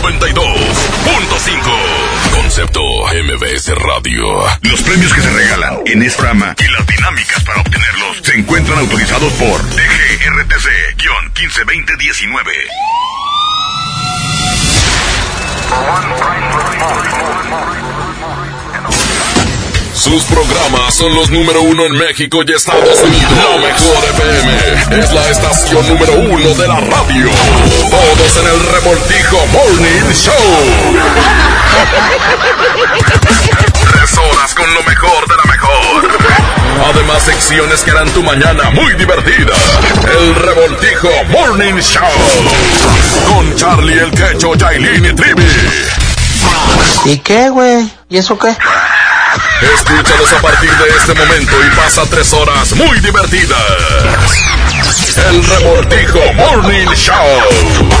92.5. Concepto MBS Radio. Los premios que se regalan en programa y las dinámicas para obtenerlos se encuentran autorizados por DGRTC-152019. Sus programas son los número uno en México y Estados Unidos. La mejor FM es la estación número uno de la radio. Todos en el revoltijo Morning Show. Tres horas con lo mejor de la mejor. Además, secciones que harán tu mañana muy divertida. El revoltijo Morning Show. Con Charlie el Quecho, Yailin y Trivi. ¿Y qué, güey? ¿Y eso qué? Escúchalos a partir de este momento y pasa tres horas muy divertidas. El Revoltijo Morning Show.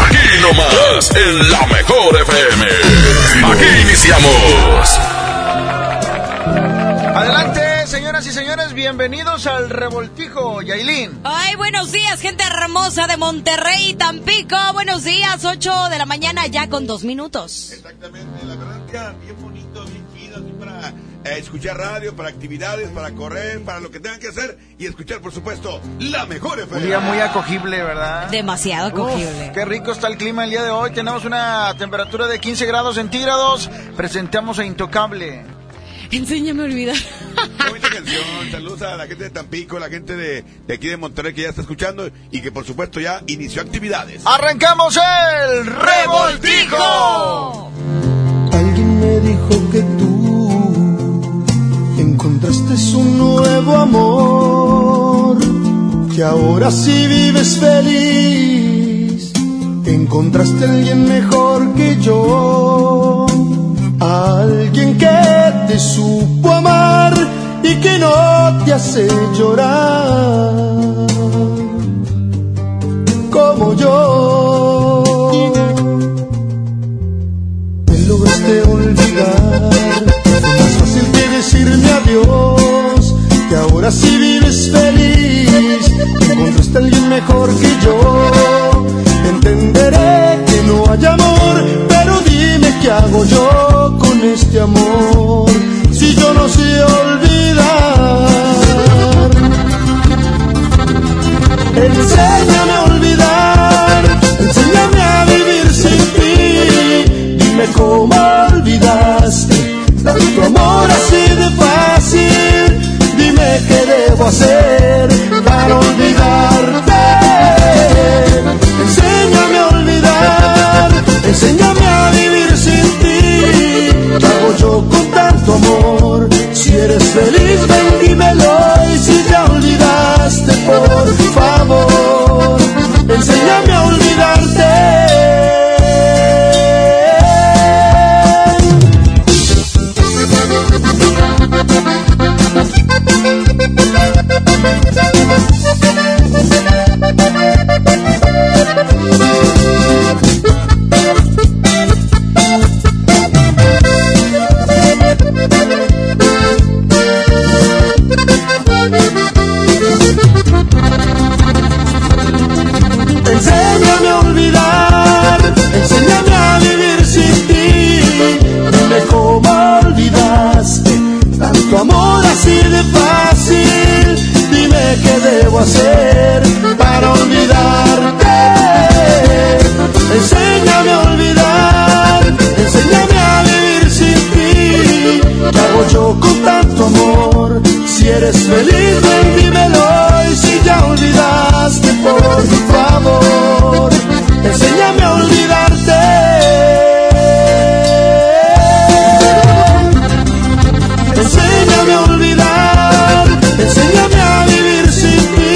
Aquí nomás, en la mejor FM. Aquí iniciamos. Adelante, señoras y señores, bienvenidos al Revoltijo, Yailin. Ay, buenos días, gente hermosa de Monterrey y Tampico. Buenos días, 8 de la mañana ya con dos minutos. Exactamente, la verdad que bien bonito, bien chido, así para escuchar radio, para actividades, para correr, para lo que tengan que hacer y escuchar, por supuesto, la mejor FM. Un día muy acogible, ¿verdad? Demasiado acogible. Uf, qué rico está el clima el día de hoy. Tenemos una temperatura de 15 grados centígrados. Presentamos a Intocable. Enséñame a olvidar. Qué bonita canción. Saludos a la gente de Tampico, la gente de, de aquí de Monterrey que ya está escuchando y que por supuesto ya inició actividades. ¡Arrancamos el Revoltijo! Alguien me dijo que tú encontraste un nuevo amor, que ahora sí vives feliz, encontraste a alguien mejor que yo, alguien que te supo amar y que no te hace llorar como yo. Me lograste olvidar, decirme adiós, que ahora sí vives feliz, encontraste a alguien mejor que yo. Entenderé que no hay amor, pero dime qué hago yo con este amor, si yo no sé olvidar. Enséñame a olvidar, enséñame a vivir sin ti. Dime cómo olvidaste tanto amor así de fácil. Dime qué debo hacer para olvidarte. Enséñame a olvidar, enséñame a vivir sin ti. ¿Qué hago yo con tanto amor? Si eres feliz, ven dímelo. Y si ya olvidaste, por favor, enséñame a olvidarte. Enseña a olvidar, enseña a vivir sin ti. Me como olvidaste tanto amor así de fácil. Dime qué debo hacer para Si eres feliz, ven, dímelo. Y si ya olvidaste, por favor, enséñame a olvidarte. Enséñame a olvidar, enséñame a vivir sin ti.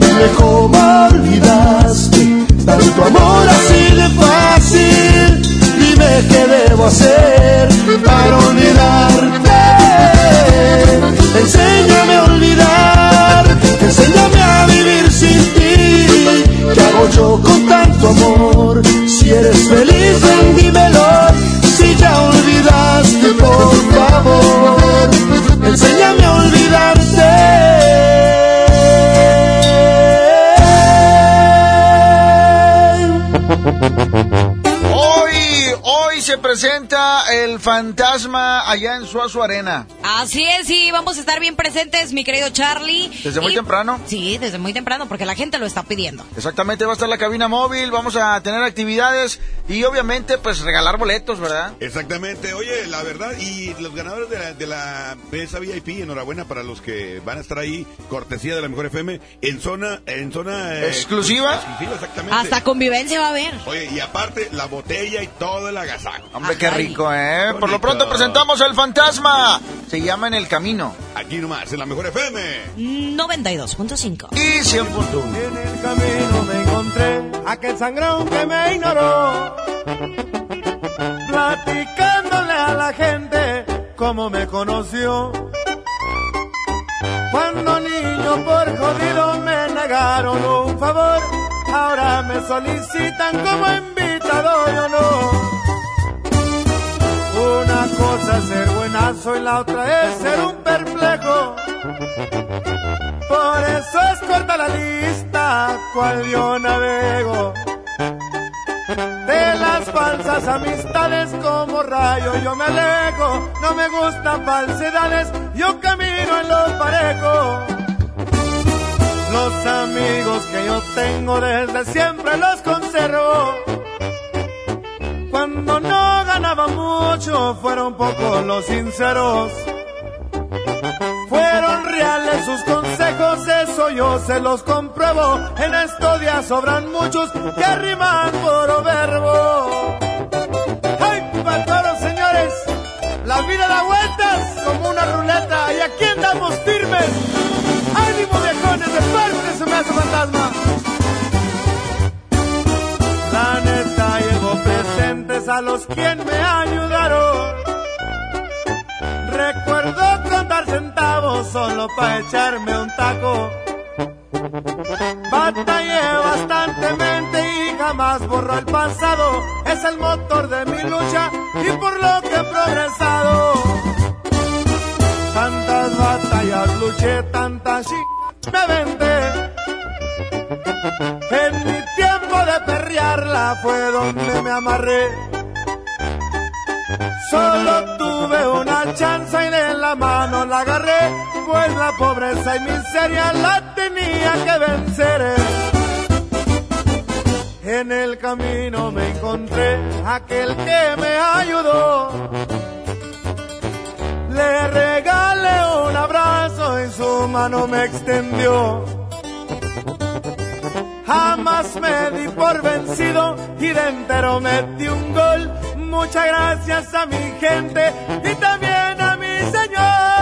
Dime cómo olvidaste tanto amor así de fácil. Dime qué debo hacer para olvidarte. Enséñame a olvidar, enséñame a vivir sin ti. ¿Qué hago yo con tanto amor? Si eres feliz, ven, dímelo. Si ya olvidaste, por favor, enséñame a olvidarte. Hoy, se presenta el fantasma allá en Suazo Arena. Así es, y vamos a estar bien presentes, mi querido Charlie. ¿Desde muy temprano? Sí, desde muy temprano, porque la gente lo está pidiendo. Exactamente, va a estar la cabina móvil, vamos a tener actividades y obviamente pues regalar boletos, ¿verdad? Exactamente, oye, la verdad, y los ganadores de la, de la de esa VIP, enhorabuena para los que van a estar ahí, cortesía de la mejor FM, en zona, en zona eh, ¿Exclusiva? exclusiva, exactamente. Hasta convivencia va a haber. Oye, y aparte, la botella y todo el Hombre, qué rico, ¿eh? Por lo Bonito. pronto presentamos el fantasma. Se llama En el Camino. Aquí nomás, en la mejor FM. 92.5. Y 100.1. En el camino me encontré aquel sangrón que me ignoró, platicándole a la gente cómo me conoció. Cuando niño por jodido me negaron un favor, ahora me solicitan como invitado yo no. Una cosa ser buenazo y la otra es ser un perplejo. Por eso es corta la lista, cual yo navego. De las falsas amistades como rayo yo me alejo. No me gustan falsedades, yo camino en lo parejo. Los amigos que yo tengo desde siempre los conservo. Cuando no ganaba mucho, fueron pocos los sinceros. Fueron reales sus consejos, eso yo se los compruebo. En estos días sobran muchos que riman por verbo. ¡Ay, para señores! La vida da vueltas como una ruleta y aquí andamos firmes. ¡Ánimo, viejones! ¡De su maestro fantasma! A los quien me ayudaron. Recuerdo contar centavos solo para echarme un taco. Batallé bastantemente y jamás borro el pasado. Es el motor de mi lucha y por lo que he progresado. Tantas batallas luché, tantas ch... me vendé. En mi tiempo de perrearla fue donde me amarré. Solo tuve una chance y de la mano la agarré, pues la pobreza y miseria la tenía que vencer. En el camino me encontré aquel que me ayudó. Le regalé un abrazo y su mano me extendió. Jamás me di por vencido y de entero metí un gol. Muchas gracias a mi gente y también a mi Señor.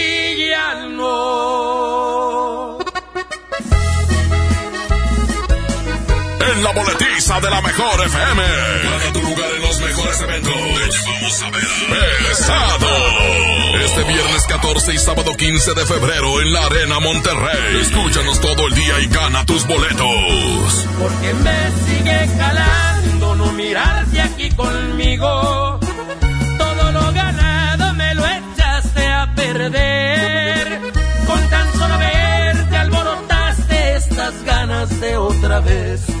En la boletiza de la mejor FM. Para tu lugar en los mejores eventos. Te llevamos a ver. Pesado. Este viernes 14 y sábado 15 de febrero en la Arena Monterrey. Escúchanos todo el día y gana tus boletos. Porque me sigue calando no mirarte aquí conmigo. Todo lo ganado me lo echaste a perder. Con tan solo verte alborotaste estas ganas de otra vez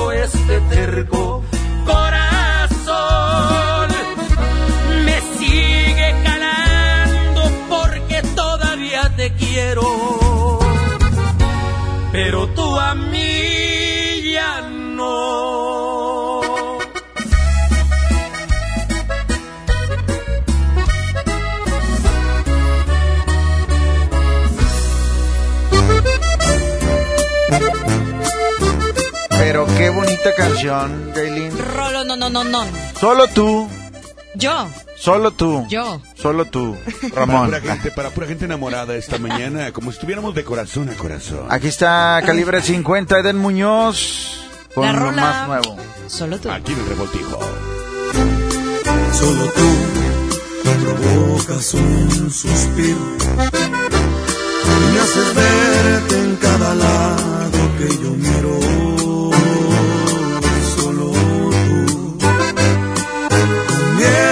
canción, Jaylin. Rolo, no, no, no, no. Solo tú, Yo, solo tú. yo. Solo tú, Para Ramón. pura, gente, para pura gente enamorada esta mañana, como si estuviéramos de corazón a corazón. Aquí está Calibre 50, Eden Muñoz. Con La lo rola. más nuevo. Solo tú. Aquí en el revoltijo. Solo tú provocas un suspiro y me haces verte en cada lado que yo miro.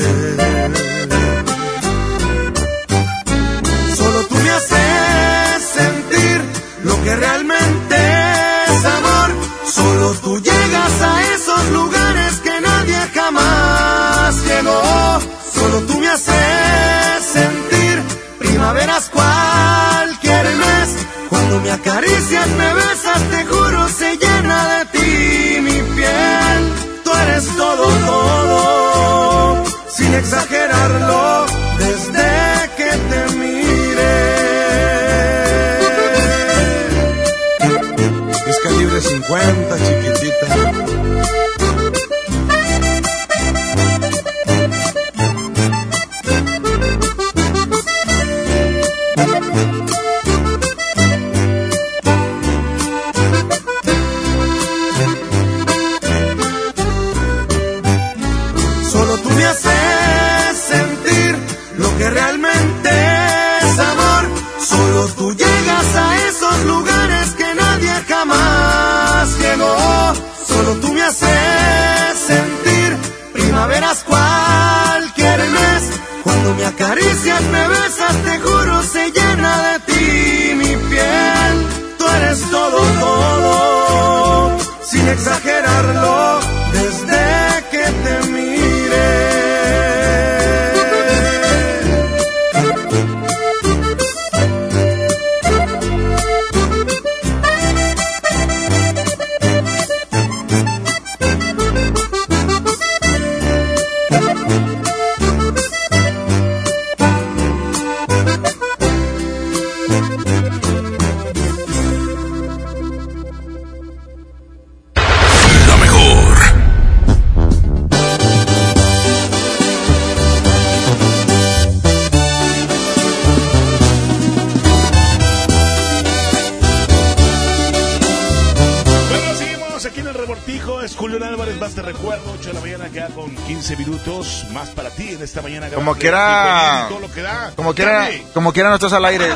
say Como quiera, como quiera no estás al aire.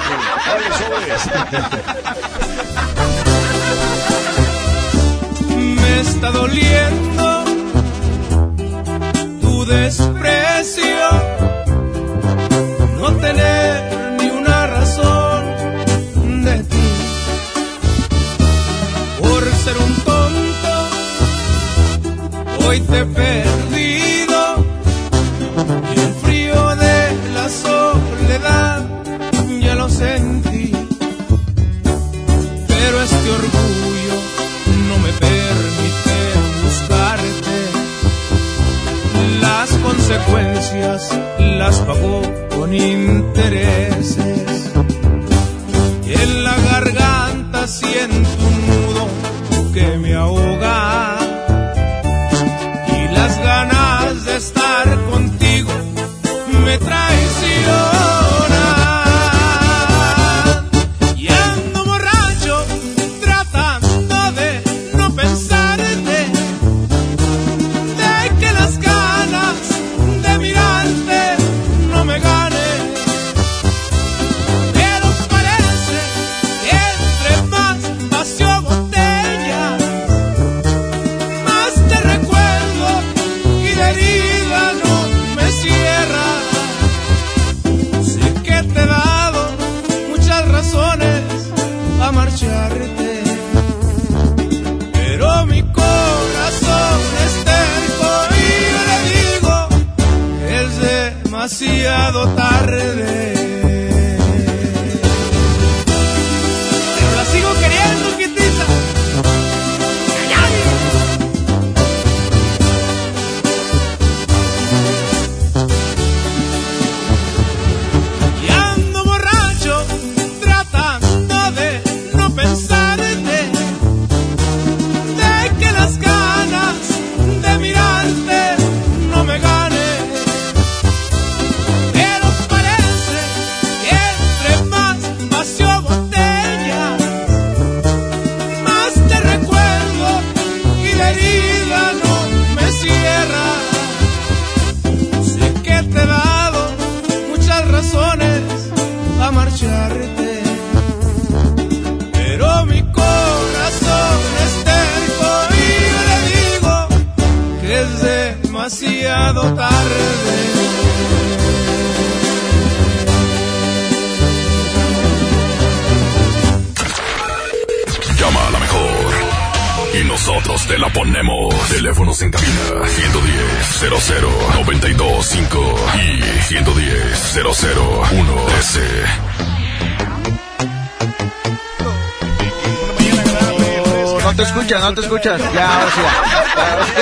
Ya, ahora sí. ya. Ahora sí.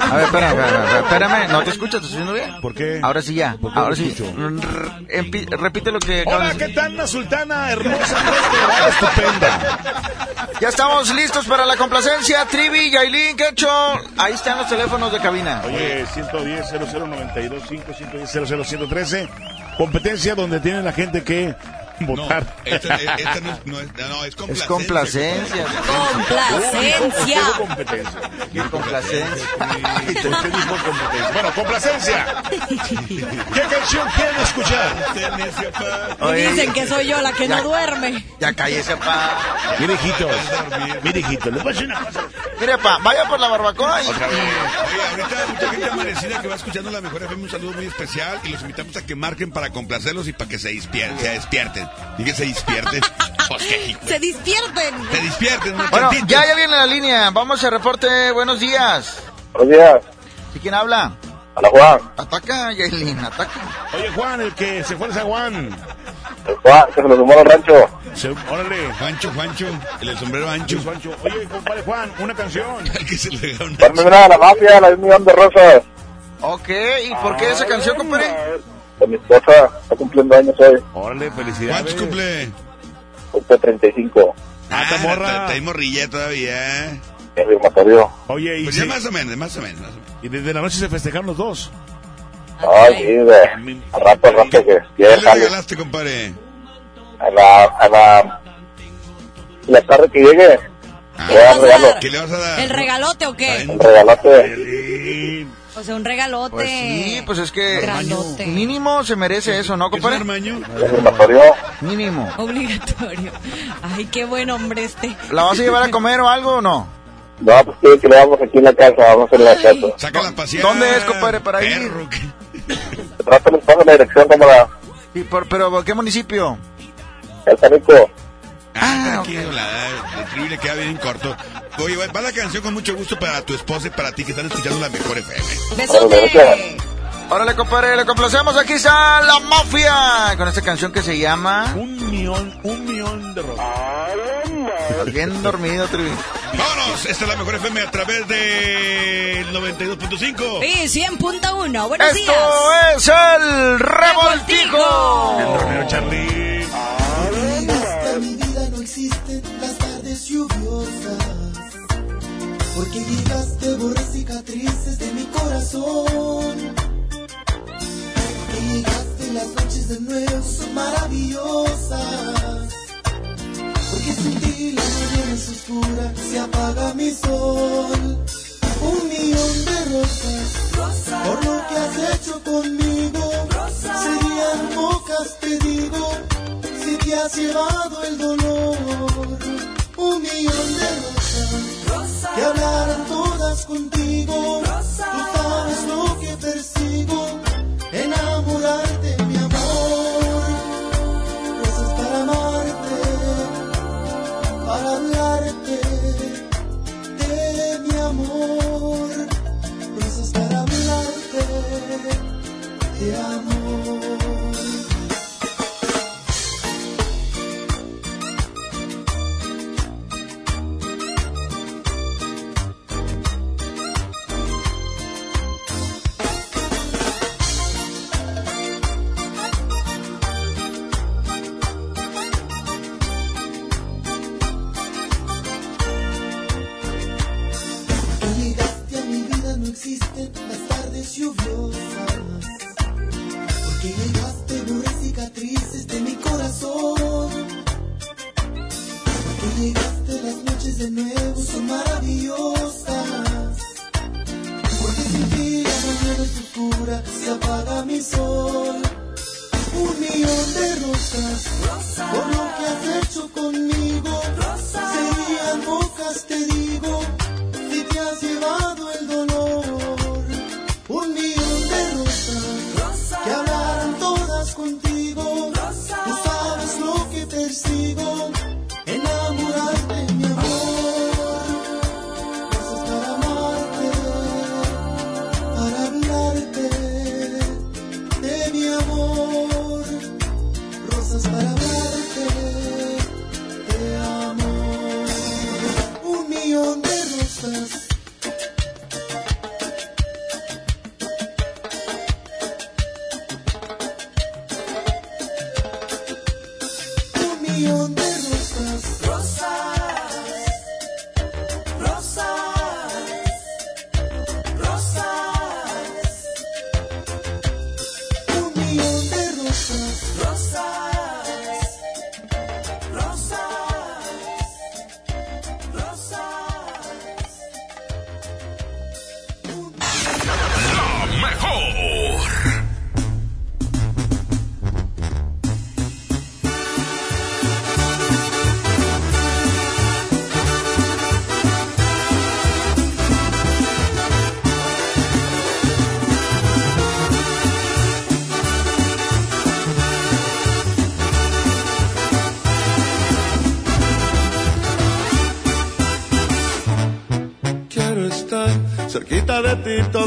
A ver, espérame, espérame, espérame. No te escuchas, ¿te estoy oyendo bien? ¿Por qué? Ahora sí ya. ¿Por qué Ahora sí. empi- repite lo que acabas Hola, de ¿qué decir. tal, la sultana hermosa? Estupenda. Ya estamos listos para la complacencia. Trivi, Yailin, Quecho. Ahí están los teléfonos de cabina. Oye, 110 0092 5 110 00113 Competencia donde tiene la gente que votar. Esta, esta no, es- no es, no, es Es complacencia. complacencia. Complacencia. Bueno, complacencia. ¿Qué canción quieren escuchar? Oye, dicen que soy yo la que no duerme. Ya cállese, pa. Mire, hijitos. Mire, hijitos. Les voy a decir una cosa. Mire, pa, vaya por la barbacoa y... Oye, ahorita mucha gente amanecida que va escuchando la mejor FM, un saludo muy especial y los invitamos a que marquen para complacerlos y para que se despierten, se despierten. Y que se despierten. Hijo. Se despierten. Se despierten Bueno, ya, ya viene la línea. Vamos a reporte. Buenos días. Buenos días. ¿Sí quién habla? Hola, Juan. Ataca, Yailin, ataca. Oye, Juan, el que se fue de San Juan. El Juan, que se lo sumó al rancho. Se- órale. Juancho, Juancho, el del sombrero ancho. Juancho. Oye, compadre Juan, una canción. El que se le da una... Una de la mafia, la de un millón de rosas. Ok, ¿y por qué esa canción, compadre? Con mi esposa, está cumpliendo años hoy. Órale, felicidades. ¿Cuántos cumple? Cumple 35. Ah, está morra. Está ahí morrilla todavía. Firmatorio. Oye, y, Pues sí- ya más o menos, más o menos. más o menos. y desde la noche se festejaron los dos. Ay, sí, de. Al rato, al rato que ¿Qué le regalaste, compadre? A la, a la, la tarde que llegue, ¿Qué le vas a dar? ¿Qué le vas a dar? ¿El regalote o qué? Un regalote. O sea, un regalote. Pues sí, pues es que mínimo se merece eso, ¿no, compadre? Mínimo. Obligatorio. Ay, qué buen hombre este. ¿La vas a llevar a comer o algo o no? No, pues sí, que le vamos aquí en la casa, vamos en la casa. Sácala a pasear. ¿Dónde es, compadre, para ir? Trata les paso la dirección como la... ¿Y por, ¿Pero por qué municipio? El Panico. Ah, tranquilo, la, el trivi le queda bien corto. Oye, va va la canción con mucho gusto para tu esposa y para ti que están escuchando la mejor FM. Besote. Órale, compadre, le complacemos aquí a la mafia con esta canción que se llama Un millón, un millón de rosas. Estás bien dormido, Trivi. Vámonos, esta es la mejor FM a través del 92.5. Sí, 100.1. Buenos Esto días. es el revoltijo. El torneo Charlie. En mi vida no existen las tardes lluviosas. Porque llegaste, borré cicatrices de mi corazón. Las noches de nuevo son maravillosas. Porque sin ti la mañana es oscura, se apaga mi sol. Un millón de rosas, por lo que has hecho conmigo. Serían pocas, te digo, si te has llevado el dolor. Un millón de rosas, que hablaran todas contigo. Tú sabes lo que persigo, enamorarte, de amor. Cerquita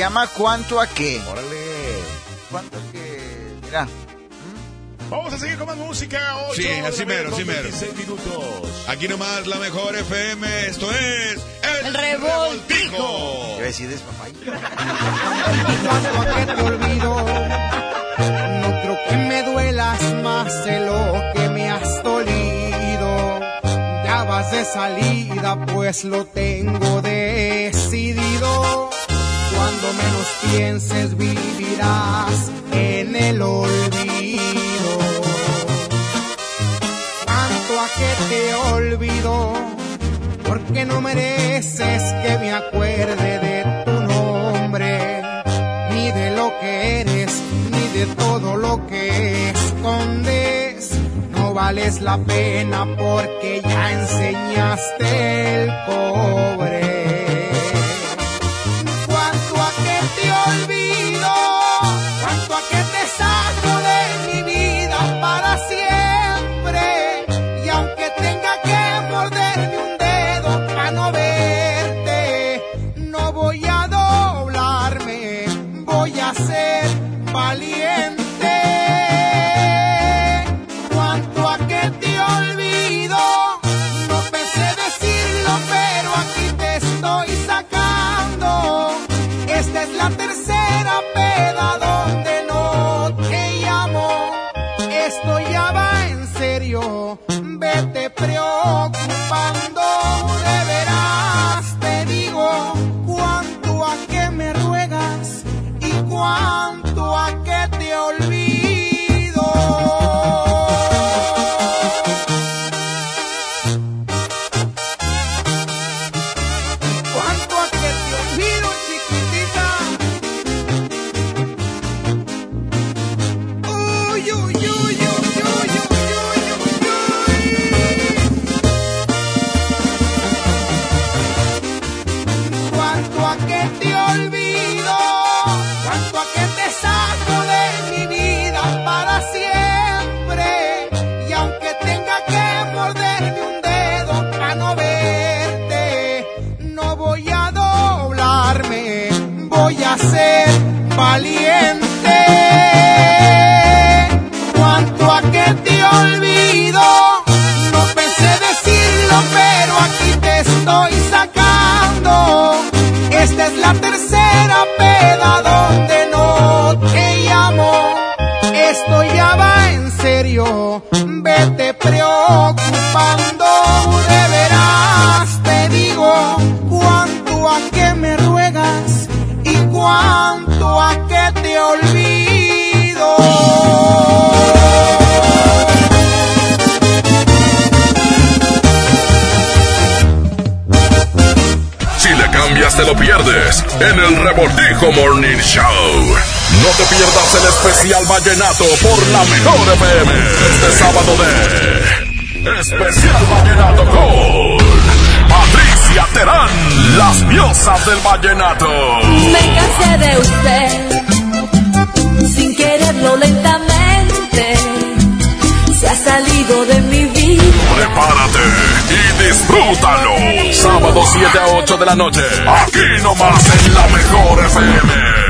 llama ¿Cuánto a qué? Órale. ¿Cuánto a qué? Mira. Vamos a seguir con más música. 8 sí, así mero, así mero. minutos. Aquí nomás la mejor FM. Esto es. El, el revoltijo. Yo decía papá. que te olvido. No creo que me duelas más de lo que me has dolido. Ya vas de salida, pues lo te pienses vivirás en el olvido. tanto a que te olvido, porque no mereces que me acuerde de tu nombre, ni de lo que eres, ni de todo lo que escondes. No vales la pena porque ya enseñaste el cobre. Vallenato por la mejor FM este sábado de Especial Vallenato con Patricia Terán, las diosas del vallenato. Me cansé de usted, sin quererlo lentamente, se ha salido de mi vida. Prepárate y disfrútalo. Sábado 7 a 8 de la noche, aquí nomás en la mejor FM.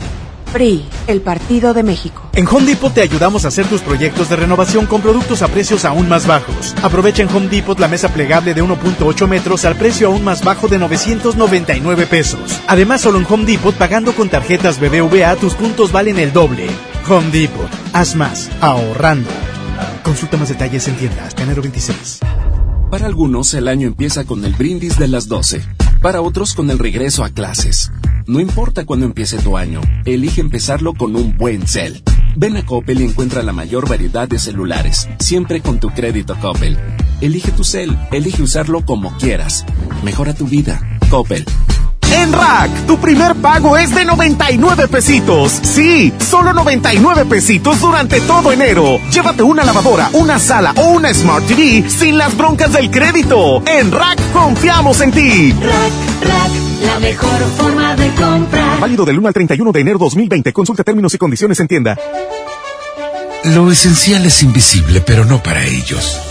PRI, el Partido de México. En Home Depot te ayudamos a hacer tus proyectos de renovación con productos a precios aún más bajos. Aprovecha en Home Depot la mesa plegable de 1.8 metros al precio aún más bajo de 999 pesos. Además, solo en Home Depot, pagando con tarjetas BBVA, tus puntos valen el doble. Home Depot, haz más, ahorrando. Consulta más detalles en tiendas, enero 26. Para algunos, el año empieza con el brindis de las 12. Para otros, con el regreso a clases. No importa cuándo empiece tu año, elige empezarlo con un buen cel. Ven a Coppel y encuentra la mayor variedad de celulares, siempre con tu crédito Coppel. Elige tu cel, elige usarlo como quieras. Mejora tu vida. Coppel. En Rack, tu primer pago es de 99 pesitos. Sí, solo 99 pesitos durante todo enero. Llévate una lavadora, una sala o una Smart TV sin las broncas del crédito. En Rack confiamos en ti. Rack, Rack, la mejor forma de comprar. Válido del 1 al 31 de enero 2020. Consulta términos y condiciones en tienda. Lo esencial es invisible, pero no para ellos.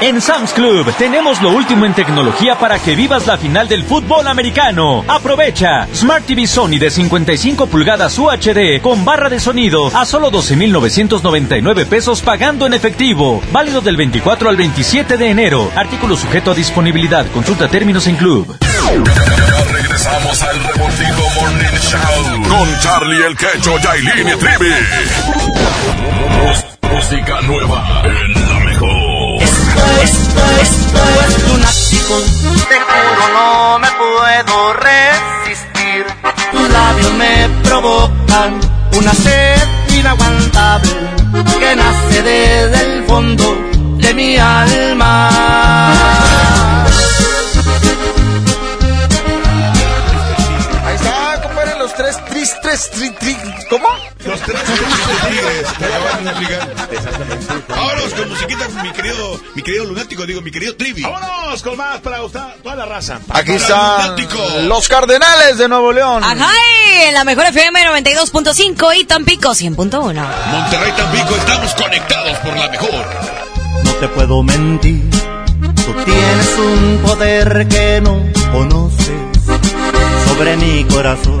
En Sam's Club tenemos lo último en tecnología para que vivas la final del fútbol americano. Aprovecha Smart TV Sony de 55 pulgadas UHD con barra de sonido a solo 12.999 pesos pagando en efectivo. Válido del 24 al 27 de enero. Artículo sujeto a disponibilidad. Consulta términos en club. Ya regresamos al Revoltijo Morning Show con Charlie el Quecho, Yailin y Trivi. Música nueva en. Esto, esto es lunático, te juro no me puedo resistir. Tus labios me provocan una sed inaguantable que nace desde el fondo de mi alma. Ahí está, compadre, los tres tris, tres, tri, tri, ¿cómo? Los tres tigres te la van a aplicar. Vámonos con musiquita, mi querido, mi querido lunático, digo, mi querido Trivi. Vámonos con más para usted, toda la raza. Aquí están los Cardenales de Nuevo León. Ajá, en la mejor FM 92.5 y Tampico 100.1. Monterrey Tampico, estamos conectados por la mejor. No te puedo mentir, tú tienes un poder que no conoces sobre mi corazón,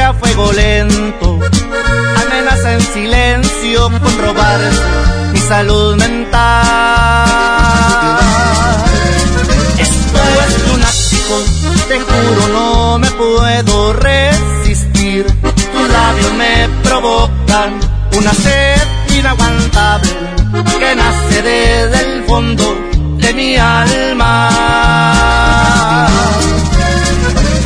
a fuego lento amenaza en silencio con robar mi salud mental. Esto es lunático, te juro no me puedo resistir. Tus labios me provocan una sed inaguantable que nace desde el fondo de mi alma.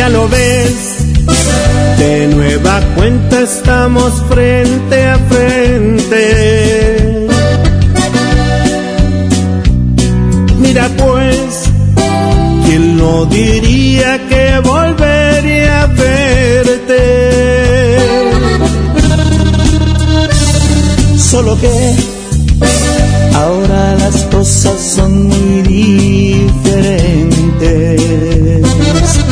Ya lo ves, de nueva cuenta estamos frente a frente. Mira pues, ¿quién no diría que volvería a verte? Solo que ahora las cosas son muy diferentes.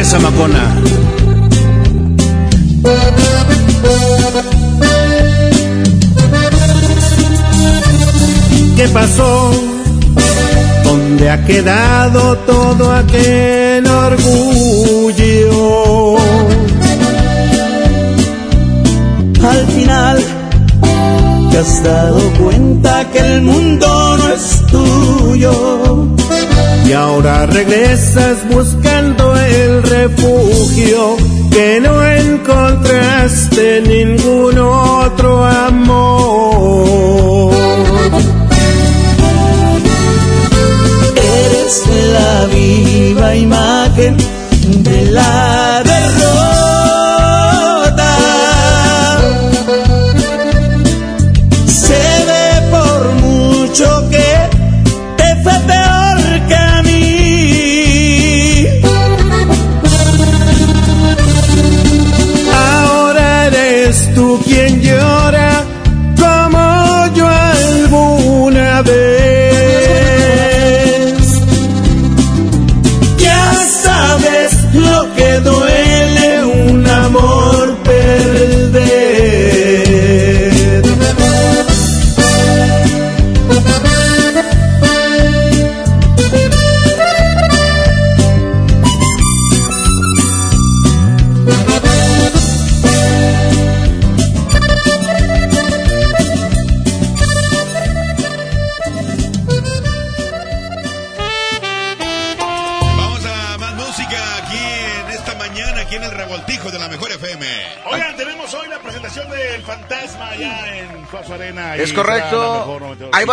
Mi compadre Zamacona. ¿Qué pasó? ¿Dónde ha quedado todo aquel orgullo? Al final te has dado cuenta que el mundo no es tuyo y ahora regresas buscando el refugio que no encontraste en ningún otro amor. Eres la viva imagen de la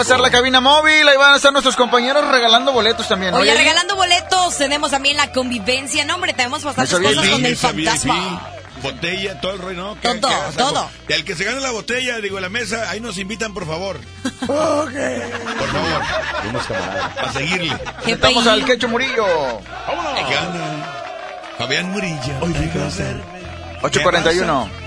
estar la cabina móvil, ahí van a estar nuestros compañeros regalando boletos también. ¿no, Oye, regalando boletos, tenemos también la convivencia. No, hombre, tenemos bastantes bien, cosas con el fantasma. Botella, todo el rollo, ¿no? Todo, todo. Y al que se gane la botella, digo, la mesa, ahí nos invitan, por favor. Por favor. A seguirle. Estamos al Quecho Murillo. ¿Qué onda? Fabián Murillo. Hoy vengo a ser. 841.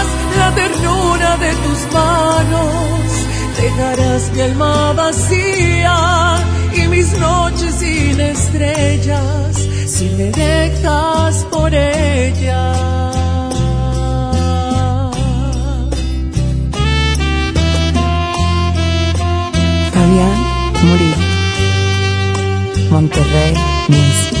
la ternura de tus manos. Dejarás mi alma vacía y mis noches sin estrellas si me dejas por ella. Fabián Murillo. Monterrey Music.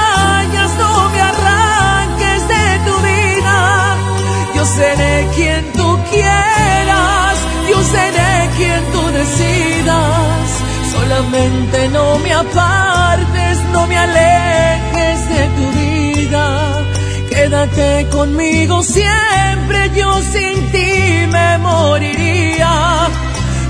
yo seré quien tú quieras yo seré quien tú decidas. Solamente no me apartes no me alejes de tu vida. Quédate conmigo siempre yo sin ti me moriría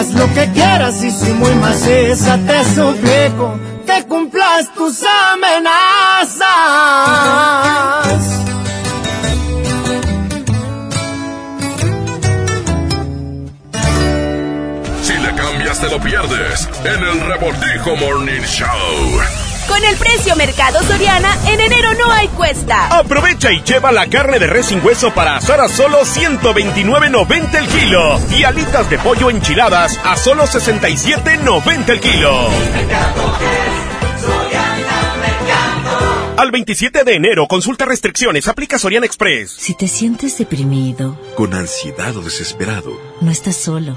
Haz lo que quieras y si muy maciza te suplico que cumplas tus amenazas. Si le cambias te lo pierdes en el Revoltijo Morning Show. Con el precio Mercado Soriana, en enero no hay cuesta. Aprovecha y lleva la carne de res sin hueso para asar a solo 129.90 el kilo. Y alitas de pollo enchiladas a solo 67.90 el kilo. Al 27 de enero, consulta restricciones, aplica Soriana Express. Si te sientes deprimido, Con ansiedad o desesperado, no estás solo.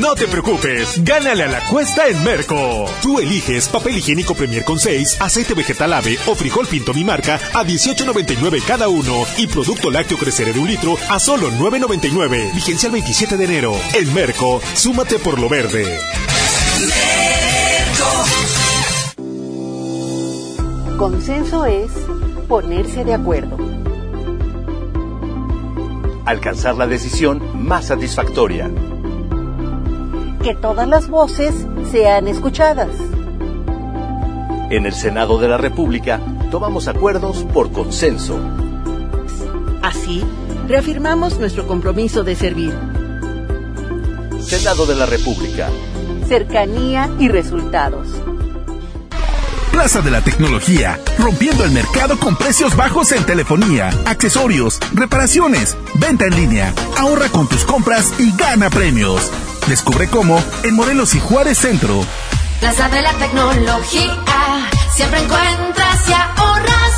No te preocupes, gánale a la cuesta en Merco. Tú eliges papel higiénico Premier con 6, aceite vegetal ave o frijol pinto mi marca a 18.99 cada uno y producto lácteo crecer de un litro a solo 9.99. Vigencia el 27 de enero. En Merco, súmate por lo verde. Consenso es ponerse de acuerdo. Alcanzar la decisión más satisfactoria. Que todas las voces sean escuchadas. En el Senado de la República tomamos acuerdos por consenso. Así, reafirmamos nuestro compromiso de servir. Senado de la República. Cercanía y resultados. Plaza de la Tecnología, rompiendo el mercado con precios bajos en telefonía, accesorios, reparaciones, venta en línea. Ahorra con tus compras y gana premios. Descubre cómo en Morelos y Juárez Centro. Plaza de la Tecnología, siempre encuentras y ahorras.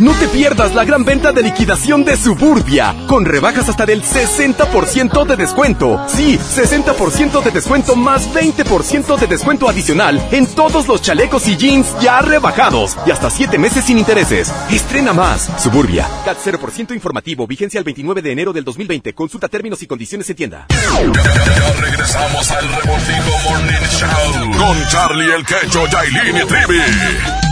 No te pierdas la gran venta de liquidación de Suburbia, con rebajas hasta del 60% de descuento. Sí, 60% de descuento más 20% de descuento adicional en todos los chalecos y jeans ya rebajados y hasta 7 meses sin intereses. Estrena más. Suburbia. CAT 0% informativo, vigencia el 29 de enero del 2020. Consulta términos y condiciones en tienda. Ya regresamos al Revoltijo Morning Show con Charlie el Quecho, Yailin y Trivi.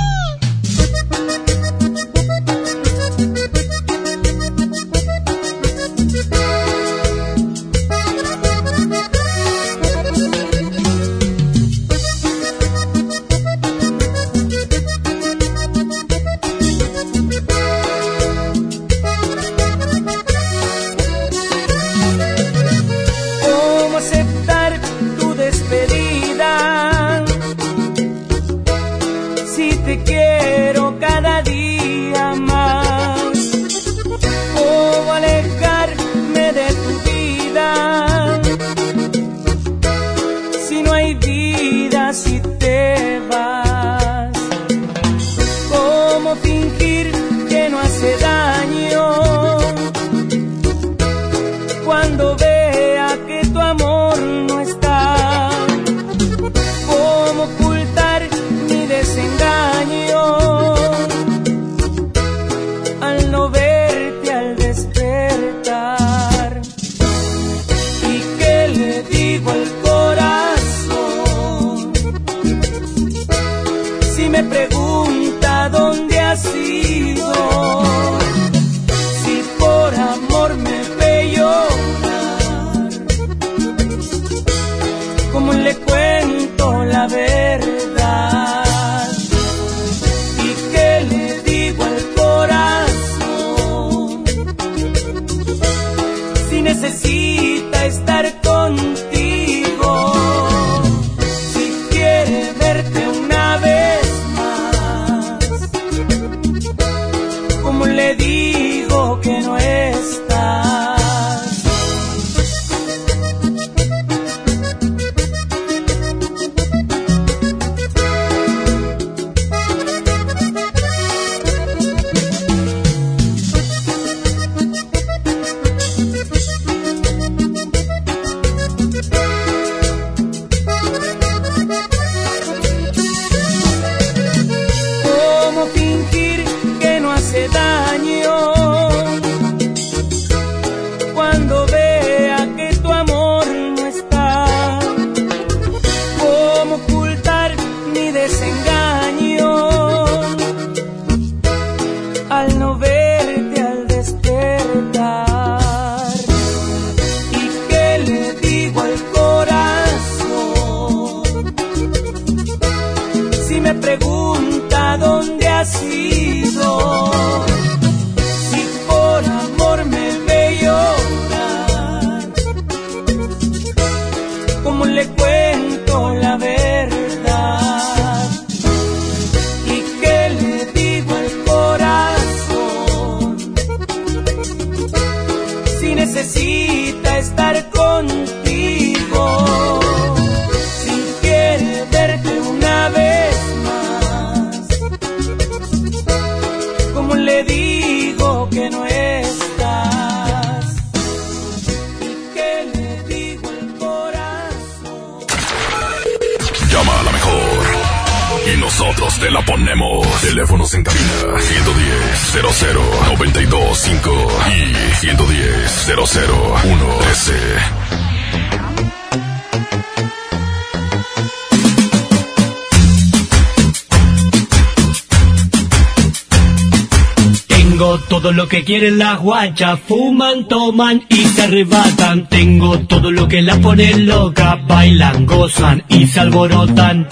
Quieren las guachas, fuman, toman y se arrebatan. Tengo todo lo que las pone loca, bailan, gozan y se alborotan.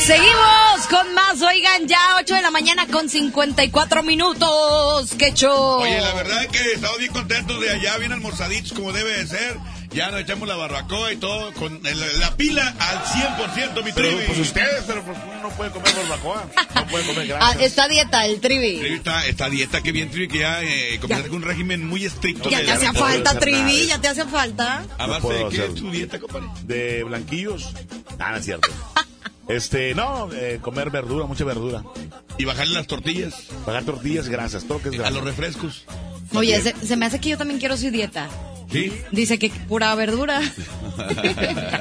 Seguimos con más, oigan, ya 8 de la mañana con 54 minutos. ¡Qué show! Oye, la verdad es que estamos bien contentos de allá, bien almorzaditos como debe de ser. Ya nos echamos la barbacoa y todo con el- la pila al 100%, mi Pero, trivi. pues ustedes, pero pues uno no puede comer barbacoa. No puede comer Ah, esta dieta, el trivi. Trivi, Esta, esta dieta, que bien, Trivi, que ya eh, comenzaste con un régimen muy estricto. Ya te hace no puedo falta, trivi, ya te hace falta. ¿A base de qué es tu dieta, compadre? De blanquillos. Ah, no es cierto. Este, no, eh, comer verdura, mucha verdura. Y bajarle las tortillas. Bajar tortillas, grasas, todo que es A los refrescos. Oye, se, se me hace que yo también quiero su dieta. ¿Sí? Dice que pura verdura.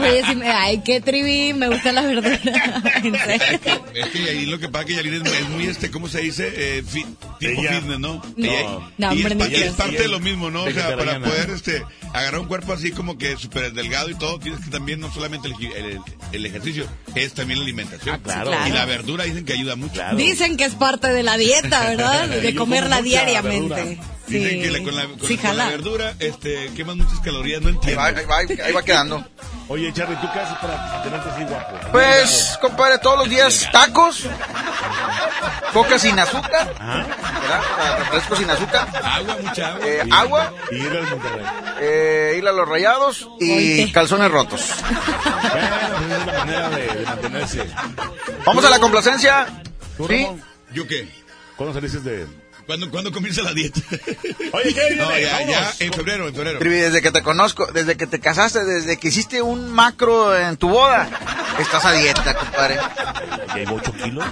Oye, si me, ay, qué trivi, me gusta la verdura. En serio. Es que ahí lo que pasa es que Yalina es, es muy, este, ¿cómo se dice? Eh, fi- tipo Ella- fitness, ¿no? No. Ella- No, y hombre, es, y es parte de lo mismo, ¿no? O sea, para poder este, agarrar un cuerpo así como que súper delgado y todo, tienes que también, no solamente el, gi- el- el ejercicio, es también la alimentación. Ah, claro. Y la verdura dicen que ayuda mucho. Dicen que es parte de la dieta, ¿verdad? De comerla diariamente. verdura. Sí, Dicen que la- con, la, con- sí, con la jala. verdura este, queman muchas calorías, no Ahí entiendo. va, ahí va, ahí va quedando. Oye, Charlie, ¿tú qué haces para tenerte así guapo? Pues, compadre, todos los días tacos, coca sin azúcar, ¿verdad? Para refresco sin azúcar, Agua, mucha agua. eh, agua, Y ir al Monterrey. eh, ir a los rayados y Oite. calzones rotos. Bueno, es la manera de, de mantenerse. Vamos a la complacencia. ¿Tú, Sí. ¿Yo qué? ¿Cuándo saliste de...? ¿Cuándo, ¿Cuándo comienza la dieta? Oye, ¿qué? No, ya, ya, en febrero, en febrero. Trivi, desde que te conozco, desde que te casaste, desde que hiciste un macro en tu boda, estás a dieta, compadre. Llevo 8 kilos.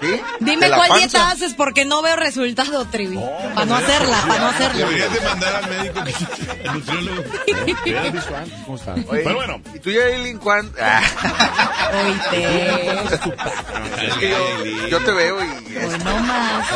¿Sí? Dime cuál panza. dieta haces porque no veo resultado, Trivi. para no hacerla, para no hacerla. Deberías de mandar al médico, que, al nutriólogo. ¿Hubieras visto antes cómo está? Oye, Pero bueno. ¿Y tú, Yailin, cuándo? Ah, Oite. es que yo, yo te veo y... Hoy no más.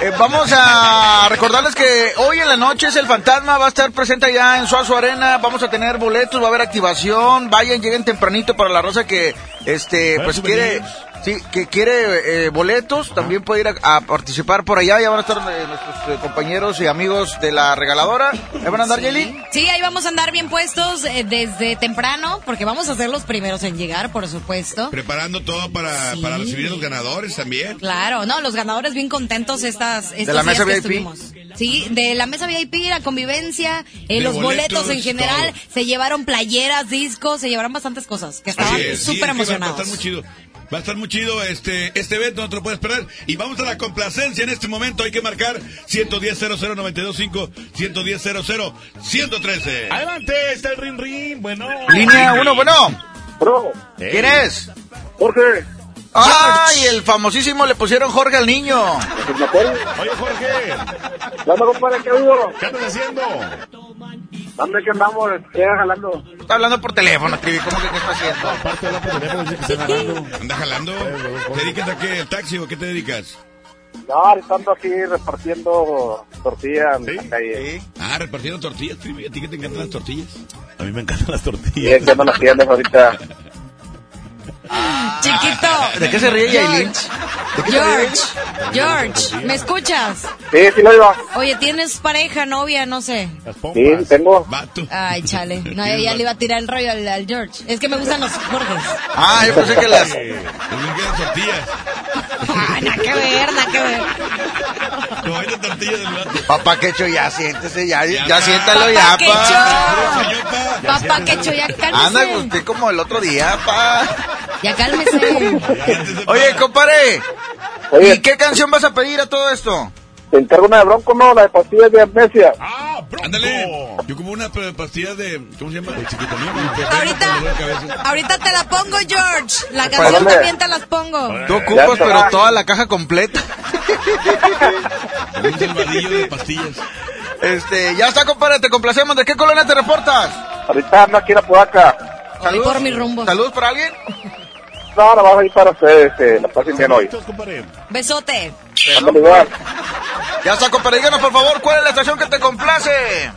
Eh, vamos a recordarles que hoy en la noche es el fantasma, va a estar presente allá en Suazo Arena, vamos a tener boletos, va a haber activación, vayan, lleguen tempranito para la rosa que este ¿Para pues souvenirs? quiere sí, que quiere eh, boletos, también puede ir a, a participar por allá, ya van a estar eh, nuestros eh, compañeros y amigos de la regaladora. ¿Ahí van a andar, Yeli? Sí, ahí vamos a andar bien puestos eh, desde temprano, porque vamos a ser los primeros en llegar, por supuesto. Preparando todo para, Sí. para recibir a los ganadores también. Claro, no, los ganadores bien contentos estas, estos la mesa que VIP? estuvimos. Sí, de la mesa VIP, la convivencia, eh, De los boletos, boletos, en general, todo. se llevaron playeras, discos, se llevaron bastantes cosas, que estaban es, sí, súper es que va- Va a emocionados. estar muy chido. Va a estar muy chido este, este evento, no te lo puedes perder. Y vamos a la complacencia en este momento. Hay que marcar 110 00925 110 113 Adelante, está el ring ring. Bueno. Línea 1, bueno. Bro, ¿Quién es? Jorge, ¡Ay, el famosísimo le pusieron Jorge al niño! pues me acuerdo. Oye, Jorge. Dame, compadre, ¿qué oído? ¿Qué andas haciendo? Dame que andamos, ya jalando. Está hablando por teléfono, Trivi, ¿cómo que qué está haciendo? Aparte de hablar por teléfono, dice que está ganando. ¿Anda jalando? ¿Te dedicas a qué? ¿El taxi o qué te dedicas? No, ahorita ando aquí repartiendo tortillas en la calle. Ah, repartiendo tortillas, Trivi. ¿A ti que te encantan las tortillas? A mí me encantan las tortillas. que ando las tiendas ahorita. Chiquito. ¿De qué se ríe Yailin? George, George, ¿me escuchas? Sí, sí lo iba. Oye, ¿tienes pareja, novia, no sé? Sí, tengo. Vato. Ay, chale. No, ya le iba a tirar el rollo al, al George. Es que me gustan los Jorges. Ah, yo pensé que las... Tortillas. Ah, nada que ver, nada que ver. No hay tortillas del vato. Papá Quecho, ya siéntese, ya, ya, Ya, siéntalo ya, Quecho. pa. Papá, que ya Anda, cálmese. usted como el otro día, pa. Ya cálmese. Oye, compadre, ¿y qué canción vas a pedir a todo esto? te encargo una de bronco, ¿no? La de pastillas de amnesia. Ah, bronco. Ándale. Yo como una pastilla de. ¿Cómo se llama? De chiquitonina. Ahorita, ahorita te la pongo, George. La canción también te las pongo. Tú ocupas, pero toda la caja completa. Un salvadillo de pastillas. Este, ya está, compadre, te complacemos. ¿De qué colonia te reportas? Ahorita ando aquí en Apodaca. Voy por mi rumbo. ¿Saludos para alguien? No, no vas a ir para ustedes, que la pasen bien hoy. Besote. Ya está, compadre, díganos por favor cuál es la estación que te complace.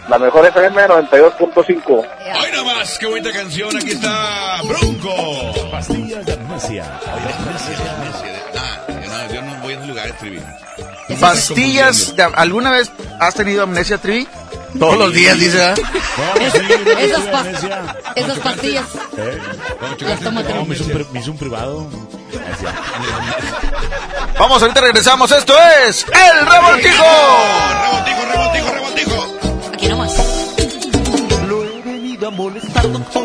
La mejor FM 92.5. Hoy nomás, qué bonita canción. Aquí está Bronco. Pastillas de amnesia. Ah, yo no, yo no voy a esos lugares, Trivi. Pastillas. de- ¿Alguna vez has tenido amnesia, Trivi? Todos los días, dice. No, sí, una Esas, pas- esas pastillas. ¿Eh? Las toma No, Trivi. me hizo un, me hizo un privado. Vamos, ahorita regresamos. Esto es El Revoltijo. Rebotijo, rebotijo, rebotijo. Aquí nomás. Lo he venido a molestar, doctor.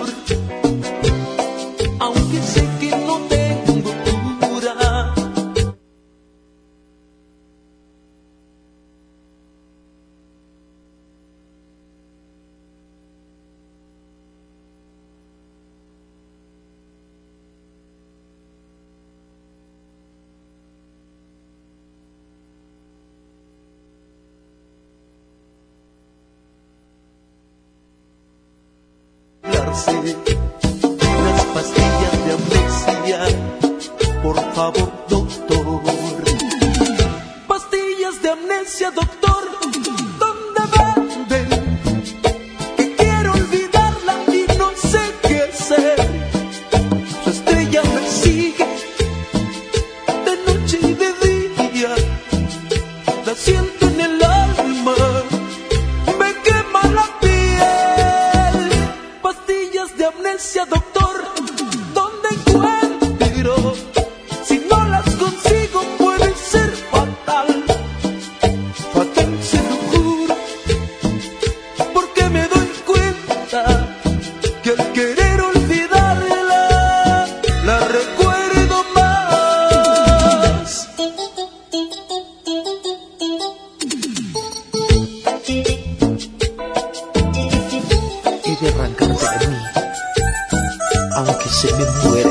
Darse unas pastillas de amnesia, por favor, doctor. Pastillas de amnesia, doctor. puede arrancarse de mí, aunque se me muera.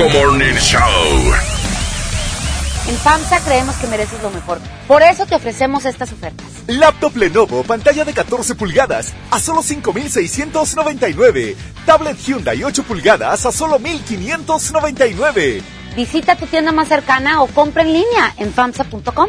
Revoltijo Morning Show. En FAMSA creemos que mereces lo mejor. Por eso te ofrecemos estas ofertas. Laptop Lenovo, pantalla de 14 pulgadas a solo 5,699. Tablet Hyundai 8 pulgadas a solo 1,599. Visita tu tienda más cercana o compra en línea en FAMSA.com.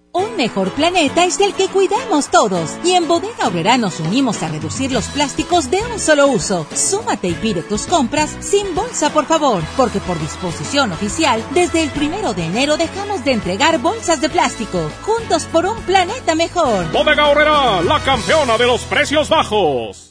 Un mejor planeta es el que cuidamos todos. Y en Bodega Obrera nos unimos a reducir los plásticos de un solo uso. Súmate y pide tus compras sin bolsa, por favor. Porque por disposición oficial, desde el primero de enero dejamos de entregar bolsas de plástico. Juntos por un planeta mejor. Bodega Horrera, la campeona de los precios bajos.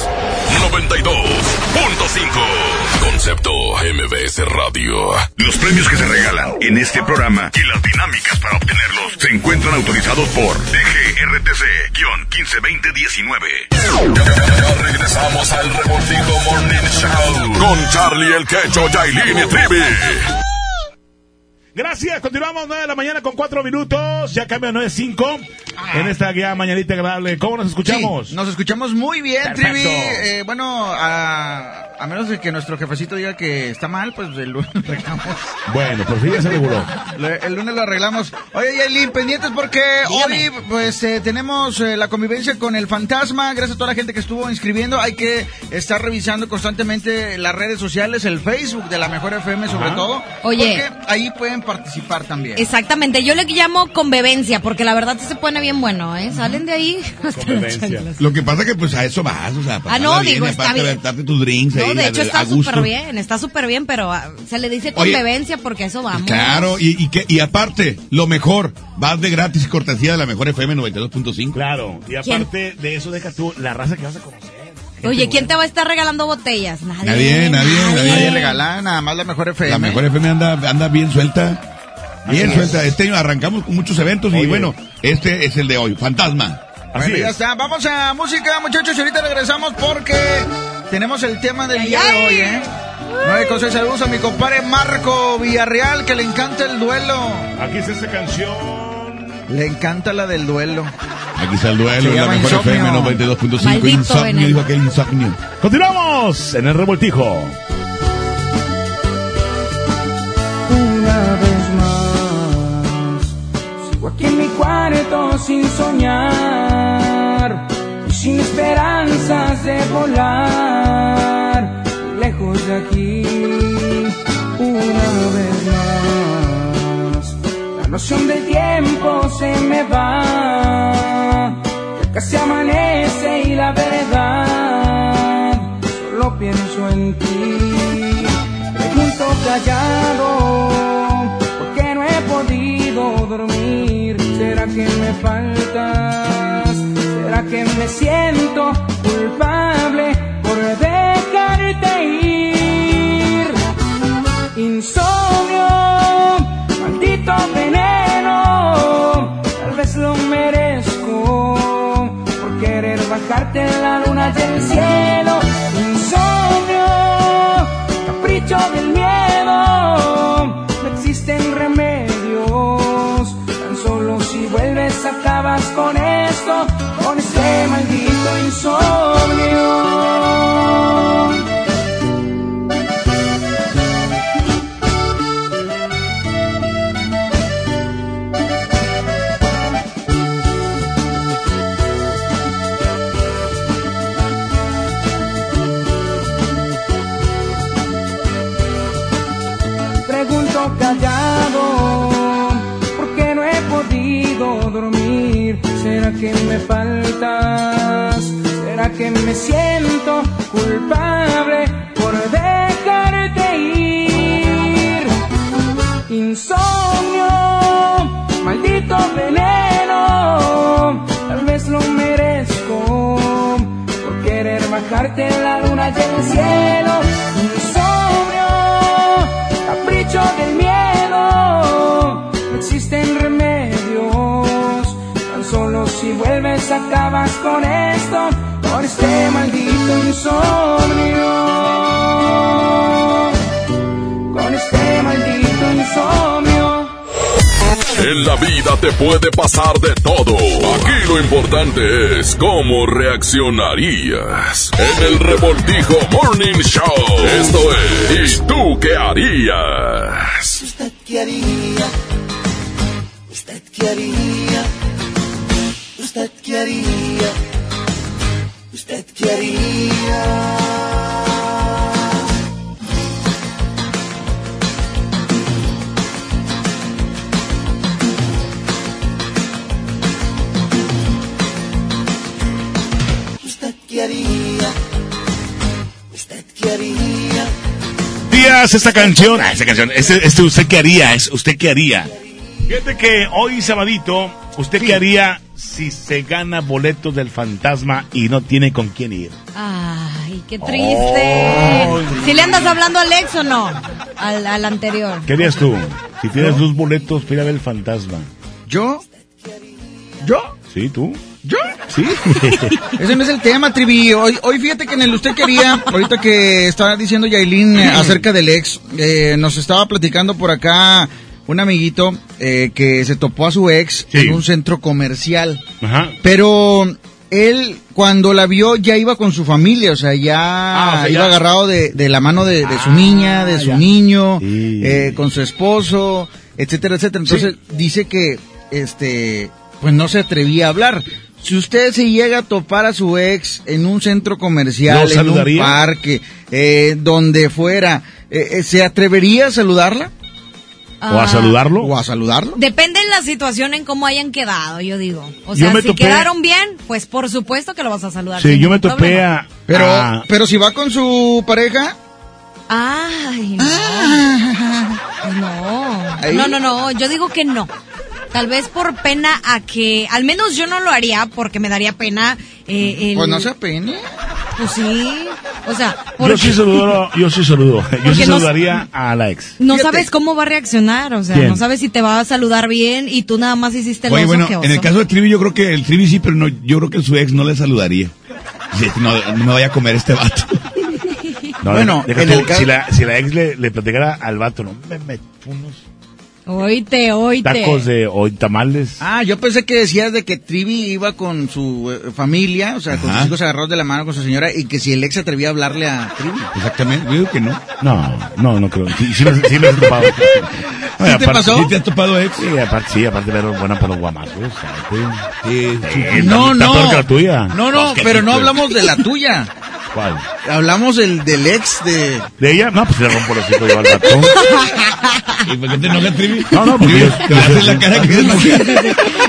92.5. Concepto MBS Radio. Los premios que se regalan en este programa y las dinámicas para obtenerlos se encuentran autorizados por DGRTC-152019. Ya regresamos al Revoltijo Morning Show con Charlie el Quecho, Yailin y Trivi. Gracias, continuamos 9 de la mañana con 4 minutos, ya cambia 9.5 en esta guía mañanita agradable. ¿Cómo nos escuchamos? Sí, nos escuchamos muy bien, Perfecto. Trivi. Eh, bueno, a, a menos de que nuestro jefecito diga que está mal, pues el lunes lo arreglamos. Bueno, por fin ya se reguló. El lunes lo arreglamos. Oye, Yailin, pendientes porque hoy pues eh, tenemos eh, la convivencia con el fantasma. Gracias a toda la gente que estuvo inscribiendo. Hay que estar revisando constantemente las redes sociales, el Facebook de la Mejor FM sobre Ajá. todo. Oye. Porque ahí pueden participar también. Exactamente, yo le llamo convivencia, porque la verdad se pone bien bueno, ¿eh? Salen de ahí hasta las chanclas. Lo que pasa que pues a eso vas, o sea, Ah, no, pasarla digo, bien, está aparte bien. aventarte tus drinks No, ahí, de hecho está súper bien, está súper bien, pero ah, se le dice Oye, convivencia porque a eso vamos. Claro, y, y, que, y aparte, lo mejor, vas de gratis y cortesía de la mejor FM 92.5. Claro, y aparte de eso, deja tú la raza que vas a conocer. Oye, ¿quién te va a estar regalando botellas? Nadie. Nadie, nadie, nadie. Nadie regala, nada más la Mejor FM. La mejor FM anda, anda bien suelta. Bien Así suelta. Este año arrancamos con muchos eventos y bueno, este es el de hoy, Fantasma. Bueno, ya está. Vamos a música, muchachos. y Ahorita regresamos porque tenemos el tema del día de hoy, ¿eh? Nueve cosas. Saludos a mi compadre Marco Villarreal, que le encanta el duelo. Aquí está esta canción. Le encanta la del duelo. Aquí está el duelo, la mejor. FM 92.5. Maldito Insomnio, dijo aquel insomnio. Continuamos en el revoltijo. Una vez más, sigo aquí en mi cuarto sin soñar y sin esperanzas de volar lejos de aquí. Una vez más, noción del tiempo se me va, ya casi amanece y la verdad cuando pienso en ti. Pregunto callado, ¿por qué no he podido dormir? ¿Será que me faltas? ¿Será que me siento culpable por dejarte ir? Insomnio, maldito veneno, tal vez lo merezco por querer bajarte la luna y el cielo. Insomnio, capricho del miedo, no existen remedios, tan solo si vuelves acabas con esto, con este maldito insomnio. ¿Será que me faltas? ¿Será que me siento culpable por dejarte ir? Insomnio, maldito veneno, tal vez lo merezco por querer bajarte la luna y el cielo. Vuelves acabas con esto, con este maldito insomnio, con este maldito insomnio. En la vida te puede pasar de todo. Aquí lo importante es cómo reaccionarías. En el revoltijo Morning Show. Esto es. ¿Y tú qué harías? ¿Usted qué haría? ¿Usted qué haría? Qué haría? Días, esta canción, ah, esta canción, este, este usted qué haría, es usted qué haría. Fíjate que hoy sabadito, usted qué haría si se gana boletos del fantasma y no tiene con quién ir. Ay, qué triste. Oh. Si le andas hablando a Alex o no, al, al anterior. ¿Qué harías tú? Si tienes dos boletos para ir a ver el fantasma. ¿Yo? ¿Yo? ¿Sí, tú? ¿Yo? Sí. Ese no es el tema, Trivi. Hoy, hoy fíjate que en el usted quería, ahorita que estaba diciendo Yailin eh, acerca del ex, eh, nos estaba platicando por acá un amiguito eh, que se topó a su ex en un centro comercial. Ajá. Pero él, cuando la vio, ya iba con su familia, o sea, ya Ah, o sea, iba ya- agarrado de, de la mano de, de su Ah, niña, de su ya. niño, eh, con su esposo, etcétera, etcétera. Entonces, dice que, este, pues no se atrevía a hablar. Si usted se llega a topar a su ex en un centro ¿Lo comercial, en un parque, eh, donde fuera, eh, eh, ¿se atrevería a saludarla? ¿O a Ah, saludarlo? ¿O a saludarlo? Depende en la situación en cómo hayan quedado, yo digo. O Yo sea, si topé- quedaron bien, pues por supuesto que lo vas a saludar. Sí, yo me topé a... Pero, a- pero si va con su pareja, Ay, no. Ahí. No. No, no, no. Yo digo que no. Tal vez por pena a que, al menos yo no lo haría porque me daría pena. Eh, el- pues no se apene. Pues sí. O sea, yo porque sí saludo, yo sí saludo. Yo Porque sí no- saludaría a la ex. no sabes cómo va a reaccionar. O sea, ¿Quién? no sabes si te va a saludar bien y tú nada más hiciste el Oye, oso bueno, que en el caso de Trivi, yo creo que el Trivi sí, pero no, yo creo que su ex no le saludaría. Dice, no, no me vaya a comer este vato. No, Bueno, deja en tú, el caso- si, la, si la ex le, le platicara al vato, no, me meto unos Oíte, oíte. tacos de hoy tamales. Ah, yo pensé que decías de que Trivi iba con su eh, familia, o sea, con Ajá. sus hijos agarrados de la mano con su señora, y que si el ex se atrevía a hablarle a Trivi. Exactamente, yo digo que no. No, no, no creo. Sí, sí me, sí me he topado. No, ¿Sí te pasó? ¿Sí te has topado ex? Sí, aparte, sí, aparte era buena para los guamazos. ¿sabes? Sí, Sí, No, está no. peor que la tuya. No, no, Pues, ¿qué pero no hablamos de la tuya. ¿Cuál? Hablamos del, del ex de... ¿De ella? No, pues le rompo los hijos yo al vato. ¿Y por qué te enojas, Trivi? No, no, porque yo... Te haces la cara que es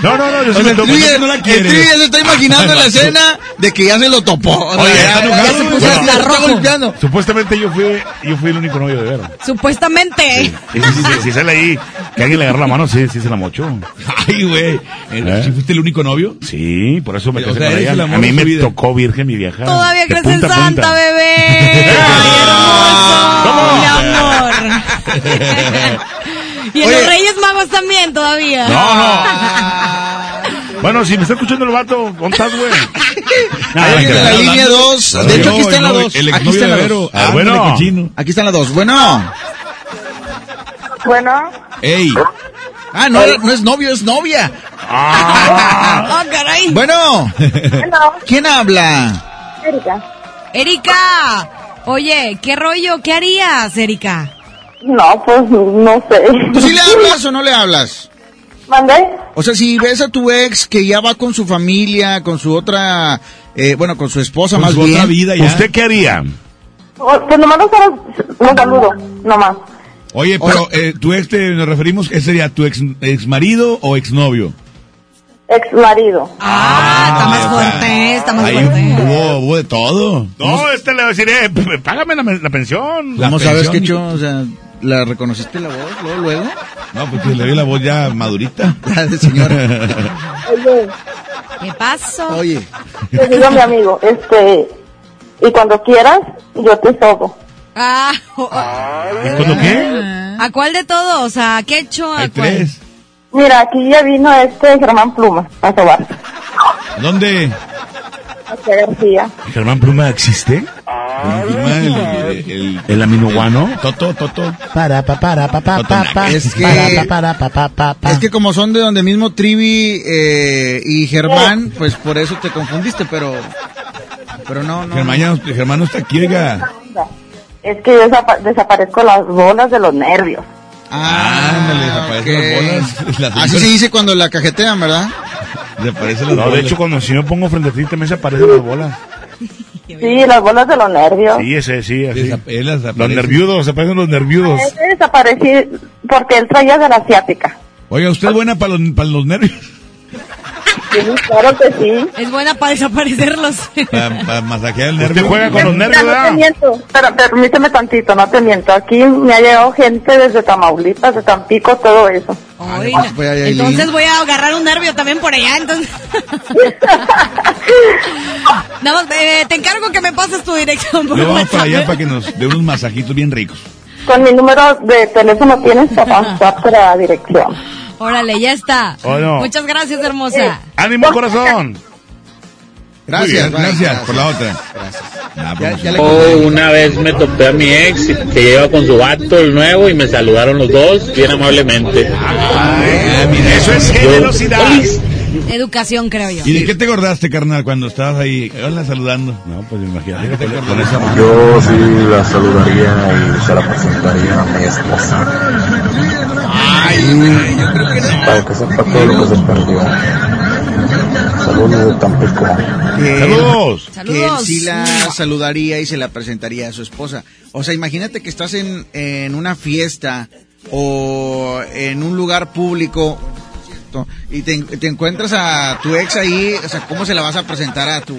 No, no, no, yo sí me el tomo- no la el quieres. Trivi ya se está imaginando la escena de que ya se lo topó. Oye, ya, ¿está ya se puso hasta rojo golpeando. Supuestamente yo fui, yo fui el único novio de Vero. Supuestamente. Sí, sale ahí que alguien le agarró la mano, sí, sí se la mochó. Ay, güey. ¿Sí fuiste el único novio? Sí, por eso me casé con ella. el A mí me tocó virgen mi vieja. Todavía crees punta. Santa, bebé. Ay, hermoso. Mi amor. y en Oye. los Reyes Magos también todavía. No, no. Bueno, si me está escuchando el vato, ¿dónde estás, güey? Ahí en la línea 2. De hecho, aquí está en la 2. el Aquí está la de 2. Vero. Ah, bueno. Aquí están las dos. Bueno. Bueno, Ey. Ah, no, no es novio, es novia. Oh, caray. Bueno. ¿Quién habla? Erika. Erika. Oye, ¿qué rollo? ¿Qué harías, Erika? No, pues no sé. ¿Tú sí le hablas o no le hablas? ¿Mandé? O sea, si ves a tu ex que ya va con su familia, con su otra, eh, bueno, con su esposa Con más su bien. otra vida ya. ¿Usted qué haría? Oh, Pues nomás los saludo, nomás. Oye, pero eh, tu ex, te, nos referimos, ¿qué sería? ¿Tu ex, ex marido o ex novio? Ex marido. Ah, está más fuerte, está más Ahí fuerte. hubo, hubo de todo. No, este le va a decir, eh, p- págame la, la pensión. La ¿Cómo sabes pensión, que hecho? O sea, ¿la reconociste la voz luego, luego? No, pues que le dio la voz ya madurita. La de señora. Oye, ¿Qué pasó? Oye, te digo a mi amigo, este, y cuando quieras, yo te sobo. Ah. ¿Y cuándo qué? ¿A cuál de todos? ¿A qué hecho? ¿A Hay cuál? tres. Mira, aquí ya vino este Germán Pluma a sobar. ¿Dónde? A García. ¿Germán Pluma existe? El, el, el, ¿El aminoguano? Toto, Toto. Para, pa, para, pa, pa, pa, pa. Es que- Para, pa, para, pa, pa, pa, pa. es que como son de donde mismo Trivi eh, y Germán, pues por eso te confundiste, pero, pero no, no. Germán, ya Germán no está aquí, oiga. Es que yo desapa- desaparezco las bolas de los nervios. Ah, Ándale, desaparecen ok. las bolas. Las Así se dice cuando la cajetean, ¿verdad? Desaparecen las No, de bolas. hecho, cuando si me pongo frente a ti, también se aparecen las bolas. Sí, las bolas de los nervios. Sí, ese, sí, así. Desap- Los nerviudos, se aparecen los nerviudos. Ese desaparecí porque él traía de la asiática. Oiga, ¿usted es buena para los, para los nervios? Sí, claro que sí. Es buena para desaparecerlos. Para, para masajear el nervio. Usted juega con los nervios, Mira, no te ¿verdad? miento, pero permíteme tantito, no te miento. Aquí me ha llegado gente desde Tamaulipas, de Tampico, todo eso. Ay, no, ahí, entonces voy a agarrar un nervio también por allá, entonces. Nada más, eh, te encargo que me pases tu dirección por Luego vamos para allá para que nos dé unos masajitos bien ricos. Con mi número de teléfono tienes para WhatsApp la dirección. Órale, ya está. Oh, no. Muchas gracias, hermosa. ¡Ánimo, corazón! Gracias, bien, gracias, por la otra. Gracias. Ah, Ya, pues, ya le Oh, una vez me topé a mi ex que lleva con su vato el nuevo y me saludaron los dos bien amablemente. mira, Eso es generosidad. Educación, creo yo. ¿Y de qué te acordaste, carnal, cuando estabas ahí? Hola, saludando. No, pues imagínate. ¿De qué te Con, esa mano. Yo sí la saludaría y se la presentaría a mi esposa. Para que sepa todo lo que se perdió. Saludos de Tampico. que- ¡Saludos! que él sí la saludaría y se la presentaría a su esposa. O sea, imagínate que estás en, en una fiesta o en un lugar público y te, te encuentras a tu ex ahí, o sea, ¿cómo se la vas a presentar a tu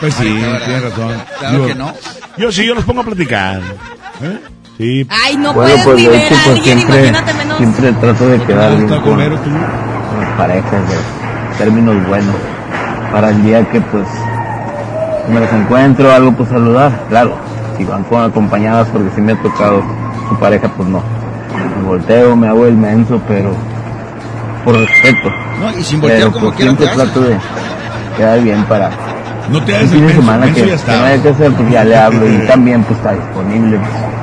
Pues sí, tienes razón. Claro Digo, que no. Yo sí, yo los pongo a platicar. ¿Eh? Sí. Ay, no Bueno, puedes pues ver hecho, a pues alguien, siempre, imagínate menos. siempre trato de quedar bien ¿Está con, con las parejas de términos buenos. Para el día que pues me los encuentro, algo pues saludar, claro. Si van con acompañadas, porque si me ha tocado su pareja, pues no. Me volteo, me hago el menso, pero por respeto. No, y sin voltear Pero como pues siempre trato de quedar bien para No te el hagas el fin de menso, semana menso que, ya que no está. haya que hacer, pues ya le hablo y también pues está disponible. pues.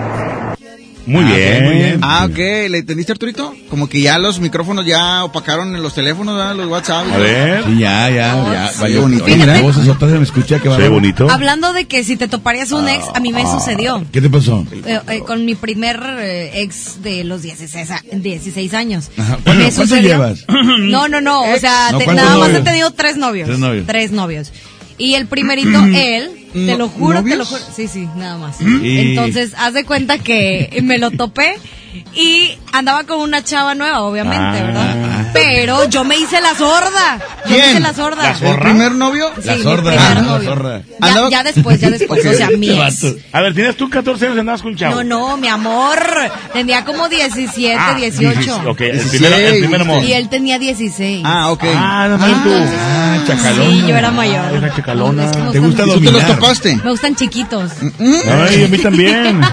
Muy Ah, bien. muy bien. Ah, ok, ¿le entendiste Arturito? Como que ya los micrófonos ya opacaron en los teléfonos, ¿verdad? los WhatsApp. A ver. Sí, ya, ya, ya. sí, Vaya, bonito, oye, mira. qué voz esota se me escucha que va Soy bonito. Hablando de que si te toparías un ex, a mí me sucedió. ¿Qué te pasó? Eh, eh, con mi primer eh, ex de los 16, a- 16 años. Ajá. Me ¿Cuántos sucedió- llevas? No, no, no. O sea, No, te- ¿cuántos nada más he novios? tenido tres novios. Tres novios. Tres novios. Y el primerito, él, Te lo juro, te lo juro. Sí, sí, nada más. Y- Entonces, haz de cuenta que me lo topé y andaba con una chava nueva, obviamente, Ah. ¿verdad? Pero yo me hice la sorda. Yo me hice la sorda. ¿El primer novio? Sí, mi primer novio. Ya, ya después, ya después. O sea, mi ex. A ver, ¿tienes tú 14 años y andabas con un chavo? No, no, mi amor. Tenía como 17, Ah, 18. 16, ok, el primer, el primer amor. Y él tenía 16. Ah, ok. Ah, no mames tú. Ah, chacalón. Sí, yo era mayor. Ay, una chacalona. Es que me ¿Te gusta gustan- ¿Tú te los dominar? Topaste? Me gustan chiquitos. Ay, a mí también.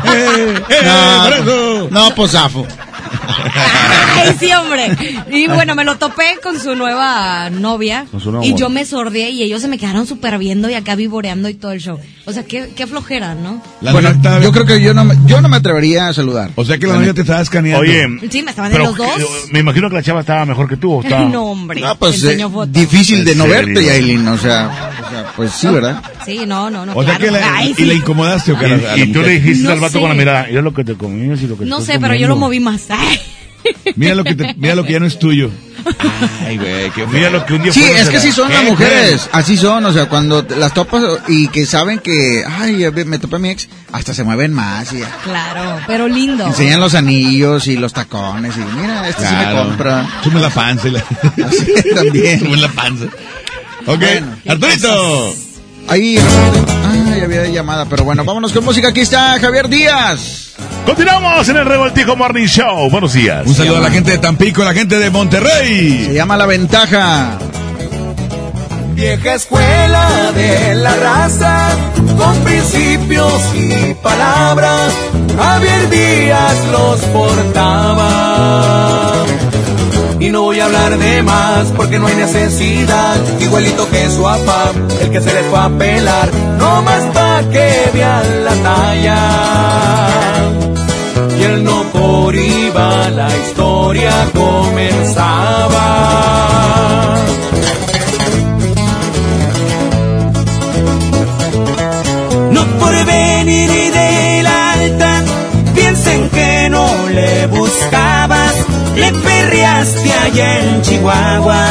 No, no, pues zafo. Ay, sí, hombre. Y bueno, me lo topé con su nueva novia. Con su nuevo y amor. yo me sordeé y ellos se me quedaron súper viendo y acá vivoreando y todo el show. O sea, qué, qué flojera, ¿no? La bueno, yo creo que yo no, me, yo no me atrevería a saludar. O sea que la novia te estaba escaneando. Oye, Sí, me estaban de los dos. que- me imagino que la chava estaba mejor que tú. ¿o estaba? No, hombre. No, pues eh, difícil de ¿En no serio? verte, Yailin. O sea, o sea, pues sí, ¿verdad? Sí, no, no, no. O sea que la, Ay, y sí. la incomodaste o qué? Y, y tú le dijiste No al vato sé. con la mirada, mira lo que te comías y lo que te No sé, pero yo lo comiendo". moví más. Mira lo que te- mira lo que ya no es tuyo. Ay, güey, qué Mira lo que un día Sí, es que la- sí son ¿Qué, las mujeres. Así son, o sea, cuando las topas y que saben que, ay, me topé a mi ex, hasta se mueven más y ya. Claro, pero lindo. enseñan los anillos y los tacones y mira, este sí me compra. Sume la panza y la... Así también. Sume la panza. Ok, Bueno, Arturito. Ahí, ay, había llamada, pero bueno, vámonos con música. Aquí está Javier Díaz. Continuamos en el Revoltijo Morning Show. Buenos días. Un saludo a la gente de Tampico, a la gente de Se Monterrey. llama La Ventaja. Vieja escuela de la raza, con principios y palabras, Javier Díaz los portaba. Y no voy a hablar de más porque no hay necesidad, igualito que su papá, el que se les fue a pelar, no más pa' que vean la talla. Y por iba, la historia comenzaba. No por venir de la alta, piensen que no le buscabas, le perreaste allá en Chihuahua.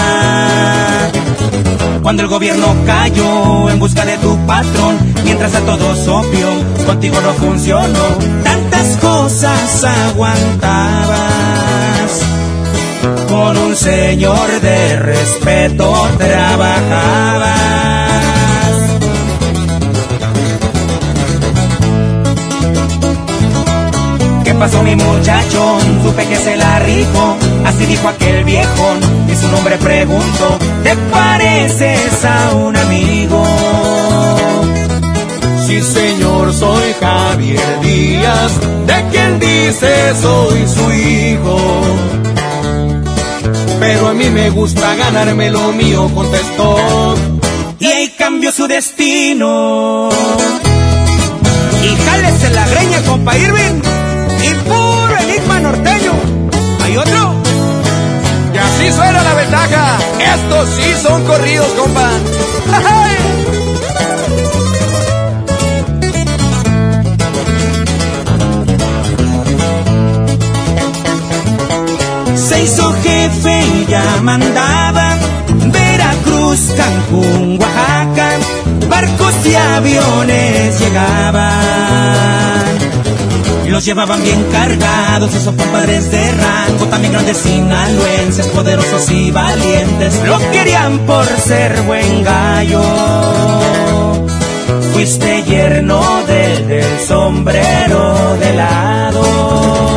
Cuando el gobierno cayó en busca de tu patrón, mientras a todos obvio, contigo no funcionó, tantas cosas aguantabas. Con un señor de respeto trabajabas. ¿Qué pasó mi muchacho? Supe que se la rifó, así dijo aquel viejón, y su nombre preguntó, ¿te pareces a un amigo? Sí señor, soy Javier Díaz, de quien dice soy su hijo. Pero a mí me gusta ganarme lo mío, contestó. Y ahí cambió su destino. Y jálese la greña, compa Irving. Y puro enigma norteño. ¿Hay otro? Y así suena la ventaja. Estos sí son corridos, compa. ¡Ay! Se hizo jefe y ya mandaba Veracruz, Cancún, Oaxaca, barcos y aviones llegaban. Los llevaban bien cargados, esos compadres de rango, también grandes sinaloenses, poderosos y valientes, lo querían por ser buen gallo. Fuiste yerno del sombrero de lado.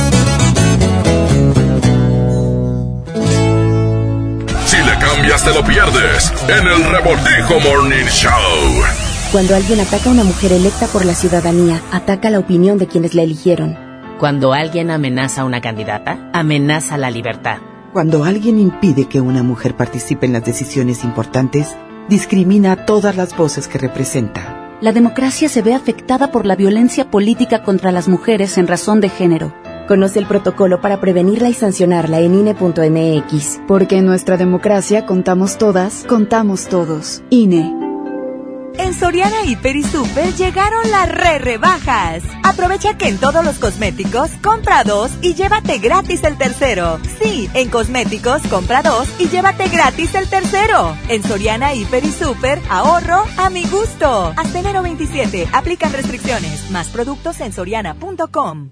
Cambias te lo pierdes en el Revoltijo Morning Show. Cuando alguien ataca a una mujer electa por la ciudadanía, ataca la opinión de quienes la eligieron. Cuando alguien amenaza a una candidata, amenaza la libertad. Cuando alguien impide que una mujer participe en las decisiones importantes, discrimina a todas las voces que representa. La democracia se ve afectada por la violencia política contra las mujeres en razón de género. Conoce el protocolo para prevenirla y sancionarla en INE.mx. Porque en nuestra democracia contamos todas, contamos todos. INE. En Soriana Hiper y Super llegaron las re rebajas. Aprovecha que en todos los cosméticos compra dos y llévate gratis el tercero. Sí, en cosméticos compra dos y llévate gratis el tercero. En Soriana Hiper y Super, ahorro a mi gusto. Hasta enero 27, aplican restricciones. Más productos en soriana.com.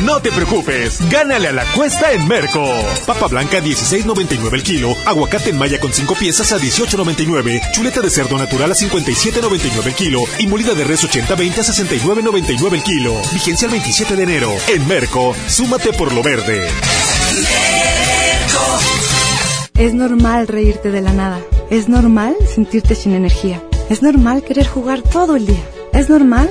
No te preocupes, gánale a la cuesta en Merco. Papa blanca 16.99 el kilo, aguacate en malla con 5 piezas a 18.99, chuleta de cerdo natural a 57.99 el kilo y molida de res 80-20 a 69.99 el kilo. Vigencia el 27 de enero. En Merco, súmate por lo verde. Es normal reírte de la nada. Es normal sentirte sin energía. Es normal querer jugar todo el día. Es normal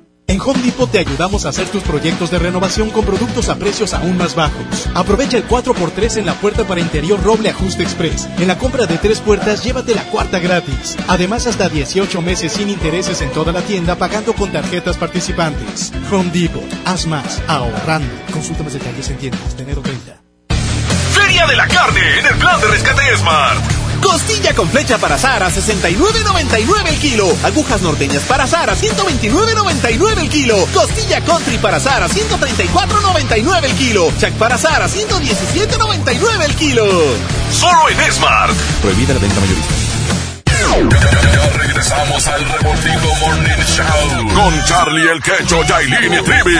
En Home Depot te ayudamos a hacer tus proyectos de renovación con productos a precios aún más bajos. Aprovecha el 4x3 en la puerta para interior Roble Ajuste Express. En la compra de tres puertas, llévate la cuarta gratis. Además, hasta 18 meses sin intereses en toda la tienda pagando con tarjetas participantes. Home Depot, haz más, ahorrando. Consulta más detalles en tiendas enero 30. Feria de la carne en el plan de rescate Smart. Costilla con flecha para asar a 69.99 el kilo. Agujas norteñas para asar a 129.99 el kilo. Costilla country para asar a 134.99 el kilo. Chac para asar a 117.99 el kilo. Solo en Smart. Prohibida la venta mayorista. Ya regresamos al Revoltijo Morning Show con Charlie el Quecho, Yailin y Trivi.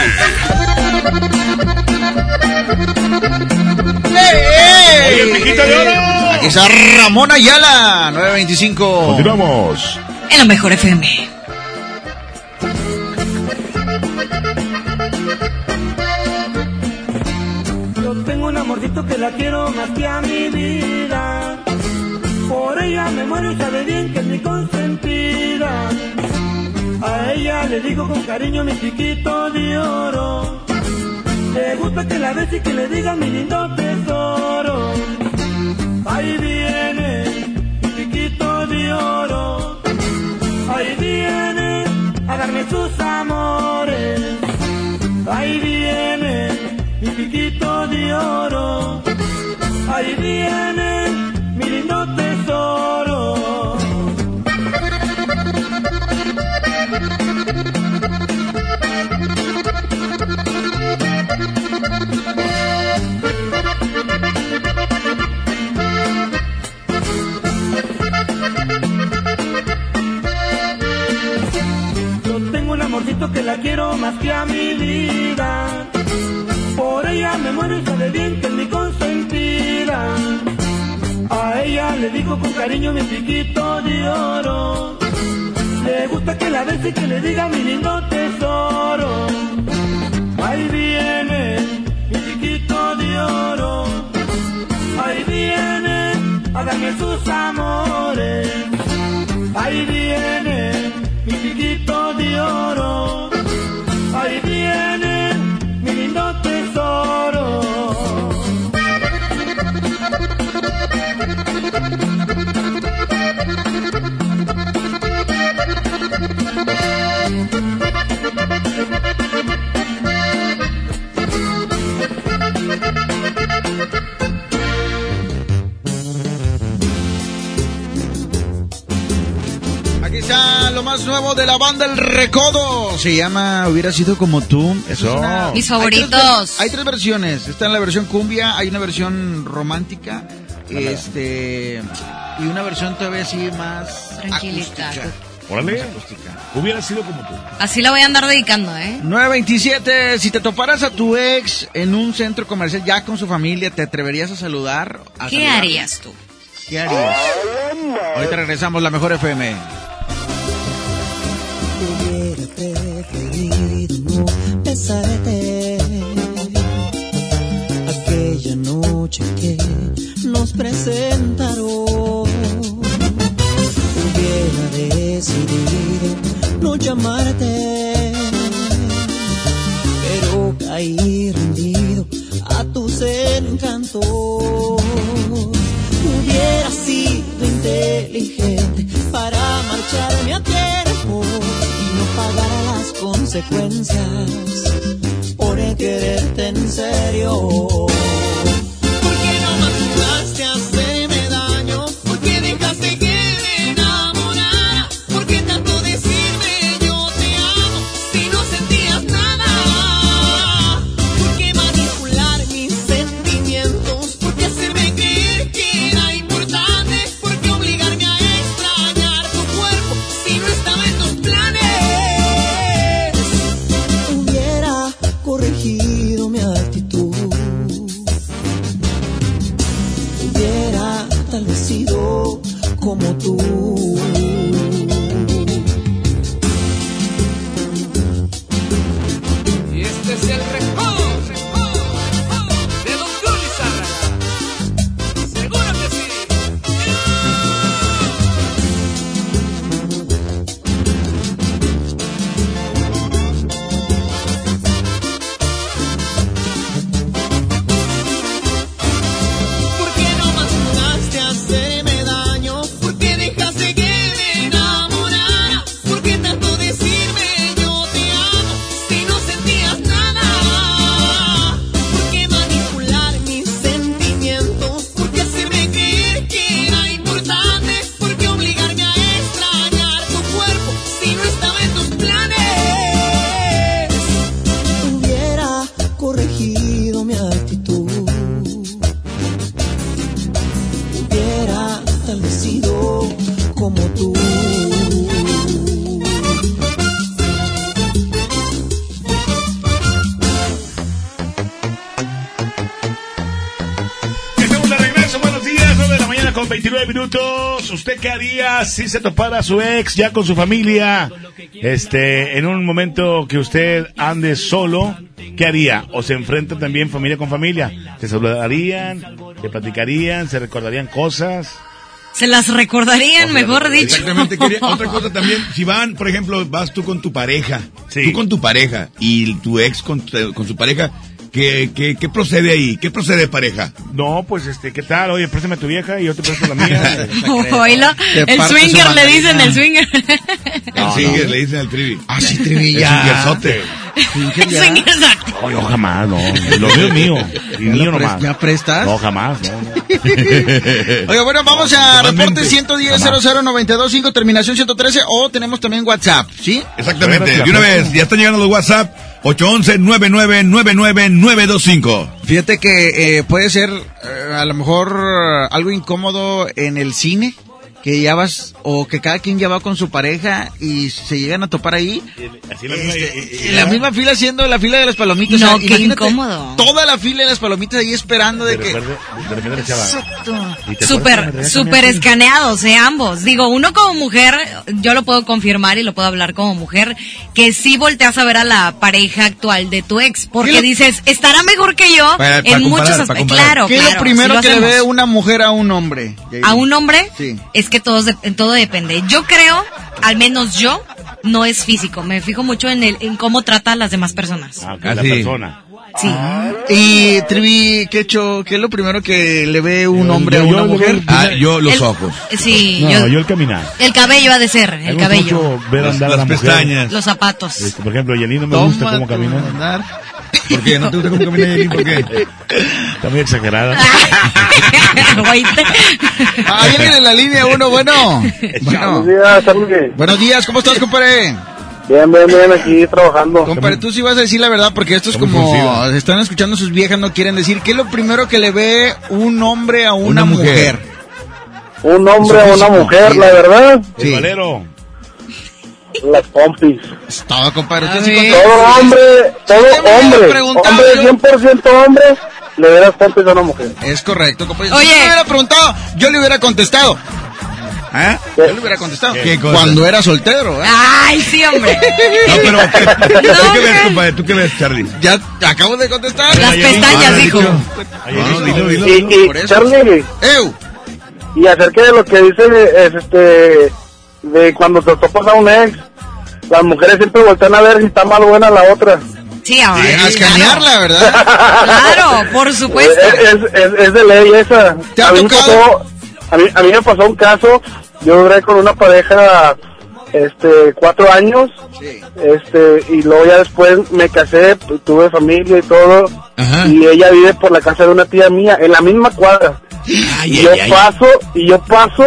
Oye, piquita de oro. Aquí está Ramón Ayala, 925. Continuamos. En la mejor FM. Yo tengo un amorcito que la quiero más que a mi vida. Por ella me muero y sabe bien que es mi consentida. A ella le digo con cariño mi chiquito de oro. Le gusta que la bese y que le diga mi lindo tesoro. Ahí viene chiquito de oro. Ahí viene a darme sus amores. Ahí viene mi piquito de oro. Ahí viene amorcito que la quiero más que a mi vida. Por ella me muero y sabe bien que es mi consentida. A ella le digo con cariño mi piquito de oro. Le gusta que la bese y que le diga mi lindo tesoro. Ahí viene mi piquito de oro. Ahí viene darme sus amores. Ahí viene mi piquito de oro. Ahí viene mi lindo más nuevo de la banda El Recodo. Se llama Hubiera sido como tú. Eso es una- Mis Hay favoritos. tres, hay tres versiones. Está en la versión cumbia, hay una versión romántica, este y una versión todavía así más Tranquilita. acústica. Órale. Hubiera sido como tú. Así la voy a andar dedicando, ¿eh? 927, si te toparas a tu ex en un centro comercial ya con su familia, ¿te atreverías a saludar? a ¿Qué harías tú? ¿Qué harías? Ahorita regresamos, la mejor FM. Preferido besarte aquella noche que nos presentaron. Hubiera decidido no llamarte, pero caí rendido a tus encantos. Hubiera sido inteligente para marcharme a tiempo y no pagar las consecuencias por quererte en serio. 29 minutos. ¿Usted qué haría si se topara a su ex ya con su familia? Este, en un momento que usted ande solo, ¿qué haría? ¿O se enfrenta también familia con familia? ¿Se saludarían? ¿Se platicarían? ¿Se recordarían cosas? Se las recordarían, mejor dicho. Exactamente. quería- otra cosa también, si van, por ejemplo, vas tú con tu pareja, tú con tu pareja y tu ex con, tu- con su pareja, ¿qué, qué, qué procede ahí? ¿Qué procede pareja? No, pues este, ¿qué tal? Oye, préstame a tu vieja y yo te presto la mía. Oílo, el swinger le dicen el swinger. El swinger, le dicen al trivi. Ah, sí, trivi, El ya. swingerzote. El swinger, exacto. No, yo jamás, no. Lo mío es mío. Y mío nomás. ¿Ya prestas? No, jamás, no. no. Oiga, bueno, vamos a reporte 110 00925 terminación 113 o tenemos también WhatsApp, ¿sí? Exactamente. De una vez, ya están llegando los WhatsApp. 811-9999-925. Fíjate que eh, puede ser eh, a lo mejor algo incómodo en el cine. Que ya vas, o que cada quien ya va con su pareja y se llegan a topar ahí. Así la Este, y- y- en la misma fila haciendo la fila de las palomitas. No, o sea, qué incómodo. Toda la fila de las palomitas ahí esperando de de que... repente, de repente la chava. Exacto. ¿y te acuerdas que me Súper, súper escaneados, eh, ambos. Digo, uno como mujer, yo lo puedo confirmar y lo puedo hablar como mujer, que sí volteas a ver a la pareja actual de tu ex, porque dices, estará mejor que yo Para- para en muchos aspectos. Claro, ¿Qué es claro, lo primero que le ve una mujer a un hombre? a un hombre Sí. es que todo, todo depende. Yo creo, al menos yo, no es físico. Me fijo mucho en, el, en cómo trata a las demás personas. Ah, Ah, la persona. Sí. Y Trivi, ¿qué, hecho, ¿qué es lo primero que le ve un hombre a yo- una yo mujer? Ah, yo los El- ojos. Sí, No, yo- yo el caminar. el cabello ha de ser, el cabello. mucho ver Las- andar a las la mujer. pestañas. Los zapatos. Este, por ejemplo, Yelina me Toma gusta cómo camina. ¿Por qué? ¿No te gusta cómo camina Yailin? ¿Por qué? Está muy exagerada. Ah, viene en la línea uno, bueno. bueno. Buenos días, Charlie. Buenos días, ¿cómo estás, compadre? Bien, bien, bien, aquí trabajando. Compadre, tú sí vas a decir la verdad porque esto es como fruncido. están escuchando sus viejas, no quieren decir. ¿Qué es lo primero que le ve un hombre a una, Una mujer? mujer. Un hombre o una mujer, sí. la verdad, El Sí. valero. Las pompis. Todo, compadre. Usted A sí. Todo hombre, todo hombre, hombre yo- 100% hombre, le las pompis a una mujer. Es correcto, compadre. Oye. Si me hubiera preguntado, yo le hubiera contestado. ¿Ah? Yo le hubiera contestado. ¿Qué cosa? Cuando era soltero, ¿eh? Ay, sí, hombre. No, pero ¿qué- ¿tú qué ves, compadre? ¿Tú qué ves, Charlie? Ya acabo de contestar. Las pestañas, dijo. dilo, Y, y. Charlie, ¡Ew! y acerca de lo que dice, es este, de cuando te topas a un ex, las mujeres siempre voltean a ver si está más buena la otra. Sí, ahora. A escanearla, ¿verdad? Claro, por supuesto. Es, es, es de ley esa. ¿Te ha a, mí pasó, a, mí, a mí me pasó un caso, yo duré con una pareja este cuatro años Sí. este y luego ya después me casé tu- tuve familia y todo Ajá. y ella vive por la casa de una tía mía en la misma cuadra Ay, y ay, yo ay. paso y yo paso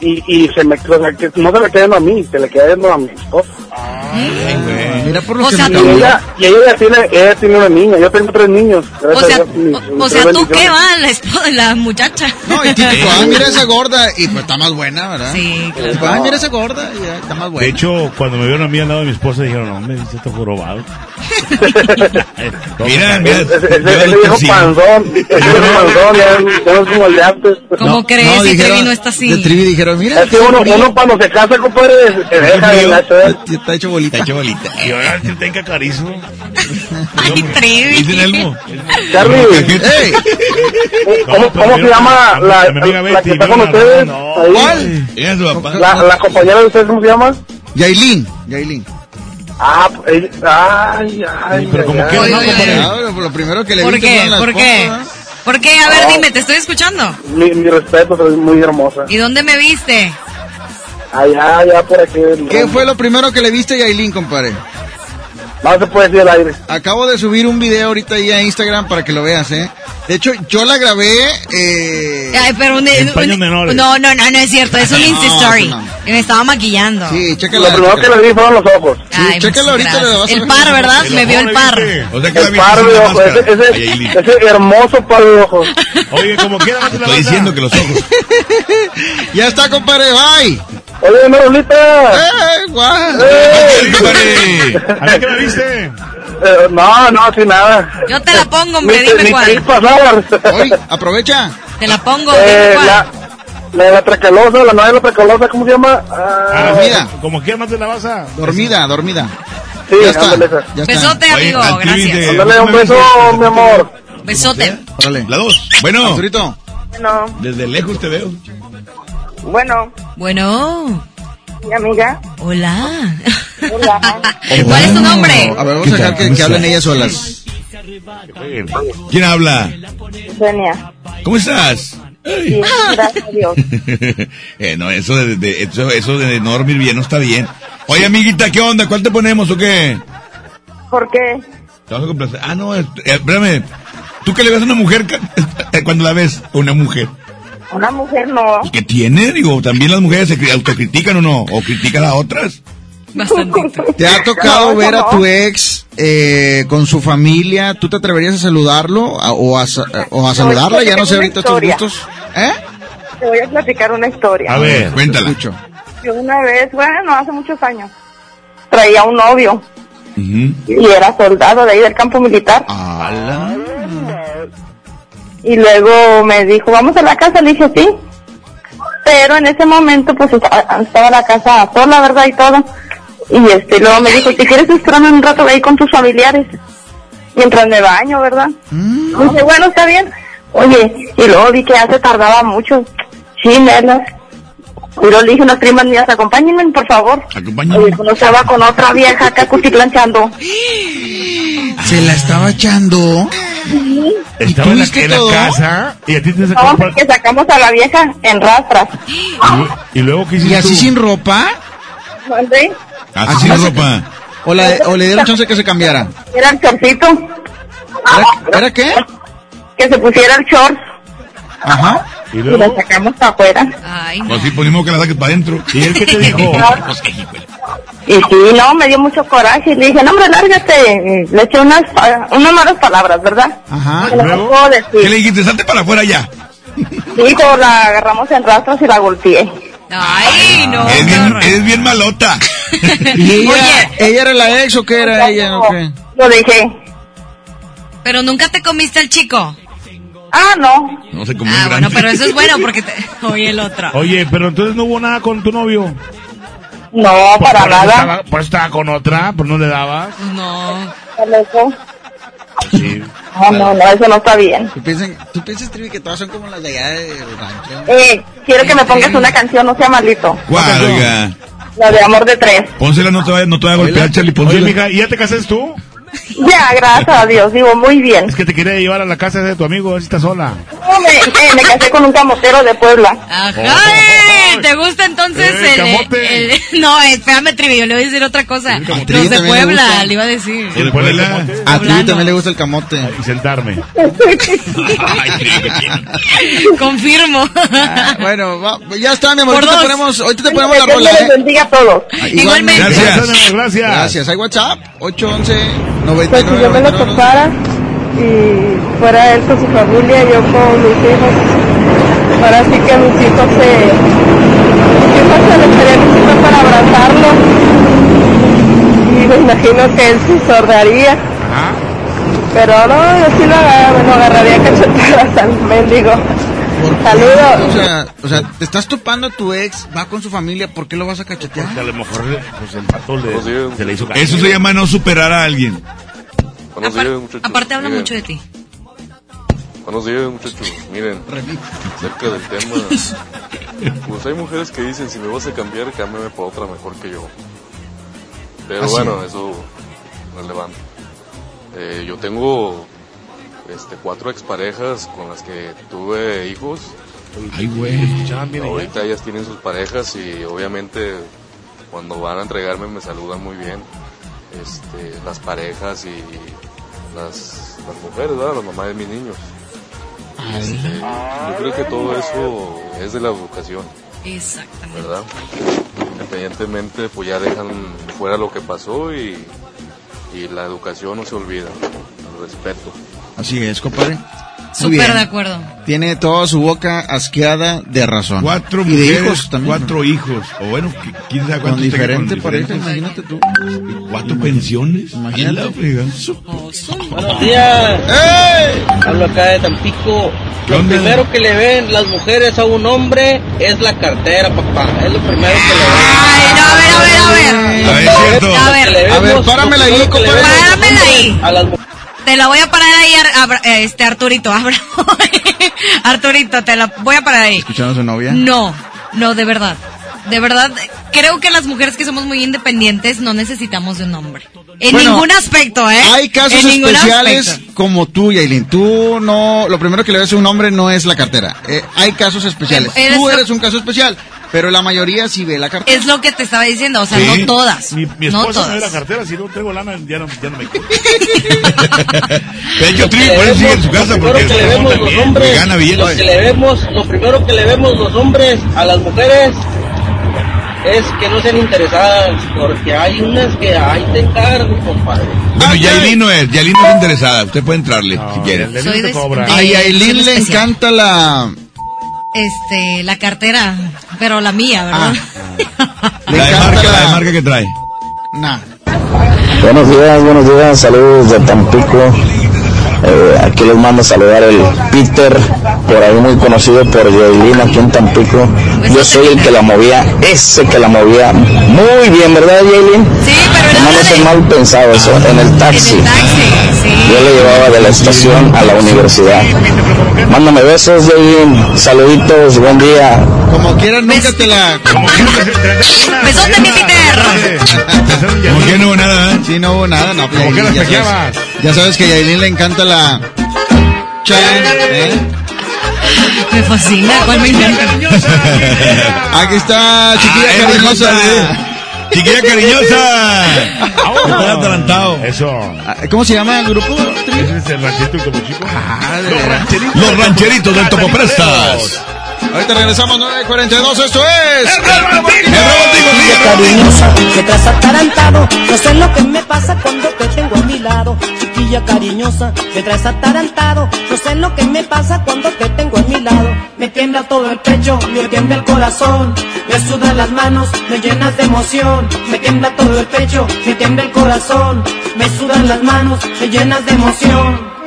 y, y se me o sea, que no se me queda viendo a mí se le queda viendo a mi esposa Ay, güey. Mira por lo O que sea, me y ella y ella ya tiene ella tiene una niña yo tengo tres niños O sea, Dios, mis- o, o sea, ¿tú qué va? La, esp- la muchacha. No, y típico, ah, mira esa gorda. Y pues está más buena, ¿verdad? Sí, claro. Tipo, ah, mira esa gorda. Y ya está más buena. De hecho, cuando me vieron a mí al lado de mi esposa, dijeron, no, hombre, este está jorobado. Mira, mira. ese, viejo persigo. panzón ese viejo panzón ya, no es como el de antes ¿Cómo crees? si Trevi no está así. De Trivi dijeron, mira. Es que uno, uno cuando se casa, compadre, se deja de la Está hecho bolita. Está hecho bolita. Y ahora que tenga carizo. Ay. ¿cómo, cómo se llama la, la que está con ustedes? ¿Cuál? Ella es su papá. La, la compañera de ustedes, ¿cómo se llama? Yailin. Yailin. Ah, eh, ay, ay. pero como ay, que no, compadre. Lo primero que le ¿Por vi que qué? ¿Por qué? ¿Por qué? A ver, No. dime, te estoy escuchando. Mi, mi respeto, soy muy hermosa. ¿Y dónde me viste? Allá, allá por aquí. ¿Qué fue lo primero que le viste a Yailin, compadre? No se puede decir al aire. Acabo de subir un video ahorita ahí a Instagram para que lo veas, ¿eh? De hecho, yo la grabé. Eh... Ay, pero un, En un- paños menores. No, no, no, no es cierto. Es un No, Insta Story. no. Me estaba maquillando. Sí, Lo chécala. primero que chécala. le vi fueron los ojos. Sí, Ay, chécalo muchas ahorita, le vas a El ver. par, ¿verdad? El Me vio el par. O sea que la El par de ojos, ese, ese, ese hermoso par de ojos. Oye, como quiera, Estoy a- diciendo que los ojos. Ya está, compadre, bye. Oye, Marolita. ¡Eh, guau! ¡Eh! ¿A mí qué me viste? Eh, no, no, sin nada. Yo te la pongo, hombre, dime ni cuál. Hoy, aprovecha. Te la pongo, Eh, dime cuál. la, la de la tracalosa, la nueva de la tracalosa, ¿cómo se llama? Ah, Dormida. Como quiera, no te la vas a... Dormida, dormida. sí, Ya está. Ya está. Besote, Oye, amigo, gracias. de- Ándale, un beso, mi amor. Besote. Órale. La dos. Bueno, Arturito. Bueno, desde lejos te veo. Bueno, Bueno, mi amiga. hola. Hola. ¿Cuál es tu nombre? A ver, vamos a dejar que, que hablen ellas solas. ¿Quién habla? Sonia. ¿Cómo estás? Sí, gracias a Dios. eh, no, eso de, de- eso, eso de no dormir bien no está bien. Oye, amiguita, ¿qué onda? ¿Cuál te ponemos o qué? ¿Por qué? Te vas a complacer. Ah, no, eh, espérame. ¿Tú qué le ves a una mujer eh, cuando la ves? Una mujer. Una mujer no. ¿Y qué tiene? Digo, también las mujeres se cri- autocritican o no, o critican a otras. Bastantito. ¿Te ha tocado No, ver a tu ex eh, con su familia? ¿Tú te atreverías a saludarlo a- o, a, o a saludarla? Ya no sé ahorita tus gustos. ¿Eh? Te voy a platicar una historia. A ver, cuéntala. Yo una vez, bueno, hace muchos años, traía un novio y era soldado de ahí del campo militar. Y luego me dijo, vamos a la casa, le dije sí. Pero en ese momento pues esta- estaba la casa sola, ¿verdad? Y todo. Y este, luego me dijo, si quieres esperarme un rato ahí con tus familiares. Mientras me baño, ¿verdad? Dije, bueno, está bien. Oye, y luego vi que ya se tardaba mucho. Sí, Nela. Y luego le dije a unas primas mías, acompáñenme, por favor. Pues, estaba con otra vieja acá cuchiplanchando. Se la estaba echando. Estaba en la, en la casa y a ti te sacó No, porque sacamos a la vieja en rastras. y luego qué hiciste ¿Y así tú? sin ropa? ¿Dónde? Así sin ropa. ¿O, la- o le dieron chance que se cambiara? Era el chorcito. ¿Era, era qué? Que se pusiera el short. Ajá. ¿Y la sacamos para afuera. Ay, Pues sí, ponemos que la saques para adentro. ¿Y él qué te dijo? Pues Y sí, no, me dio mucho coraje. Y le dije, no, hombre, lárgate. Le eché unas, pa- unas malas palabras, ¿verdad? Ajá. Que no ¿Luego? ¿Qué le dijiste? Salte para afuera ya. Dijo, la agarramos en rastros y la golpeé. Ay, no. Es bien, horror. es bien malota. ¿Y ella, Oye. ella era la ex o qué era ella? o qué? Lo dejé. Pero nunca te comiste al chico. Ah, no. No se comió Ah, un bueno, pero eso es bueno porque te... Oye, el otro. Oye, pero entonces no hubo nada con tu novio. No, Pues para por eso nada. Estaba, pues estaba con otra, pues no le dabas. No. Sí. No, no, no, eso no está bien. ¿Tú piensas, tú piensas, Trivi, que todas son como las de allá del rancho? Eh, quiero que me pongas una canción, no sea maldito. ¿Cuál, oiga? La de Amor de Tres. Pónsela, no te vaya, no te vaya a golpear, Charlie. Oye, Pónsela. mija, ¿y ya te casaste tú? Ya, gracias a Dios, digo, muy bien. Es que te quería llevar a la casa de tu amigo, a ver si está sola. No, me, eh, me casé con un camotero de Puebla. Ajá. ¿Te gusta entonces Eh, el, camote. el- No, espérame, Trivi, yo le voy a decir otra cosa. Los de le Puebla, le iba a decir. ¿Y después del camote? A Trivi también le gusta el camote. Y sentarme. Confirmo. Ah, bueno, va- ya está, mi amor. Por Ahorita te ponemos, ahorita te ponemos la Dios rola, les ¿eh? bendiga a todos. Igualmente. Gracias. Gracias, gracias. Gracias. Hay WhatsApp, 811 Pues si yo me lo 99 topara y fuera él con su familia, yo con mis hijos, ahora sí que mis hijos se... Mis hijos se les encima para abrazarlo y me imagino que él se sordaría. Ajá. Pero no, yo sí lo, agar- lo agarraría cachetadas al mendigo. O Saludos. sea, o sea, te estás topando a tu ex, va con su familia, ¿por qué lo vas a cachetear? Porque a lo mejor pues, el pato le, se le hizo. Eso se llama no superar a alguien. Apar- aparte habla mucho de ti. Buenos días, muchachos. Miren, acerca del tema, pues hay mujeres que dicen, si me vas a cambiar, cámbiame por otra mejor que yo. Pero Ah, sí. bueno, eso no es relevante. Eh, yo tengo este, cuatro exparejas con las que tuve hijos. Ay, güey. Ahorita ellas tienen sus parejas y obviamente cuando van a entregarme me saludan muy bien. Este, las parejas y las, las mujeres, ¿verdad? las mamás de mis niños. Este, yo creo que todo eso es de la educación, Exactamente. ¿verdad? Independientemente, pues ya dejan fuera lo que pasó y, y la educación no se olvida, el respeto. Así es, compadre. Súper de acuerdo. Tiene toda su boca asqueada de razón. Cuatro y de hijos también. cuatro hijos. O bueno, qui- quién sabe Con cuántos tenga diferente con pareja, diferentes. imagínate tú. ¿Cuatro pensiones? Imagínate. A la frega. Buenos días. Hablo acá de Tampico. ¿Qué Lo onda? primero que le ven las mujeres a un hombre es la cartera, papá. Es lo primero que le ven. Ay, no, a ver, a ver, a ver. Ah, es cierto. A ver, Que le A ver, páramela ahí, compadre. Páramela ahí. A las mujeres. Te la voy a parar ahí, Ar- este Arturito. Abra- Arturito, te la voy a parar ahí. ¿Escuchando a su novia? No, no, de verdad. De verdad, creo que las mujeres que somos muy independientes no necesitamos de un hombre. En Bueno, ningún aspecto, ¿eh? Hay casos En especiales aspecto. como tú, Yailin. Tú no, lo primero que le ves a un hombre no es la cartera. Eh, hay casos especiales. Eh, eres Tú lo- eres un caso especial, pero la mayoría sí ve la cartera. Es lo que te estaba diciendo, o sea, Sí. no todas. Mi, mi no esposa me ve la todas. cartera, si no tengo lana, ya no, ya no me De hecho, Tri, por eso sigue en su casa, lo porque que le vemos los hombres, gana lo billetes. que le vemos, lo primero que le vemos los hombres a las mujeres es que no sean interesadas, porque hay unas que ahí te encargo, compadre. Bueno. Yailin no es, Yailin no es interesada. Usted puede entrarle si quiere. no A Yailin le especial. encanta la... Este, la cartera, pero la mía, ¿verdad? La de marca, la de marca que trae. Nah. Buenos días, buenos días, saludos de Tampico. Eh, aquí les mando a saludar el Peter, por ahí muy conocido por Yailin aquí en Tampico. Yo soy el que la movía, ese que la movía muy bien, ¿verdad, Yailin? Sí, pero no es mal pensado eso, en el taxi. Yo le llevaba de la estación a la universidad. Mándame besos, Yailin, saluditos, buen día. Como quieras, nunca te la. Besote, mi Peter. Como que no hubo nada, ¿eh? Sí, no hubo nada, no. Como que la ya, pequeabas. sabes, ya sabes que a Yailin le encanta la. Chan, ¿eh? Me fascina, ¿cuál me encanta? Aquí está, chiquilla Ah, cariñosa. Chiquilla cariñosa. Estoy adelantado. Eso. Ah, ¿Cómo se llama el grupo? Ese es el rancherito del Topo Chico. Los rancheritos. Los rancheritos del Topo Prestas. Ahorita regresamos 9.42, esto es... Chiquilla cariñosa, que traes atarantado. No sé lo que me pasa cuando te tengo a mi lado. Chiquilla cariñosa, que traes atarantado. No sé lo que me pasa cuando te tengo a mi lado. Me tiembla todo el pecho, me tiembla el corazón. Me sudan las manos, me llenas de emoción. Me tiembla todo el pecho, me tiembla el corazón. Me sudan las manos, me llenas de emoción.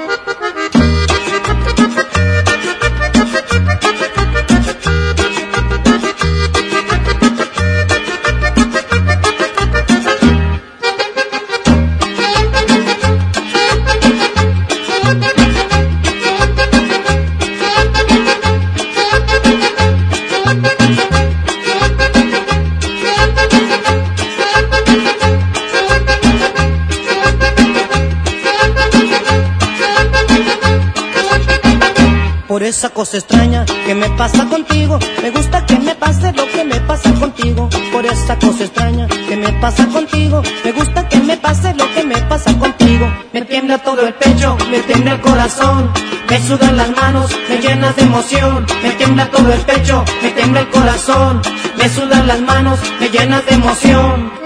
Esa cosa extraña que me pasa contigo. Me gusta que me pase lo que me pasa contigo. Por esa cosa extraña que me pasa contigo. Me gusta que me pase lo que me pasa contigo. Me tiembla todo el pecho, me tiembla el corazón. Me sudan las manos, me llenas de emoción. Me tiembla todo el pecho, me tiembla el corazón. Me sudan las manos, me llenas de emoción.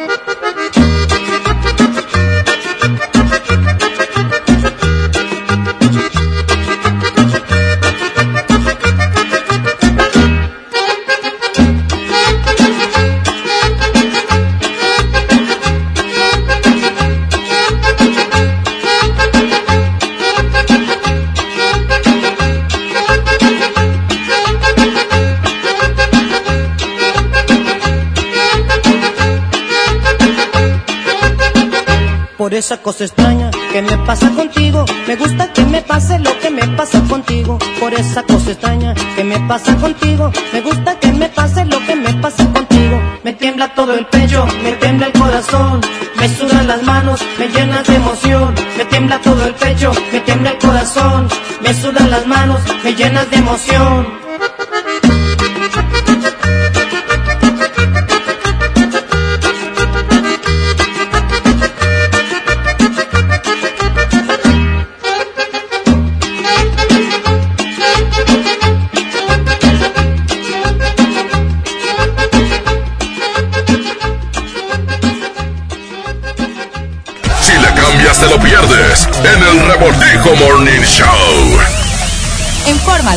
Esa cosa extraña que me pasa contigo. Me gusta que me pase lo que me pasa contigo. Por esa cosa extraña que me pasa contigo. Me gusta que me pase lo que me pasa contigo. Me tiembla todo el pecho, me tiembla el corazón. Me sudan las manos, me llenas de emoción. Me tiembla todo el pecho, me tiembla el corazón. Me sudan las manos, me llenas de emoción.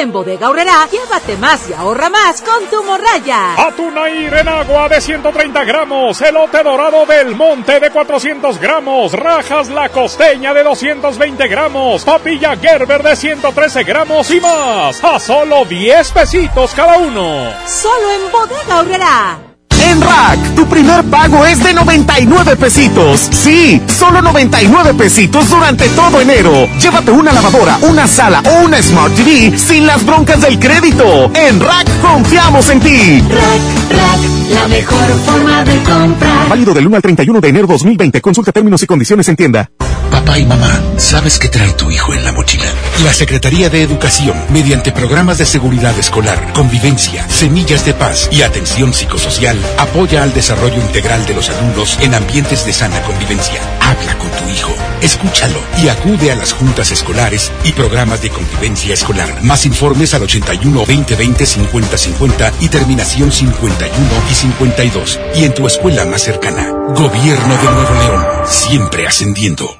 En Bodega Aurrerá, llévate más y ahorra más con tu morraya. Atunair en agua de 130 gramos, elote dorado del monte de 400 gramos, rajas la costeña de 220 gramos, papilla Gerber de 113 gramos y más, a solo 10 pesitos cada uno. Solo en Bodega Aurrerá. En Rack, tu primer pago es de 99 pesitos. Sí, solo 99 pesitos durante todo enero. Llévate una lavadora, una sala o una Smart TV sin las broncas del crédito. En Rack confiamos en ti. La mejor forma de comprar. Válido del 1 al 31 de enero 2020. Consulta términos y condiciones en tienda. Papá y mamá, ¿sabes qué trae tu hijo en la mochila? La Secretaría de Educación, mediante programas de seguridad escolar, convivencia, semillas de paz y atención psicosocial, apoya al desarrollo integral de los alumnos en ambientes de sana convivencia. habla con tu hijo, escúchalo y acude a las juntas escolares y programas de convivencia escolar. Más informes al 81 20 20 50 50 y terminación 51 y 52. Y en tu escuela más cercana. Gobierno de Nuevo León, siempre ascendiendo.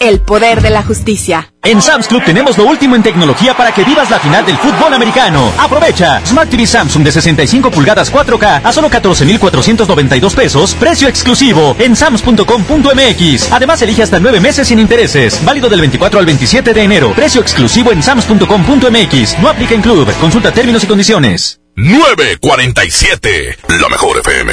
El poder de la justicia. En Sam's Club tenemos lo último en tecnología para que vivas la final del fútbol americano. Aprovecha. Smart TV Samsung de 65 pulgadas 4K a solo 14,492 pesos. Precio exclusivo en sams.com.mx. Además elige hasta 9 meses sin intereses. Válido del 24 al 27 de enero. Precio exclusivo en sams.com.mx. No aplica en club. Consulta términos y condiciones. 947, la mejor FM.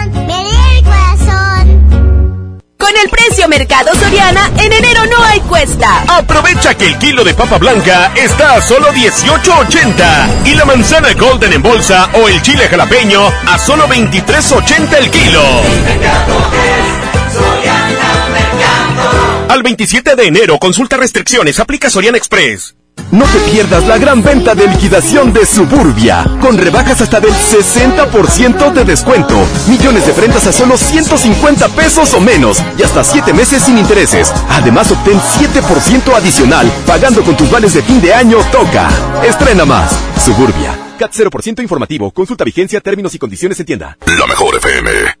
Con el precio Mercado Soriana, en enero no hay cuesta. Aprovecha que el kilo de papa blanca está a solo 18.80 y la manzana golden en bolsa o el chile jalapeño a solo 23.80 el kilo. Al 27 de enero, consulta restricciones, aplica Soriana Express. No te pierdas la gran venta de liquidación de Suburbia, con rebajas hasta del 60% de descuento, millones de prendas a solo 150 pesos o menos y hasta 7 meses sin intereses. Además obtén 7% adicional pagando con tus vales de fin de año Toca. Estrena más. Suburbia. CAT 0% informativo. Consulta vigencia, términos y condiciones en tienda. La mejor FM.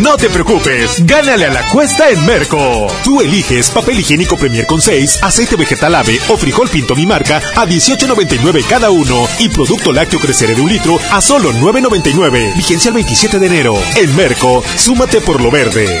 No te preocupes, gánale a la cuesta en Merco. Tú eliges papel higiénico Premier con 6, aceite vegetal ave o frijol pinto mi marca a 18.99 cada uno y producto lácteo crecer de un litro a solo 9.99. Vigencia el 27 de enero. En Merco, súmate por lo verde.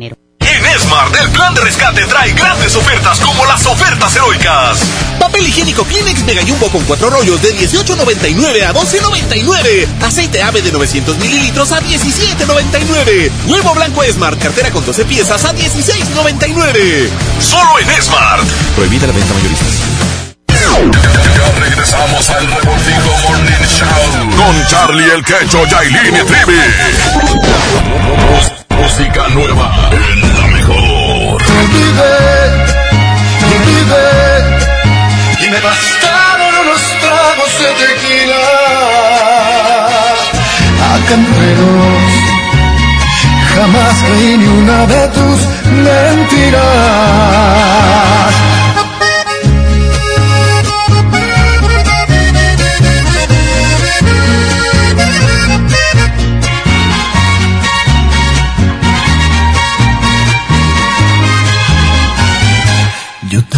En Esmart, el plan de rescate trae grandes ofertas como las ofertas heroicas. Papel higiénico Kleenex Mega Jumbo con cuatro rollos de 18.99 a 12.99. Aceite ave de 900 mililitros a 17.99. Huevo blanco Smart, cartera con 12 piezas a 16.99. Solo en Esmart. Prohibida la venta mayorista. Ya regresamos al Reportivo Morning Show con Charlie el Quecho, Yailin y Trivi. Música nueva en la mejor. y me bastaron unos tragos de tequila. Acá entre jamás creí ni una de tus mentiras.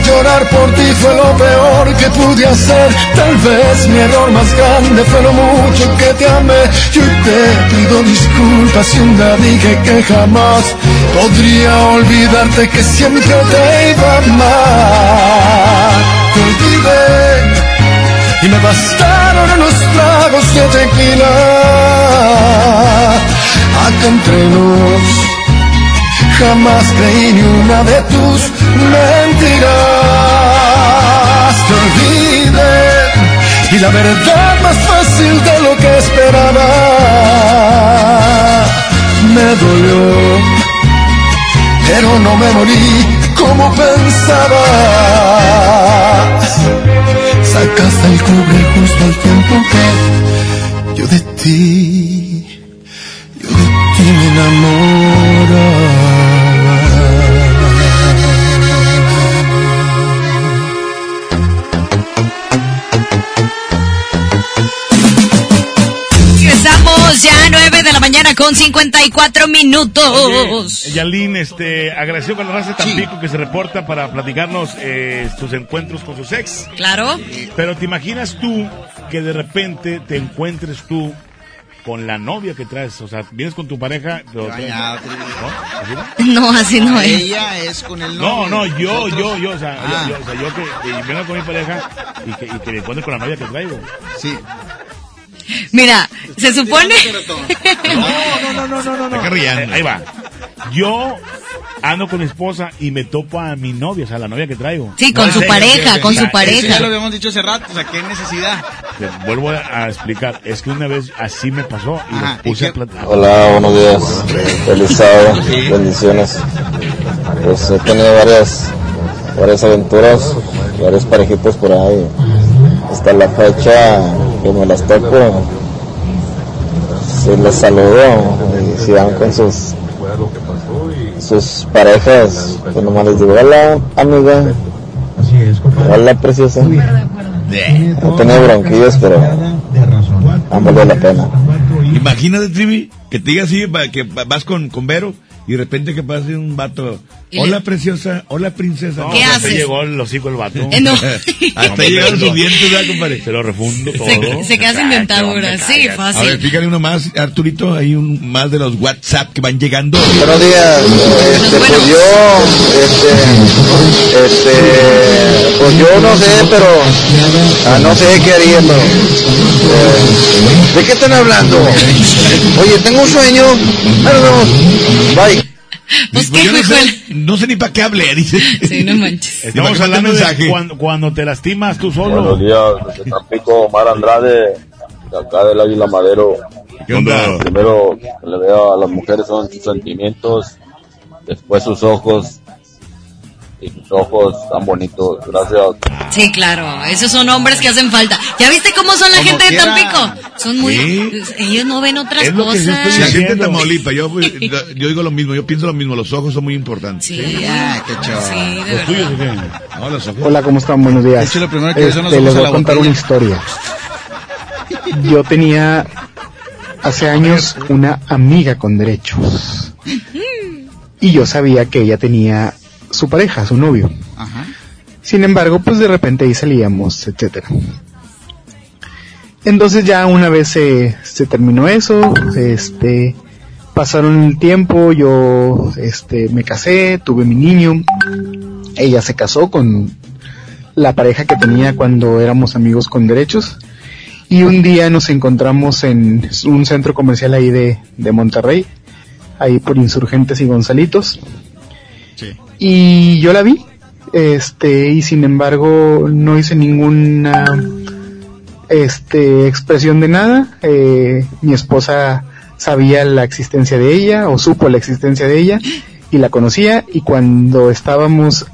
Llorar, por ti fue lo peor que pude hacer. Tal vez mi error más grande fue lo mucho que te amé. Yo te pido disculpas si un día dije que jamás podría olvidarte que siempre te iba a amar. Te olvidé y me bastaron unos tragos de tequila. Acá entre nos Jamás creí ni una de tus mentiras. Te olvidé y la verdad más fácil de lo que esperaba. Me dolió, pero no me morí como pensabas. Sacaste el cubre justo al tiempo que yo de ti, yo de ti me enamoraba. Ya 9 de la mañana con 54 minutos. Yalín, este, agradeció con la raza de Tampico que se reporta para platicarnos eh, tus encuentros con sus ex. Claro. Pero te imaginas tú que de repente te encuentres tú con la novia que traes, o sea, vienes con tu pareja, pero traes- bañado, ¿no? ¿Así no? No, así no es. Ella es con el No, novio. no, yo, Nosotros- yo, yo, o sea, Ah. yo, yo, o sea, yo que, que vengo con mi pareja y que, y que me encuentre con la novia que traigo. Sí. Mira, se supone. No, no, no, no, no, no. Ahí va. Yo ando con mi esposa y me topo a mi novia, o sea, la novia que traigo. Sí, con No, su serio, pareja, con su pareja. Eso ya lo habíamos dicho hace rato, o sea, qué necesidad. Vuelvo a explicar, es que una vez así me pasó y Ajá, los puse a platicar. Hola, buenos días. Feliz sábado. Bendiciones. Pues he tenido varias, varias aventuras, varios parejitos por ahí. Hasta la fecha que me las toco, si les saludo y si van con sus, sus parejas, pues nomás les digo, hola amiga, hola preciosa. He tenido bronquillos, pero han valido la pena. Imagínate, Trivi, que te diga así, que va- vas con, con Vero y de repente que pase un vato. Hola, le- preciosa. Hola, princesa. No, ¿Qué hasta haces? llegó el hocico el vato. Eh, no. Hasta llegaron sus dientes, ¿verdad, compadre? Se lo refundo todo. Se, se queda sin dentadura, sí, cállate. A ver, fácil. fíjale uno más, Arturito, hay un más de los WhatsApp que van llegando. Buenos días, este, pues yo, este, este, pues yo no sé, pero, ah, no sé qué haría, pero, eh, ¿de qué están hablando? Oye, tengo un sueño, Ahí nos vemos, bye. Pues Pues qué, no, sé, no sé ni para qué hablé, dice. Sí, no manches. Estamos Imagínate hablando un de mensaje. cuando, cuando te lastimas tú solo. Buenos días, desde Tampico, Omar Andrade, de acá del Águila Madero. ¿Qué onda? Primero le veo a las mujeres son sus sentimientos, después sus ojos, y sus ojos tan bonitos, gracias. Sí, claro, esos son hombres que hacen falta. ¿Ya viste cómo son la Como gente de. Tampico? Son muy... Sí. Ellos no ven otras Es lo que yo cosas. estoy La gente de. Tamaulipas, yo, yo digo lo mismo, yo pienso lo mismo, los ojos son muy importantes. Sí, Ah, qué chaval. sí, ¿Los tuyos o qué? No, los ojos. Hola, ¿cómo están? Buenos días. Hecho, que los Este, les a voy a contar una historia. yo tenía hace años una amiga con derechos. Y yo sabía que ella tenía su pareja, su novio. Sin embargo, pues de repente ahí salíamos, etcétera. Entonces ya una vez se, se terminó eso, este, pasaron el tiempo, yo, este, me casé, tuve mi niño, ella se casó con la pareja que tenía cuando éramos amigos con derechos, y un día nos encontramos en un centro comercial ahí de, de Monterrey, ahí por Insurgentes y Gonzalitos, y yo la vi, este, y sin embargo no hice ninguna este, expresión de nada. Eh, mi esposa sabía la existencia de ella o supo la existencia de ella y la conocía y cuando estábamos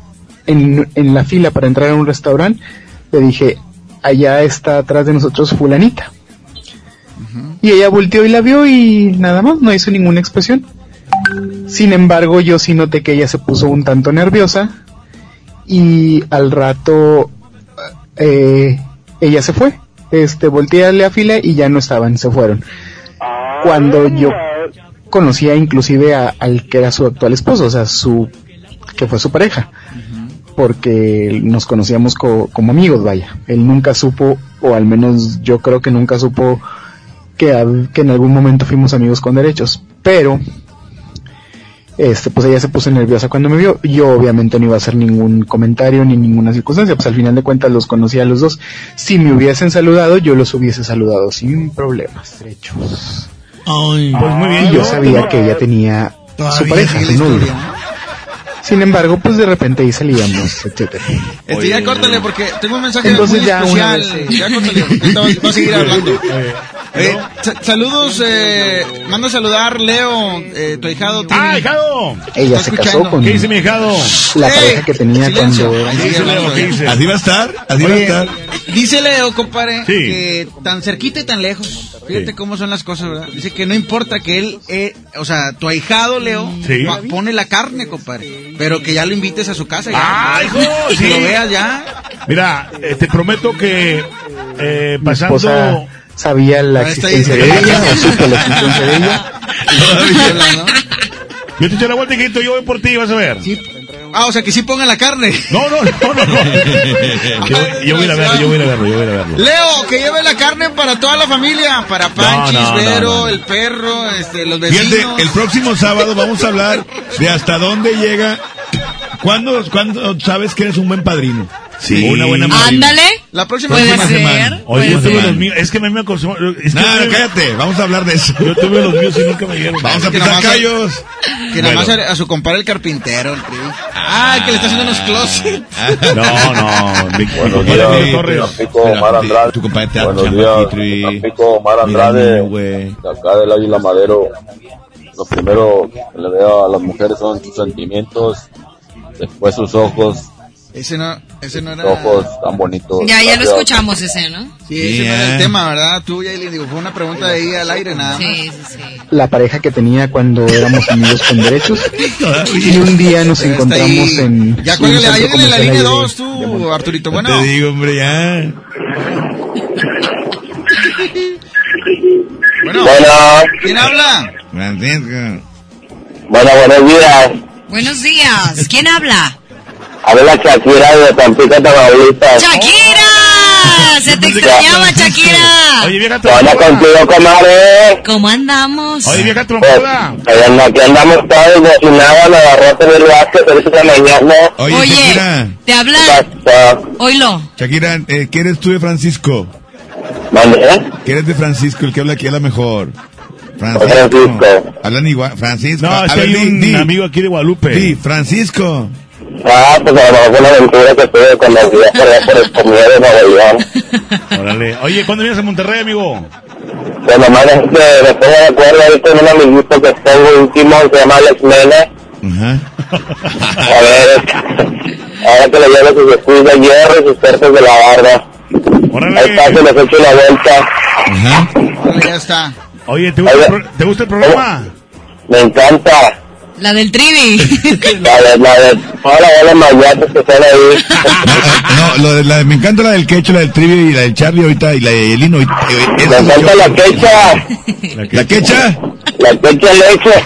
en, en la fila para entrar a un restaurante le dije allá está atrás de nosotros fulanita y ella volteó y la vio y nada más no hizo ninguna expresión sin embargo yo sí noté que ella se puso un tanto nerviosa y al rato eh, ella se fue este, volteé a la fila y ya no estaban, se fueron. Cuando yo conocía inclusive a, al que era su actual esposo, o sea, su, que fue su pareja, porque nos conocíamos co- como amigos, vaya. Él nunca supo, o al menos yo creo que nunca supo que, que en algún momento fuimos amigos con derechos, pero este, pues ella se puso nerviosa cuando me vio. Yo obviamente no iba a hacer ningún comentario ni ninguna circunstancia, pues al final de cuentas los conocía a los dos. Si me hubiesen saludado, yo los hubiese saludado sin problemas. Derechos. pues muy bien. Y yo sabía que ella tenía su pareja, su novio. Sin embargo, pues de repente ahí salíamos, etcétera. Este, ya córtale porque tengo un mensaje Entonces muy ya una especial. vez- Ya córtale porque vas a seguir hablando. Eh, sa- saludos, eh, mando a saludar Leo, eh, tu ahijado. ¡Ah, hijado! Ella se casó con ¿Qué dice mi hijado? la pareja que tenía silencio. cuando sigue hablando, eh. Así va a estar, así va a Oye, estar. Dice Leo, compadre, Sí. que tan cerquita y tan lejos. Fíjate Sí. cómo son las cosas, ¿verdad? Dice que no importa que él, eh, o sea, tu ahijado, Leo, Sí. pone la carne, compadre. Pero que ya lo invites a su casa. Ya, ¡Ah, hijo! Que Sí. lo veas ya. Mira, eh, te prometo que eh, pasando... sabía la existencia de sí. ella, o supo la existencia de ella. Yo te echo la vuelta y yo voy por ti, vas a ver. Ah, o sea, que sí ponga la carne. No, no, no, no. no. Yo, yo voy a verlo, yo voy a verlo, yo voy a verlo. Leo, que lleve la carne para toda la familia, para Panchis, no, no, Vero, el perro, este, los vecinos. Fíjate, el próximo sábado vamos a hablar de hasta dónde llega. ¿Cuándo, cuándo sabes que eres un buen padrino? Sí. Una buena madrina. Ándale. La próxima Puede Próxima ser. semana. Oye, yo tuve ser. los míos, es que mí me acostumbró... Es que No, no, cállate, vamos a hablar de eso. Yo tuve los míos y nunca me dieron. Vamos a pisar callos. Que nada más Bueno. a, a su compadre el carpintero, el Pri. Ah, que le está haciendo unos closets. No, no. Mi, mi Buenos compadre días, Torres. Tampico Omar Andrade. Tu compadre te Buenos días. Tampico Omar Andrade, güey. de acá del Águila Madero. Lo primero que le veo a las mujeres son sus sentimientos, después sus ojos, Ese no, ese no era. ojos tan bonitos. Ya, ya lo escuchamos ese, ¿no? Sí, ese no era Yeah. el tema, ¿verdad? Tú, ya le digo, fue una pregunta de ahí al aire nada más. Sí, sí, sí. La pareja que tenía cuando éramos amigos con derechos. Y un día nos Pero encontramos en. Ya cuélgale, ahí en la línea ahí de- 2, tú, Arturito. Bueno, Te digo, hombre, ya. bueno. Bueno, ¿Quién habla? Francisco. bueno, buenos días. Buenos días. ¿Quién habla? Habla Shakira de Tampico, Tamaulipas. ¡Shakira! ¡Se te extrañaba, Shakira! Oye, vieja ¿Qué onda trompuda. contigo, comadre? ¿Cómo andamos? Oye, vieja Pues, trompuda. eh, aquí andamos todos bocinados, nos agarró Pedro Vázquez, ahorita de mañana. Oye, Oye, Shakira. te habla. Oilo. Shakira, eh, ¿qué eres tú de Francisco? ¿Mande? ¿Qué eres de Francisco? El que habla aquí es la mejor. Francisco. Hablan igual. Francisco. No, ver, hay un di. amigo aquí de Guadalupe. Di, Francisco. Ah, pues a lo mejor una aventura que tuve con los días por allá por el comida de Nuevo León. Órale. Oye, ¿cuándo vienes a Monterrey, amigo? Pues nomás es que me pongo de acuerdo ahí con un amiguito que tengo íntimo, se llama Alex Mena. Ajá. A ver, ahora que le llevo sus escudos de hierro y sus perros de la barba. Ahí está, se les echo la vuelta. Ajá. Órale, ya está. Oye, ¿te gusta, el, pro- ¿te gusta el programa? Me encanta. La del trivi. La de, la de, toda la bola de mayates que están ahí. No, lo de, la, me encanta la del quecho, la del trivia y la del Charlie ahorita y la de Elino. ahorita, eh, Me encanta yo- la quecha. ¿La quecha? La quecha leche.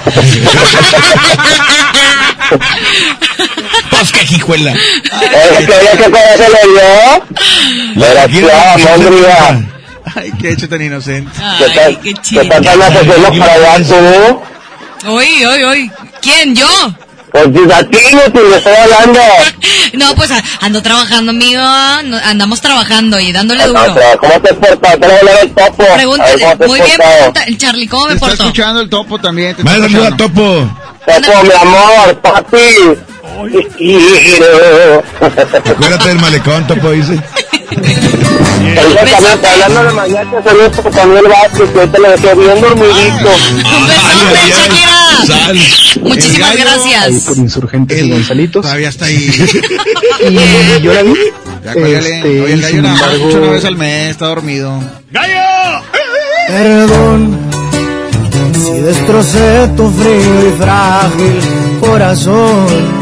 Pues que hijuela. Es que había que conocerlo yo. Desgraciada, móndriga. Ay, qué hecho tan inocente. ¿Qué tal? ¿Qué tal haciendo para allá tú? Oye, oye, oye. ¿Quién? ¿Yo? Pues si a ti no te estoy hablando. No, pues a- ando trabajando, amigo. No, andamos trabajando y dándole duro. O sea, ¿Cómo te has portado? Te voy a del topo. Pregúntale. Muy bien, pregunta. El Charlie, ¿cómo me Te está portó? escuchando el topo también. te Mándale saludo. Topo. Topo, mi amor, papi. Te quiero. Acuérdate del malecón, Topo, dice. Oiga, también, hablando de mañana, saludos a Samuel Vázquez, que ahorita lo dejé bien dormidito. Un besote, Shakira. Muchísimas gracias. por Insurgentes y Gonzalitos. Todavía está ahí. Y yo la vi. Este, Oye, el gallo nada una vez al mes, está dormido. Perdón si destrocé tu frío y frágil corazón.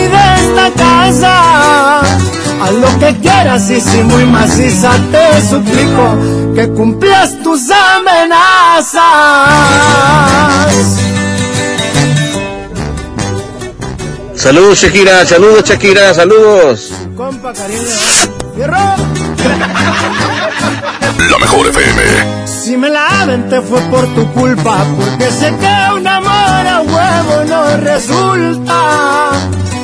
esta casa. Haz lo que quieras y si muy maciza te suplico que cumplas tus amenazas. Saludos Shakira, saludos Shakira, saludos. Compa. La mejor FM. Si me la aventé fue por tu culpa, porque sé que un amor a huevo no resulta.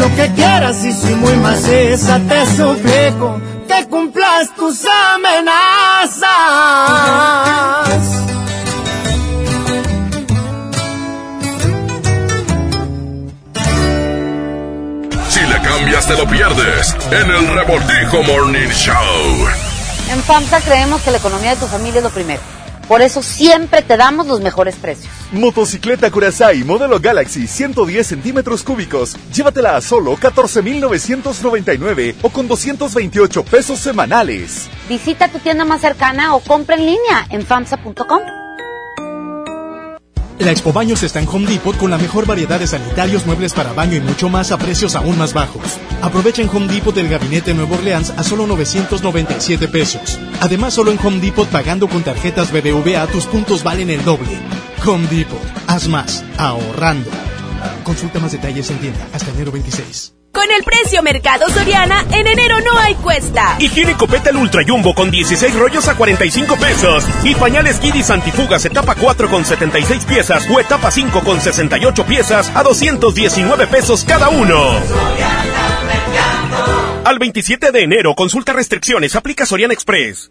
lo que quieras y si muy maciza te suplico que cumplas tus amenazas. Si le cambias, te lo pierdes en el Revoltijo Morning Show. En FAMSA creemos que la economía de tu familia es lo primero. Por eso siempre te damos los mejores precios. Motocicleta Curaçao modelo Galaxy 110 centímetros cúbicos. Llévatela a solo 14,999 o con 228 pesos semanales. Visita tu tienda más cercana o compra en línea en FAMSA.com. La Expo Baños está en Home Depot con la mejor variedad de sanitarios, muebles para baño y mucho más a precios aún más bajos. Aprovecha en Home Depot el gabinete Nuevo Orleans a solo 997 pesos. Además, solo en Home Depot pagando con tarjetas BBVA tus puntos valen el doble. Home Depot, haz más, ahorrando. Consulta más detalles en tienda hasta enero 26. Con el precio Mercado Soriana, en enero no hay cuesta. Higiene Copeta el Ultra Jumbo con 16 rollos a 45 pesos. Y pañales Kidis Antifugas etapa 4 con 76 piezas o etapa 5 con 68 piezas a 219 pesos cada uno. Al 27 de enero, consulta restricciones, aplica Soriana Express.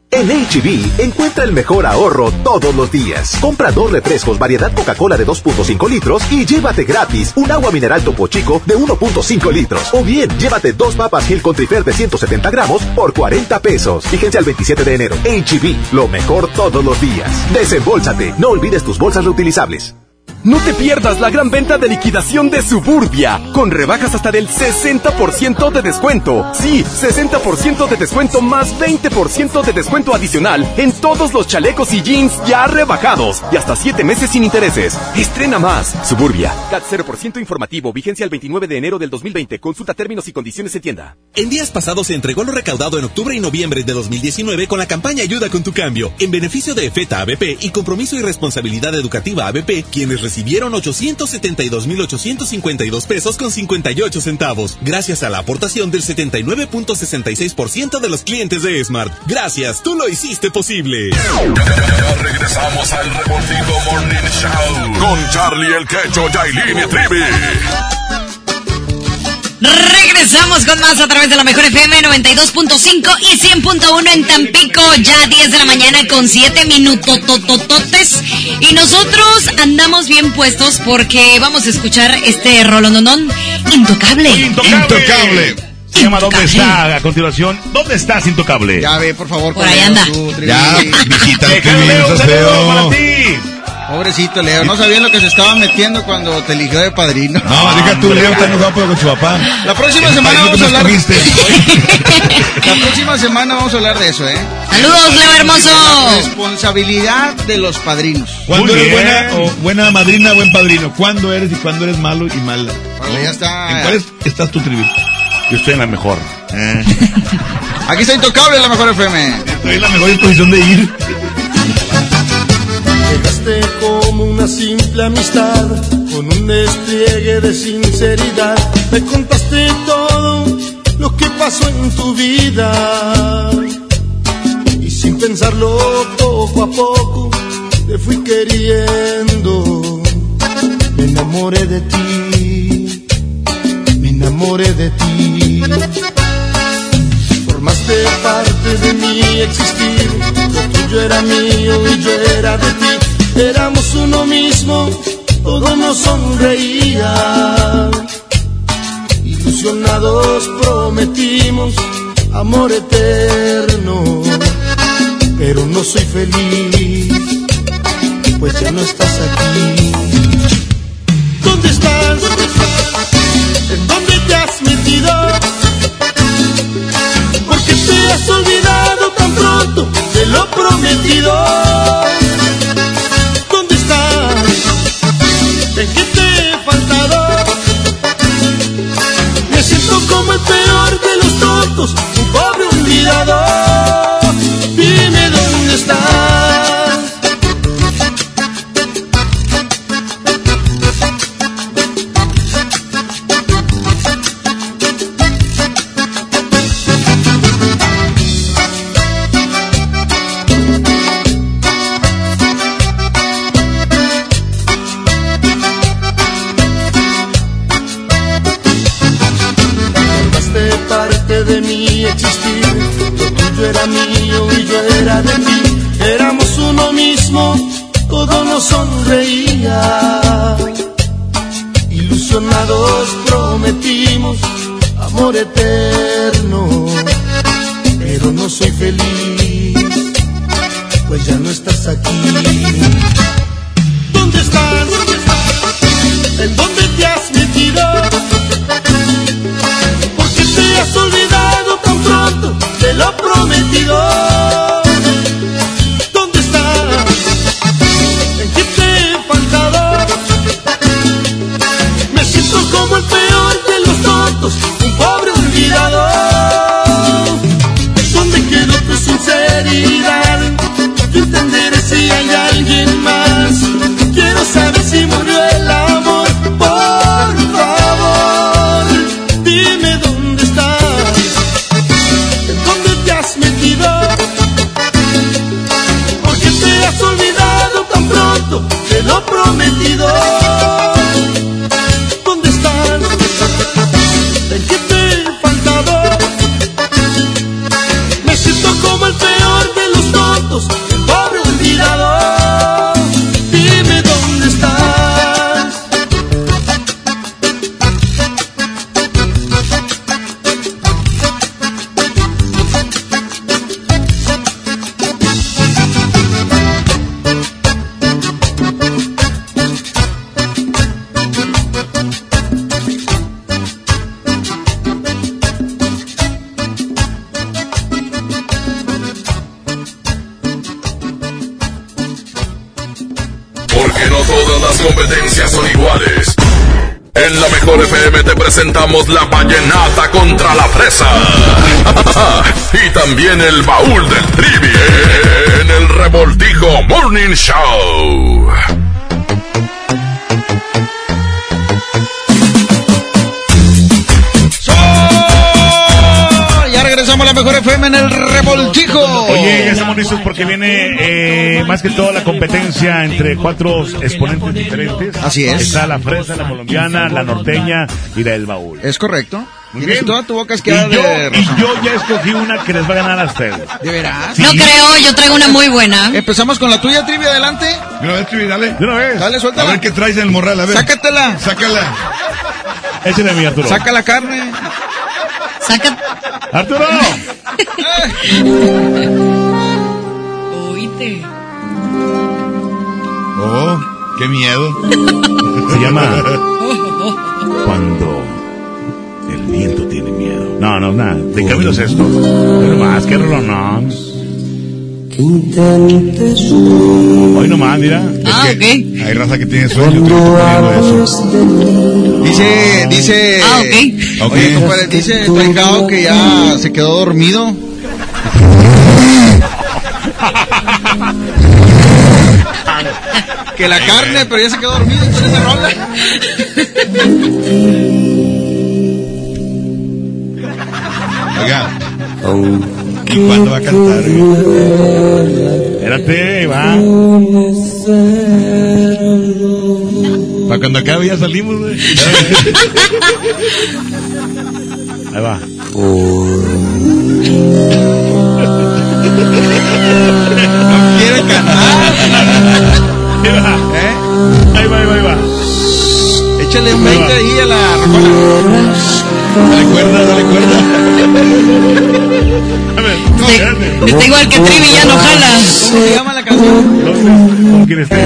En HB, encuentra el mejor ahorro todos los días. Compra dos refrescos variedad Coca-Cola de 2.5 litros y llévate gratis un agua mineral Topo Chico de 1.5 litros. O bien, llévate dos papas Gil con Trifer de 170 gramos por 40 pesos. Fíjense al 27 de enero. HB, lo mejor todos los días. Desembolsate. No olvides tus bolsas reutilizables. No te pierdas la gran venta de liquidación de Suburbia, con rebajas hasta del 60% de descuento. Sí, 60% de descuento más 20% de descuento adicional en todos los chalecos y jeans ya rebajados y hasta 7 meses sin intereses. Estrena más. Suburbia. CAT 0% informativo, vigencia el 29 de enero del 2020. Consulta términos y condiciones en tienda. En días pasados se entregó lo recaudado en octubre y noviembre de 2019 con la campaña Ayuda con tu cambio, en beneficio de EFETA ABP y Compromiso y Responsabilidad Educativa ABP, quienes recibieron 872.852 pesos con 58 centavos, gracias a la aportación del 79.66% de los clientes de Smart. Gracias, tú lo hiciste posible. Ya regresamos al Morning Show con Charlie el Quecho, Yailin y Trivi. Regresamos con más a través de la mejor FM 92.5 y 100.1 en Tampico, ya 10 de la mañana con 7 minutos. Y nosotros andamos bien puestos porque vamos a escuchar este rolononón intocable. Intocable. Se llama ¿Dónde está? A continuación, ¿dónde estás, Intocable? Ya ve, por favor. Por ahí anda. Ya, visita Déjame, feo. para ti. Pobrecito Leo, no sabía lo que se estaba metiendo cuando te eligió de padrino. No, deja tú, Leo, está enojado con su papá. La próxima El semana vamos a hablar. La próxima semana vamos a hablar de eso, ¿eh? Saludos, Leo hermoso. La responsabilidad de los padrinos. ¿Cuándo eres buena o buena madrina, buen padrino? ¿Cuándo eres y cuándo eres malo y mala? Vale, ya está. ¿En cuál es- estás tu tribu? Yo estoy en la mejor. Eh. Aquí está Intocable, la mejor FM. Estoy en la mejor disposición de ir. Como una simple amistad, con un despliegue de sinceridad. Me contaste todo lo que pasó en tu vida. Y sin pensarlo poco a poco, te fui queriendo. Me enamoré de ti, me enamoré de ti. Formaste parte de mi existir, lo tuyo era mío y yo era de ti. Éramos uno mismo, todo nos sonreía. Ilusionados prometimos amor eterno, pero no soy feliz, pues ya no estás aquí. ¿Dónde estás? ¿En dónde te has metido? porque te has olvidado tan pronto de lo prometido. Peor de los tontos, un pobre olvidado. Dime dónde estás. Presentamos la vallenata contra la fresa. y también el baúl del trivi en el revoltijo Morning Show. Ya regresamos a la mejor FM en el revoltijo. Oye, ya estamos listos porque viene eh, más que todo la competencia entre cuatro exponentes diferentes. Así es. Está la fresa, la colombiana, la norteña y la del baúl. Es correcto. Muy bien. toda tu boca Y asqueada yo, de y yo ya escogí una que les va a ganar a ustedes. ¿De veras? No creo, yo traigo una muy buena. Empezamos con la tuya, Trivi, adelante. De una vez, Trivi, dale. De una vez. Dale, suéltala. A ver qué traes en el morral, a ver. Sácatela. Sácala. Échale a mí, Arturo. Saca la carne. Saca. ¡Arturo! Oíte. Oh, qué miedo. Se llama Cuando el viento tiene miedo. No, no, nada. De Camilo Sesto. Hoy nomás, qué rolonón. Hoy nomás, mira. Ah, ok. Hay raza que tiene sueño, eso. Dice, dice. Ah, ok. Ok. Oye, compadre, dice Trancao que ya se quedó dormido. que la carne, pero ya se quedó dormido. ¿Tú eres de rola? Oiga. ¿Y cuándo va a cantar? Espérate, va. Para cuando acabe ya salimos, güey. Ahí va. Quiere cantar. Ahí va. ¿Eh? Ahí va, ahí va, ahí va. Échale un 20 ahí a la rola. Dale cuerda, dale cuerda. A ver, no. Está igual que Trivi, ya no jala. ¿Cómo se llama la canción? ¿Con quién está?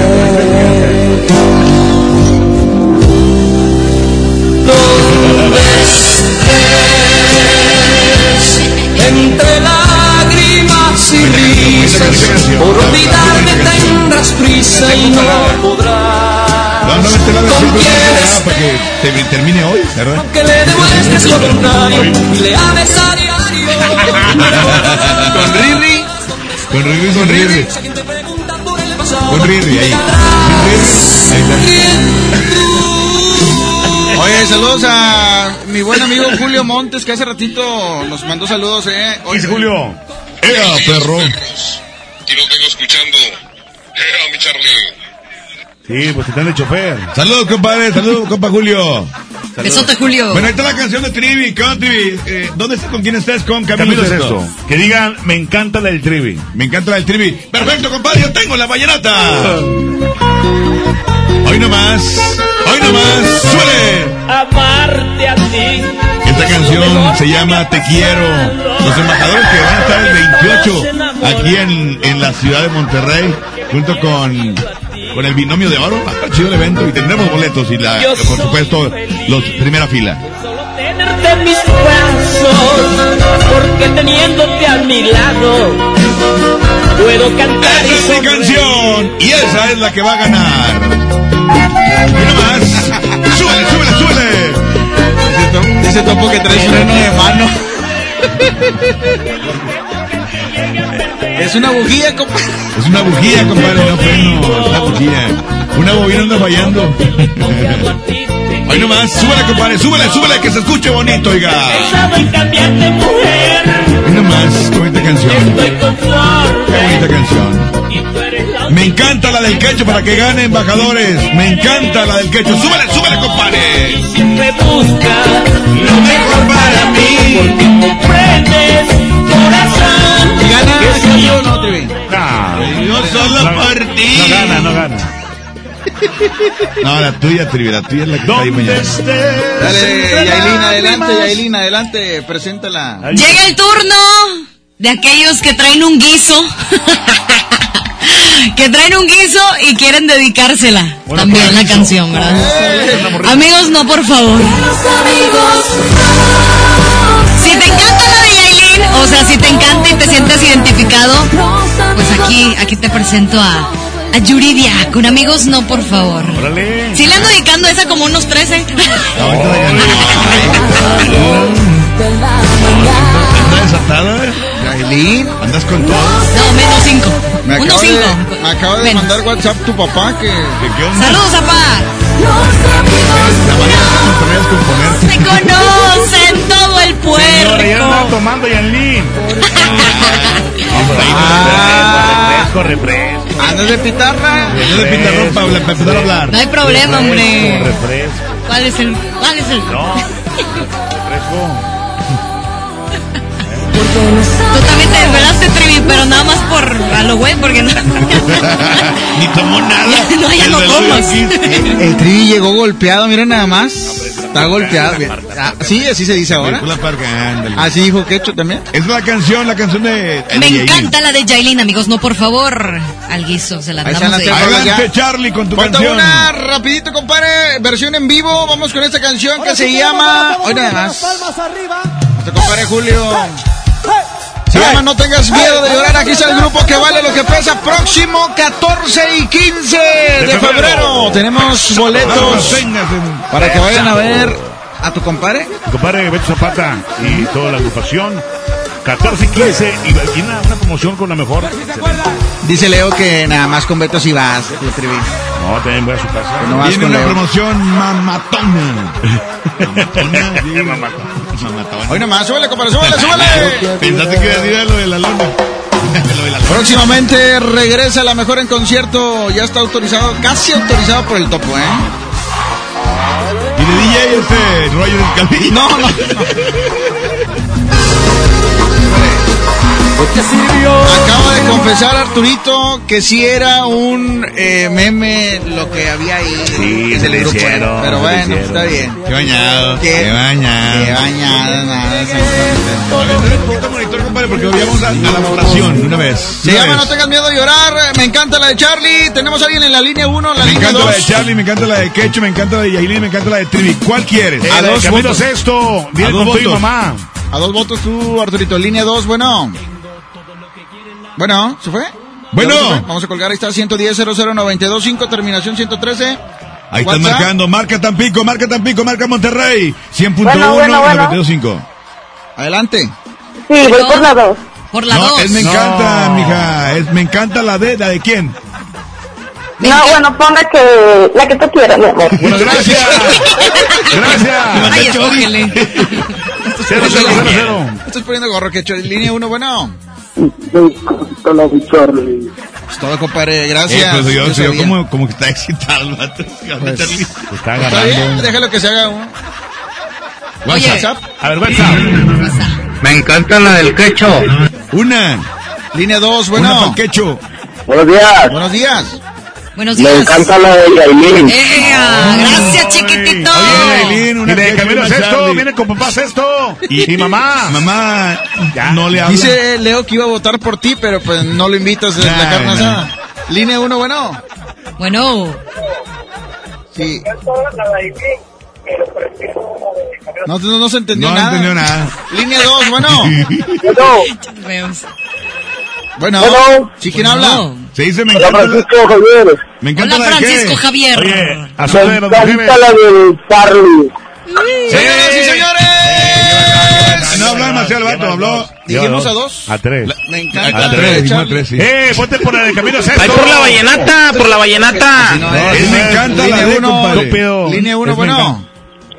Prisa y no podrás. No, no, vete la para que te- termine hoy, ¿verdad? Que le demuestres lo contrario y le hables a diario. Con Riri. Con Riri, con Riri. Con Riri, ahí. Ahí está. Oye, saludos a mi buen amigo Julio Montes, que hace ratito nos mandó saludos, eh. ¿Qué dice Julio? ¡Ea, perro! Charlie! Sí, pues están de chofer. Saludos, compadre. Saludos, compa Julio. Besote, Julio. Bueno, ahí está la canción de Trivi. ¿Qué onda, Trivi? Eh, ¿Dónde estás? ¿Con quién estás? Con Camilo Camilo es Sesto. esto. Que digan, me encanta la del trivi. Me encanta la del Trivi. Perfecto, compadre. Yo tengo la vallenata. Hoy nomás. Hoy nomás. ¡Suele! Amarte a ti. Canción se llama Te quiero. Los embajadores que van a estar el 28 aquí en, en la ciudad de Monterrey, junto con, con el binomio de oro. Va a estar chido el evento y tendremos boletos y la, por supuesto los primera fila. Tenerte en mis brazos, porque teniéndote a mi lado, puedo cantar Esa es mi canción y esa es la que va a ganar. Y nomás. Topo que traes freno de mano. Es una bujía, compadre. Es una bujía, compadre, no freno. Es una bujía. Una bobina anda fallando. Hoy nomás, súbele, compadre, súbele, súbele, que se escuche bonito, oiga. Cambiarte, mujer. Hoy nomás, qué bonita canción. Qué bonita canción. Me encanta la del quecho para que gane embajadores. Me encanta la del quecho. Súbele, súbele, compadre. Siempre busca lo mejor para mí. Porque comprendes, corazón. ¿Y gana que soy yo o no, Trivi? No, Yo solo no, por ti. no gana, no gana. No, la tuya, Trivi, la tuya es la que está ahí ¿Dónde mañana. estés? Dale, entre Yailin, adelante, lágrimas. Yailin, adelante, preséntala. Llega el turno de aquellos que traen un guiso. que traen un guiso y quieren dedicársela. Bueno, También la canción, ¿verdad? Amigos, no, por favor. Si te encanta la de Yailin, o sea, si te encanta y te sientes identificado, pues aquí, aquí te presento a, A Yuridia, con amigos no, por favor. Órale. Sí le ando dedicando esa como unos 13. ¿Andas desatada? Yailin. ¿Andas con todo? No, menos 5. Me acaba, 5. de, me acaba de mandar WhatsApp tu papá que... Saludos, papá. Se conocen todo el Señora, ya tomando Yanlin. Refresco, refresco. ¿Andas de pitarra? Andas de pitarrón para, para empezar a hablar. No hay problema, hombre. Refresco. ¿Cuál es el? ¿Cuál es el? No. Refresco. Tú también te desvelaste, Trivi, pero nada más por a lo güey, porque no. Ni tomó nada. No, ya no tomas. El Tri llegó golpeado, miren nada más. Está golpeado. Ah, sí, así se dice ahora. Así dijo Quecho también. Es la canción, la canción de... Me encanta la de Jailin, amigos. No, por favor. Al guiso, se la damos de. Adelante, Charlie, con tu Falta canción. una, rapidito, compadre, versión en vivo. Vamos con esta canción que se llama... Hoy nada más. Este compadre Julio. Se llama No tengas miedo de llorar. Aquí está el grupo que vale lo que pesa. Próximo 14 y 15 de febrero. Tenemos boletos para que vayan a ver a tu compadre. Mi compadre Beto Zapata y toda la agrupación. 14 y 15 y, una, una promoción con la mejor. Dice Leo que nada más con Beto si vas. le escribí. No, también voy a su casa. No vas con una Leo. promoción mamatona. Mamatona, sí. Mamatona. Mamatona. Hoy nomás, súbele, compadre, súbele, súbele. Pensaste que decía lo de la lona. Lo de la lona. Próximamente regresa la mejor en concierto. Ya está autorizado, casi autorizado por el topo, ¿eh? Y de DJ este Roger Escalín. No, no. Acaba de confesar Arturito que sí era un eh, meme lo que había ahí. Sí, se el le grupo, hicieron, Pero bueno, hicieron. está bien. Qué bañado. Qué- Qué bañado. Qué bañada, nada. Un poquito monitor, compadre, porque vamos a, a la votación de una vez. Se Una llama vez. No tengas miedo de llorar. Me encanta la de Charlie. Tenemos a alguien en la línea 1, la Me línea encanta 2. la de Charlie, me encanta la de Quecho, me encanta la de Yailin, me encanta la de Trivi. ¿Cuál quieres? Eh, A dos votos. Sexto. Viene A dos con tu mamá. A dos votos tú, Arturito. Línea 2, bueno. Bueno, ¿se fue? Bueno. Vamos a colgar, ahí está 110 00925 terminación 113. Ahí están marcando, marca Tampico, marca Tampico, marca Monterrey. 100.1, Bueno, bueno, bueno. 92.5. Adelante. Sí, voy por la dos. Por la No, 2. es me encanta, mija. Es, me encanta la de, ¿la de quién? No, bueno, ponga que la que tú quieras, mi amor. Bueno, gracias. Gracias. Ay, escógele. Cero, cero, cero, cero. Estás poniendo gorro, que Línea 1, bueno. Con la de Charlie. Es todo, compadre. Eh, Gracias. pues yo, Yo yo sabía. como, como que está excitado el vato. Pues, Está bien, déjalo que se haga uno. Oye. WhatsApp. A ver, WhatsApp. Me encanta la del quecho. Una. Línea 2, Una bueno. quecho. Buenos días. Buenos días. Buenos Me días. encanta la de Yailin. ¡Ea! Gracias, chiquitito. Oye, Yailin, una Y de quecho, Camilo Sexto. Viene con papá Sexto. Y, mamá. Mamá, Ya. no le habla. Dice Leo que iba a votar por ti, pero pues no lo invitas a la carne asada. Línea 1, bueno. Bueno, Sí. No, no, no se entendió No nada. entendió nada. Línea 2, bueno. feos. Bueno. Bueno. ¿Sí quién habla? Se dice me Hola, encanta la, Francisco Javier. me encanta Hola, la Francisco. Javier. Oye, a su de mujeres. la de Charlie. Señoras y señores. No habla demasiado el vato, habló. Dijimos a dos. A tres. Me encanta A tres, dijimos a tres, sí. Eh, ponte por la de Camilo Sexto. Ay, por la vallenata, por la vallenata. No, No, es- Él me encanta la Línea de, uno. compadre. Línea 1, Es me bueno.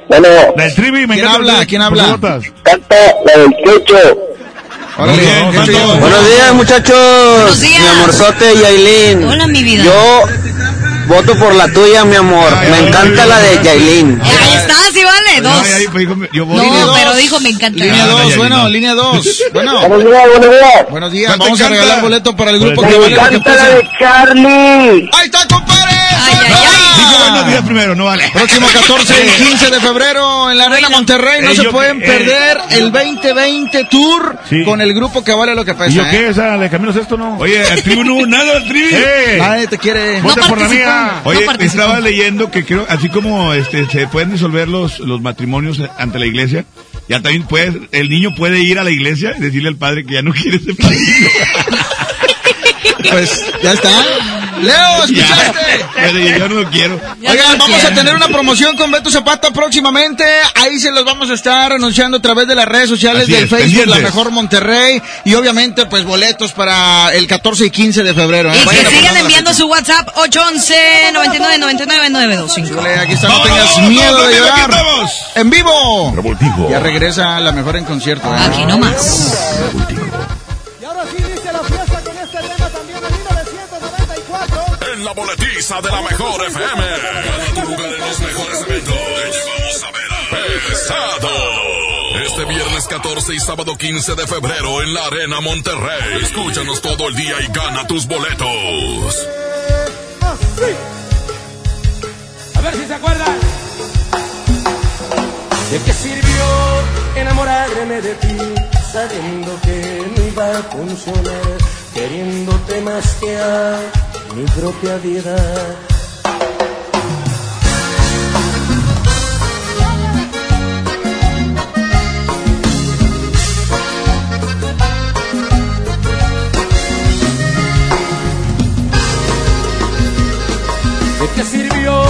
Bueno, La del Trivi, me ¿Quién encanta. habla? ¿Quién ¿por habla? canta la del quecho. Órale, Muy bien, ¿qué ¿cuánto? te- Buenos días, muchachos. Buenos días. Mi amorzote Yailin. Hola, mi vida. Yo voto por la tuya, mi amor. Ay, Me ay, encanta ay, la de Yailin. Ahí está, sí vale. Dos. Ay, ay, pues, dijo, yo voy. No, dos. pero dijo me encanta. Línea 2, ya, bueno, no. línea 2. Bueno, Buenos días, buenos días. buenos días. ¿Cuánto Vamos a regalar boleto para el grupo que Me vale que encanta la de Charlie. Ahí está, compadre. Ay, ay, ay. Dijo buenos días primero, no vale. Próximo 14 y 15 de febrero en la Arena Monterrey. No Eh, se yo pueden que- eh, perder el 2020 Tour Sí. con el grupo que vale lo que ¿Y pesa. yo ¿eh? qué? ¿Esa la de Camilo Sexto no? Oye, al tribu no hubo nada, al tribu. Eh, Nadie te quiere. No vote por la mía. Oye, No estaba leyendo que creo, así como este, se pueden disolver los, los matrimonios ante la iglesia, ya también puede, el niño puede ir a la iglesia y decirle al padre que ya no quiere ser padre. Pues ya está. Leo, ¿escuchaste? Pero yo no lo quiero. Oigan, vamos a tener una promoción con Beto Zapata próximamente. Ahí se los vamos a estar anunciando a través de las redes sociales Así del es, Facebook, pendientes. La Mejor Monterrey. Y obviamente, pues boletos para el 14 y 15 de febrero. ¿eh? Y que Vayan sigan apuntando enviando su WhatsApp 811 99 99 925. la- Aquí está, no tengas miedo de llorar. En vivo. Revoltijo. Ya regresa la mejor en concierto. ¿eh? Aquí nomás. Y la boletiza de la mejor FM. Gana tu los mejores eventos. Te a ver Pesado. Este viernes 14 y sábado 15 de febrero en la Arena Monterrey. Escúchanos todo el día y gana tus boletos. A ver si se acuerdan. ¿De qué sirvió enamorarme de ti sabiendo que no iba a funcionar, queriéndote más que a mi propia vida? ¿De qué sirvió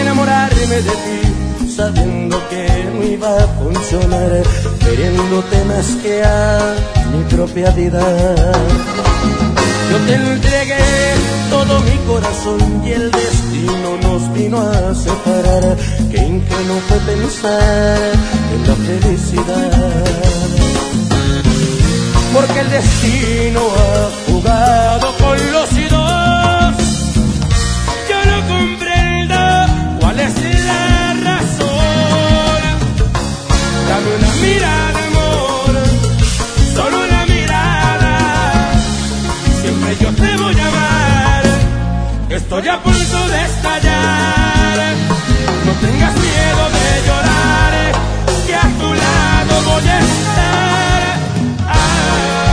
enamorarme de ti sabiendo que no iba a funcionar, queriéndote más que a mi propia vida? Yo te entregué todo mi corazón y el destino nos vino a separar. Qué ingenuo fue pensar en la felicidad. Porque el destino ha jugado con los dos. Estoy a punto de estallar. No tengas miedo de llorar, que a tu lado voy a estar,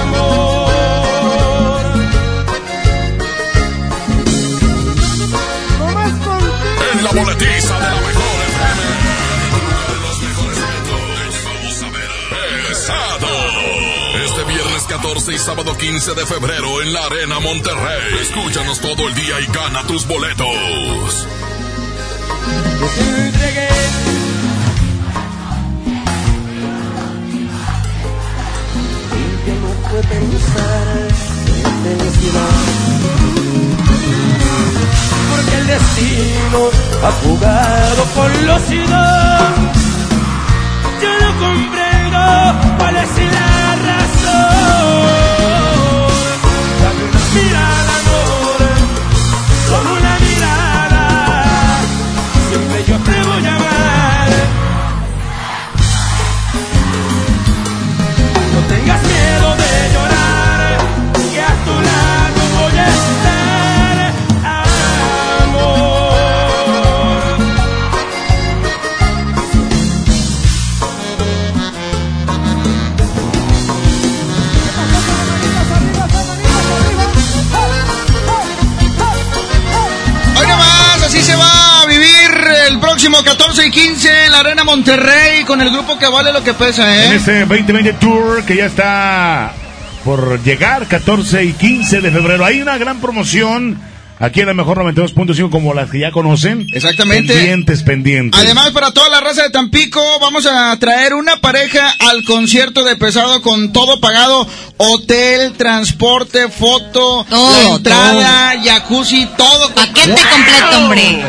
amor. En la boletiza de la 14 y sábado 15 de febrero en la Arena Monterrey. Escúchanos todo el día y gana tus boletos. Porque el destino ha jugado con los dos. Yo no comprendo cuál es la próximo 14 y 15 en la Arena Monterrey con el grupo que vale lo que pesa, En ¿eh? este 2020 Tour que ya está por llegar, 14 y 15 de febrero. Hay una gran promoción aquí en la mejor 92.5 como las que ya conocen. Exactamente. Pendientes, pendientes. Además, para toda la raza de Tampico, vamos a traer una pareja al concierto de pesado con todo pagado: hotel, transporte, foto, la entrada, jacuzzi, todo. Paquete completo, hombre.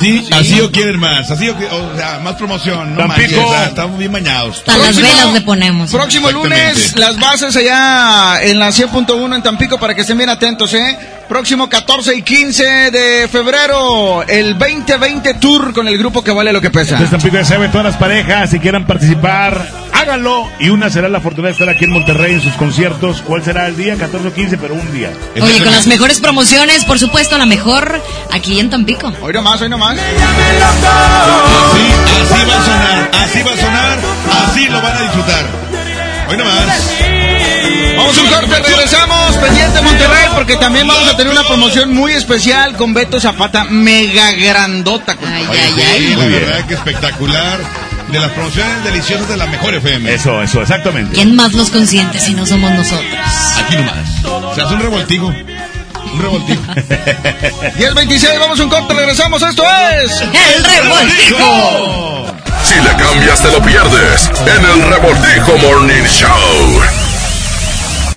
Sí, así o quieren más, así o, o sea, más promoción, no Tampico. manches, o sea, estamos bien bañados. Hasta las velas le ponemos. Próximo lunes, las bases allá en la 100.1 en Tampico para que estén bien atentos, ¿eh? Próximo 14 y 15 de febrero, el 2020 Tour con el grupo que vale lo que pesa. Entonces Tampico ya sabe, todas las parejas, si quieran participar, háganlo. Y una será la fortuna de estar aquí en Monterrey en sus conciertos. ¿Cuál será el día? 14 o 15, pero un día. Oye, con las mejores promociones, por supuesto, la mejor aquí en Tampico. Hoy nomás, hoy nomás. Así, así va a sonar, así va a sonar, así lo van a disfrutar. Hoy nomás. Vamos a un corte, regresamos, pendiente Monterrey, porque también vamos a tener una promoción muy especial con Beto Zapata, mega grandota. Ay, Sí, la verdad que espectacular. De las promociones deliciosas de la mejor FM. Eso, eso, exactamente. ¿Quién más los consiente si no somos nosotros? Aquí nomás. Se hace un revoltijo. Un revoltijo. 10.26, vamos a un corte, regresamos. Esto es. El revoltijo. Si le cambias, te lo pierdes en el Revoltijo Morning Show.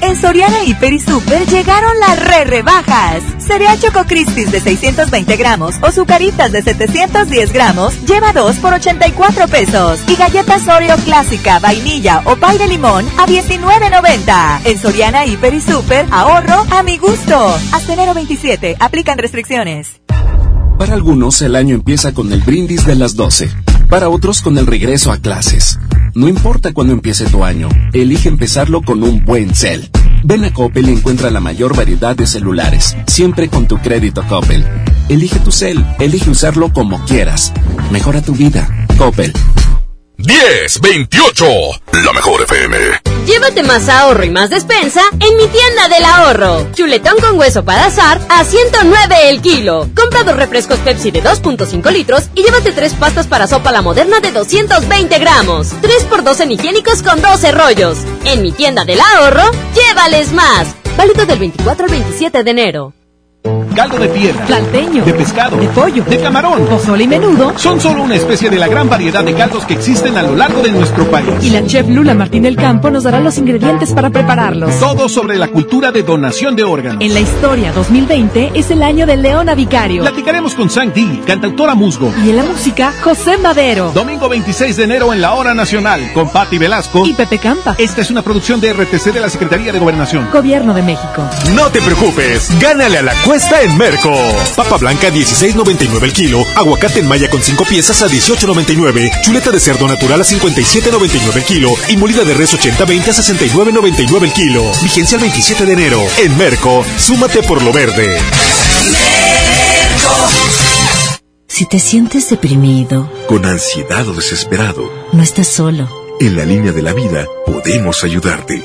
En Soriana Hiper y Super llegaron las re rebajas. Cereal Choco Crispies de 620 gramos o Zucaritas de 710 gramos lleva 2 por 84 pesos. Y galletas Oreo clásica, vainilla o pay de limón a 19.90. En Soriana Hiper y Super, ahorro a mi gusto. Hasta enero 27, aplican restricciones. Para algunos el año empieza con el brindis de las 12. Para otros con el regreso a clases. No importa cuándo empiece tu año, elige empezarlo con un buen cel. Ven a Coppel y encuentra la mayor variedad de celulares, siempre con tu crédito Coppel. Elige tu cel, elige usarlo como quieras. Mejora tu vida. Coppel. 10, 28, la mejor FM. Llévate más ahorro y más despensa en mi tienda del ahorro. Chuletón con hueso para azar a 109 el kilo. Compra dos refrescos Pepsi de 2.5 litros y llévate tres pastas para sopa la moderna de 220 gramos. 3 por 2 en higiénicos con 12 rollos. En mi tienda del ahorro, llévales más. Válido del 24 al 27 de enero. Caldo de piedra, Planteño. de pescado, De pollo. de camarón, Pozole y menudo. son solo una especie de la gran variedad de caldos que existen a lo largo de nuestro país. Y la chef Lula Martín del Campo nos dará los ingredientes para prepararlos. Todo sobre la cultura de donación de órganos. En la historia 2020 es el año de Leona Vicario. Platicaremos con Sang Di, cantautora musgo. Y en la música, José Madero. Domingo 26 de enero en la Hora Nacional con Patti Velasco. Y Pepe Campa. Esta es una producción de RTC de la Secretaría de Gobernación. Gobierno de México. No te preocupes, gánale a la cuesta en Merco. Papa blanca 16.99 el kilo, aguacate en malla con 5 piezas a 18.99, chuleta de cerdo natural a 57.99 el kilo y molida de res 80-20 a 69.99 el kilo. Vigencia el 27 de enero. En Merco, súmate por lo verde. Si te sientes deprimido, Con ansiedad o desesperado, no estás solo. en la línea de la vida podemos ayudarte.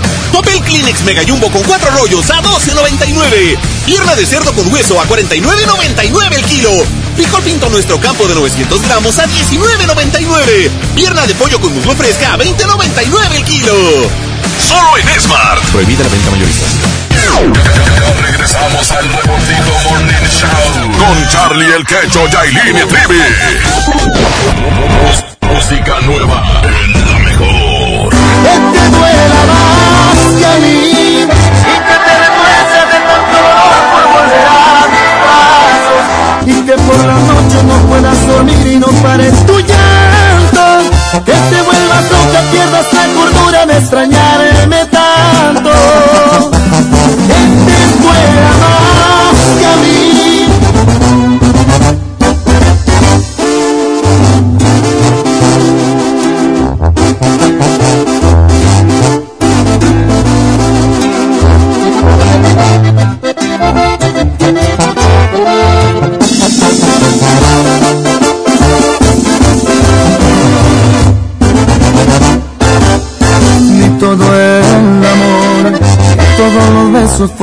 Papel Kleenex Mega Jumbo con cuatro rollos a 12.99. Pierna de cerdo con hueso a 49.99 el kilo. Frijol pinto nuestro campo de 900 gramos a 19.99. Pierna de pollo con muslo fresca a 20.99 el kilo. Solo en Smart. Prohibida la venta mayorista. Regresamos al Revoltijo Morning Show con Charlie el Quecho, Yailin y Trivi. Música nueva en la mejor. Que te duela por volver a mis pasos y que por la noche no puedas dormir y no pares tu llanto. Que te vuelvas loca, pierdas la cordura de extrañarme tanto. Que te más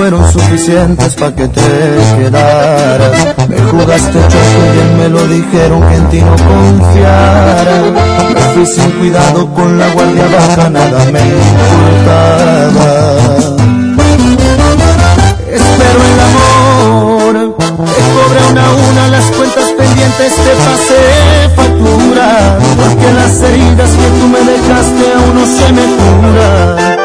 fueron suficientes para que te quedaras. Me jugaste chueco y me lo dijeron que en ti no confiara. Me fui sin cuidado con la guardia baja, nada me importaba. Espero el amor, te cobré una a una las cuentas pendientes, te pasé porque las heridas que tú me dejaste aún no se me curan.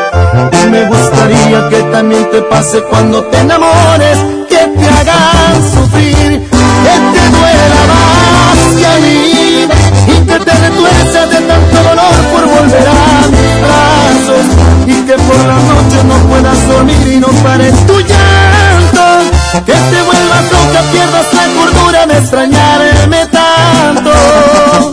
Y Me gustaría que también te pase cuando te enamores, que te hagan sufrir, que te duela más que a y que te retuerces de tanto dolor por volver a mis brazos y que por la noche no puedas dormir y no pares tu llanto, que te vuelvas loca, pierdas la cordura de extrañarme tanto.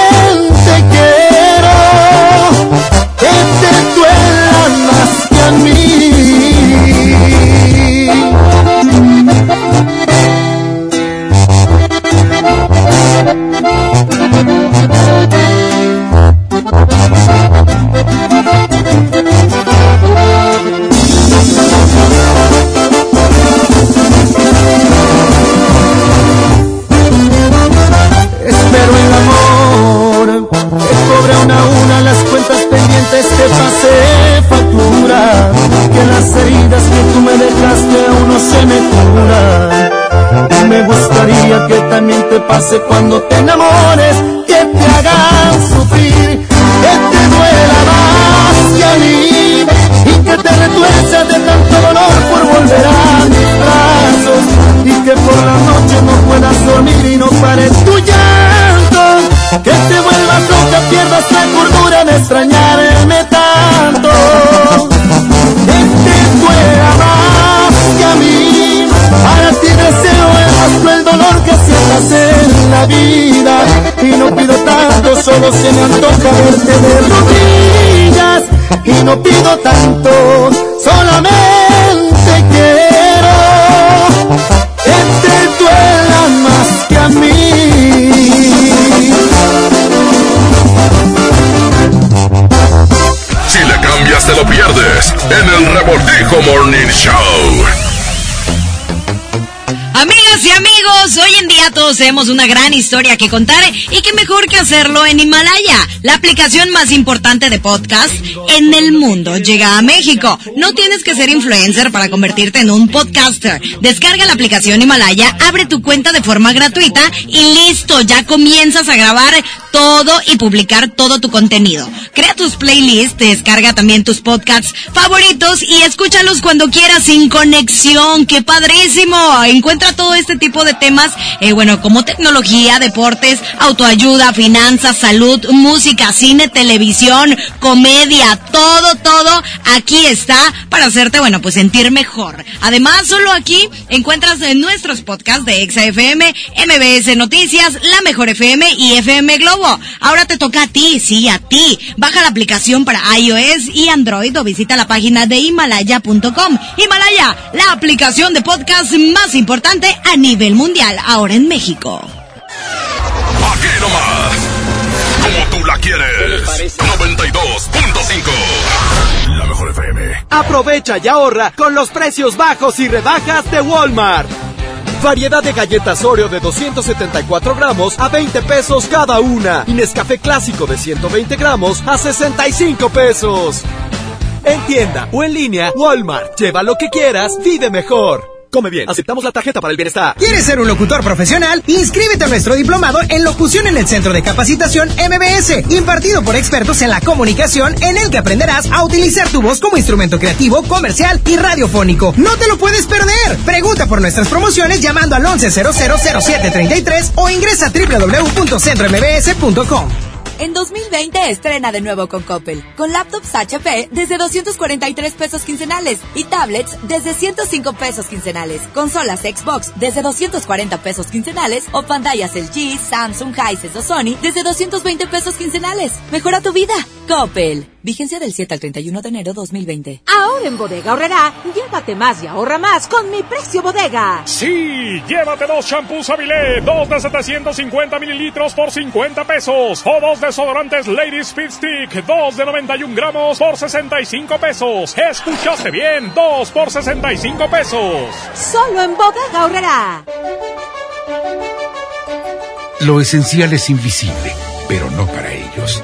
pase cuando te enamores, que te hagan sufrir, que te duela más que a mí y que te retuerza de tanto dolor por volver a mis brazos y que por la noche no puedas dormir y no pares tu y no pido tanto, solo se me antoja verte de rodillas y no pido tanto, solamente quiero que te duela más que a mí. Si le cambias te lo pierdes en el Revoltijo Morning Show. Todos tenemos una gran historia que contar y qué mejor que hacerlo en Himalaya, la aplicación más importante de podcast en el mundo. Llega a México. No tienes que ser influencer para convertirte en un podcaster. Descarga la aplicación Himalaya, abre tu cuenta de forma gratuita y listo, ya comienzas a grabar todo y publicar todo tu contenido. Tus playlists, descarga también tus podcasts favoritos y escúchalos cuando quieras sin conexión. ¡Qué padrísimo! Encuentra todo este tipo de temas, eh, bueno, como tecnología, deportes, autoayuda, finanzas, salud, música, cine, televisión, comedia, todo, todo aquí está para hacerte, bueno, pues sentir mejor. Además, solo aquí encuentras eh, nuestros podcasts de ExaFM, MBS Noticias, La Mejor FM y FM Globo. Ahora te toca a ti, sí, a ti. Baja la aplicación para iOS y Android o visita la página de Himalaya.com. Himalaya, la aplicación de podcast más importante a nivel mundial, ahora en México. Aquí nomás, como tú la quieres. 92.5. La mejor FM. Aprovecha y ahorra con los precios bajos y rebajas de Walmart. Variedad de galletas Oreo de 274 gramos a 20 pesos cada una. Y Nescafé clásico de 120 gramos a 65 pesos. En tienda o en línea, Walmart. Lleva lo que quieras, vive mejor. Come bien, aceptamos la tarjeta para el bienestar. ¿Quieres ser un locutor profesional? Inscríbete a nuestro diplomado en locución en el Centro de Capacitación MBS, impartido por expertos en la comunicación, en el que aprenderás a utilizar tu voz como instrumento creativo, comercial y radiofónico. No te lo puedes perder. Pregunta por nuestras promociones llamando al 11000733 o ingresa a www.centrombs.com. En 2020 estrena de nuevo con Coppel, con laptops HP desde 243 pesos quincenales y tablets desde 105 pesos quincenales, consolas Xbox desde 240 pesos quincenales o pantallas LG, Samsung, Hisense o Sony desde 220 pesos quincenales. Mejora tu vida. Coppel. Vigencia del 7 al 31 de enero 2020. Ahora en Bodega Horrera, llévate más y ahorra más con mi precio bodega. Sí, llévate dos shampoos Avilé, dos de 750 mililitros por 50 pesos, o dos desodorantes Ladies Fit Stick, dos de 91 gramos por 65 pesos. ¿Escuchaste bien? Dos por 65 pesos. Solo en Bodega Horrera. Lo esencial es invisible, pero no para ellos.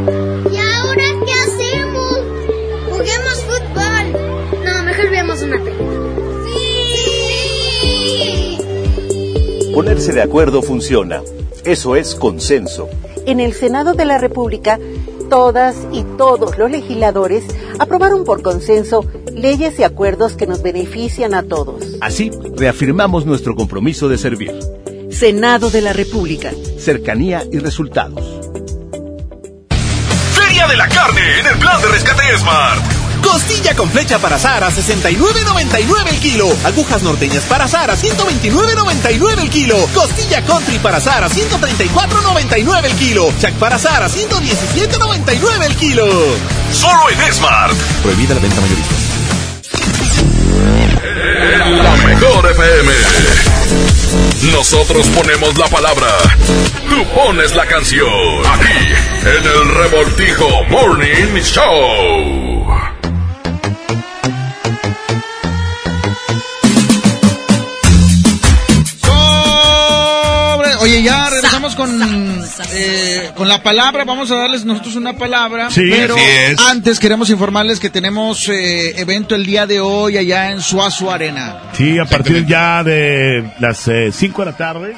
Ponerse de acuerdo funciona. Eso es consenso. En el Senado de la República, todas y todos los legisladores aprobaron por consenso leyes y acuerdos que nos benefician a todos. Así, reafirmamos nuestro compromiso de servir. Senado de la República. Cercanía y resultados. Feria de la carne en el plan de rescate Smart. Costilla con flecha para asar a 69.99 el kilo. Agujas norteñas para asar a 129.99 el kilo. Costilla country para asar a 134.99 el kilo. Chac para asar a 117.99 el kilo. Solo en Smart. Prohibida la venta mayorista. La mejor FM. Nosotros ponemos la palabra. Tú pones la canción. Aquí, en el Revoltijo Morning Show. Oye, ya regresamos con, eh, con la palabra. Vamos a darles nosotros una palabra. Sí, pero así es. antes queremos informarles que tenemos eh, evento el día de hoy allá en Suazo Arena. Sí, a partir ya de las 5 de la tarde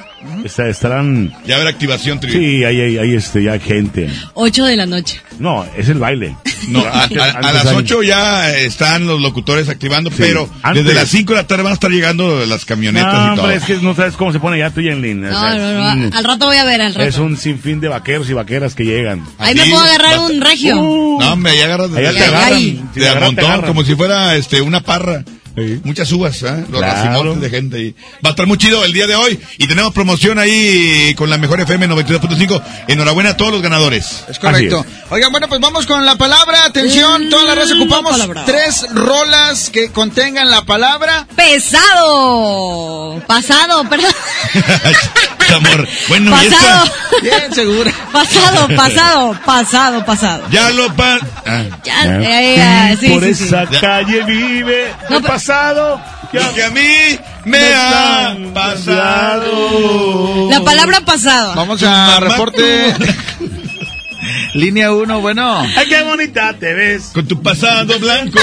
está- estarán... Ya habrá activación, Tri. Sí, ahí hay, hay, este, ya gente. 8 de la noche. No, es el baile. No, a, Antes- a- a antes las hay- 8 ya están los locutores activando, Sí, pero antes. desde las 5 de la tarde van a estar llegando las camionetas No, y todo. hombre, es que no sabes cómo se pone ya tú y en línea. No, no, no. Al rato voy a ver, al rato. Es un sinfín de vaqueros y vaqueras que llegan. Ahí me puedo agarrar un regio. No, hombre, ahí agarras de, Allá te de- agarran. Si te te montón, agarran. como si fuera este una parra. Muchas uvas, ¿eh? Los Claro. de gente ahí. Va a estar muy chido el día de hoy y tenemos promoción ahí con la mejor FM 92.5. Enhorabuena a todos los ganadores. Es correcto. Oigan, bueno, pues vamos con la palabra. Atención, todas las redes ocupamos palabra. tres rolas que contengan la palabra. Pesado. Pasado, perdón. Amor, bueno, y Pasado. esta- Bien, segura. Pasado, pasado, pasado, pasado. Ya lo pa... Ah. Ya, eh, eh, sí, Por sí, sí. esa calle vive No, pero- pasado. Lo que a mí me ha pasado. La palabra pasado. Vamos a reporte. línea 1, bueno. Ay, qué bonita te ves. Con tu pasado blanco.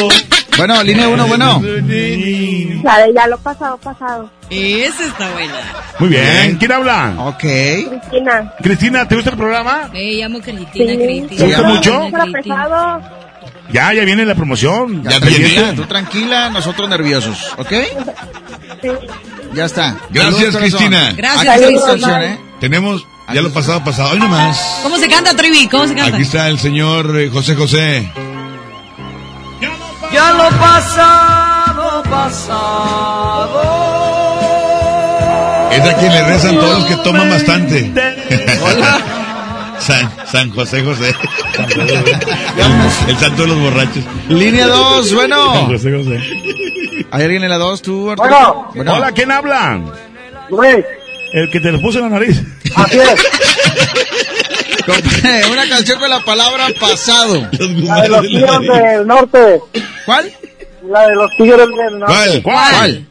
Bueno, línea 1, bueno. La de ya lo pasado, pasado. Esa está buena. Muy bien. ¿Quién habla? Ok. Cristina. Cristina, ¿te gusta el programa? Me llamo Cristina, Sí. Cristina. ¿Te gusta mucho? Para pesado. Ya, ya viene la promoción. Ya, Pendiente. tranquila, tú tranquila, nosotros nerviosos, ¿ok? Ya está. Gracias. Cristina. Gracias, Aquí está la ¿eh? Tenemos ya lo pasado, pasado. Hoy nomás. ¿Cómo se canta, Trivi? ¿Cómo se canta? Aquí está el señor eh, José José. Ya lo pasado, pasado. Es a quien le rezan todos los que toman bastante. San, San José José. el, el santo de los borrachos. Línea 2, bueno. José, José. ¿Hay alguien en la 2, tú, Arturo? Bueno. Hola, ¿quién habla? Luis. El que te lo puso en la nariz. Así es. Una canción con la palabra pasado. La de los tigres del norte. ¿Cuál? La de los tigres del norte. ¿Cuál? ¿Cuál?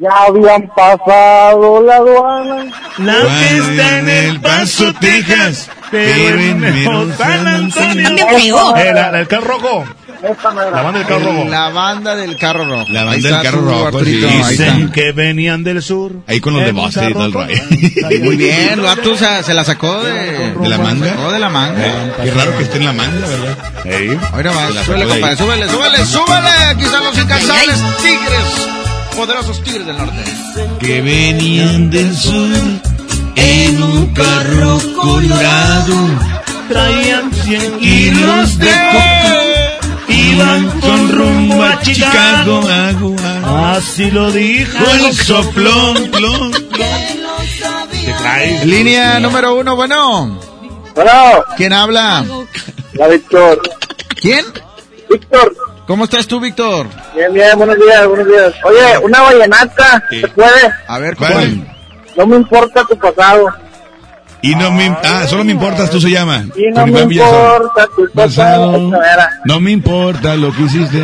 Ya habían pasado la aduana. La está en el Paso, Texas. Pero en San Antonio. También pegó. Eh, la, la del carro rojo. Era. La banda del carro rojo. La banda del carro rojo. La banda del carro rojo. Dicen que venían del sur. Ahí con los de Boston y todo el rollo. Muy bien, el vato se, se la sacó de, ¿De la manga? sacó de la manga. Eh, qué raro que esté en la manga, ¿verdad? Ahora va, súbele, compadre, súbele, súbele, súbele. Aquí están los incansables tigres. Poderosos tigres del norte. Que venían del sur en un carro colorado. Traían 100 Kilos de coca. Iban con rumbo a Chicago. Así lo dijo El soplón, plón. ¿Qué traes? Línea número uno, bueno. Bueno, ¿Quién habla? la Víctor. ¿Quién? Víctor. ¿Cómo estás tú, Víctor? Bien, bien, buenos días, buenos días. Oye, una vallenata, Sí. ¿se puede? A ver, ¿Cuál? ¿cuál? No me importa tu pasado. Y no me... Ah, solo me importas, tú se llama. Y no me importa tu pasado. No me importa lo que hiciste.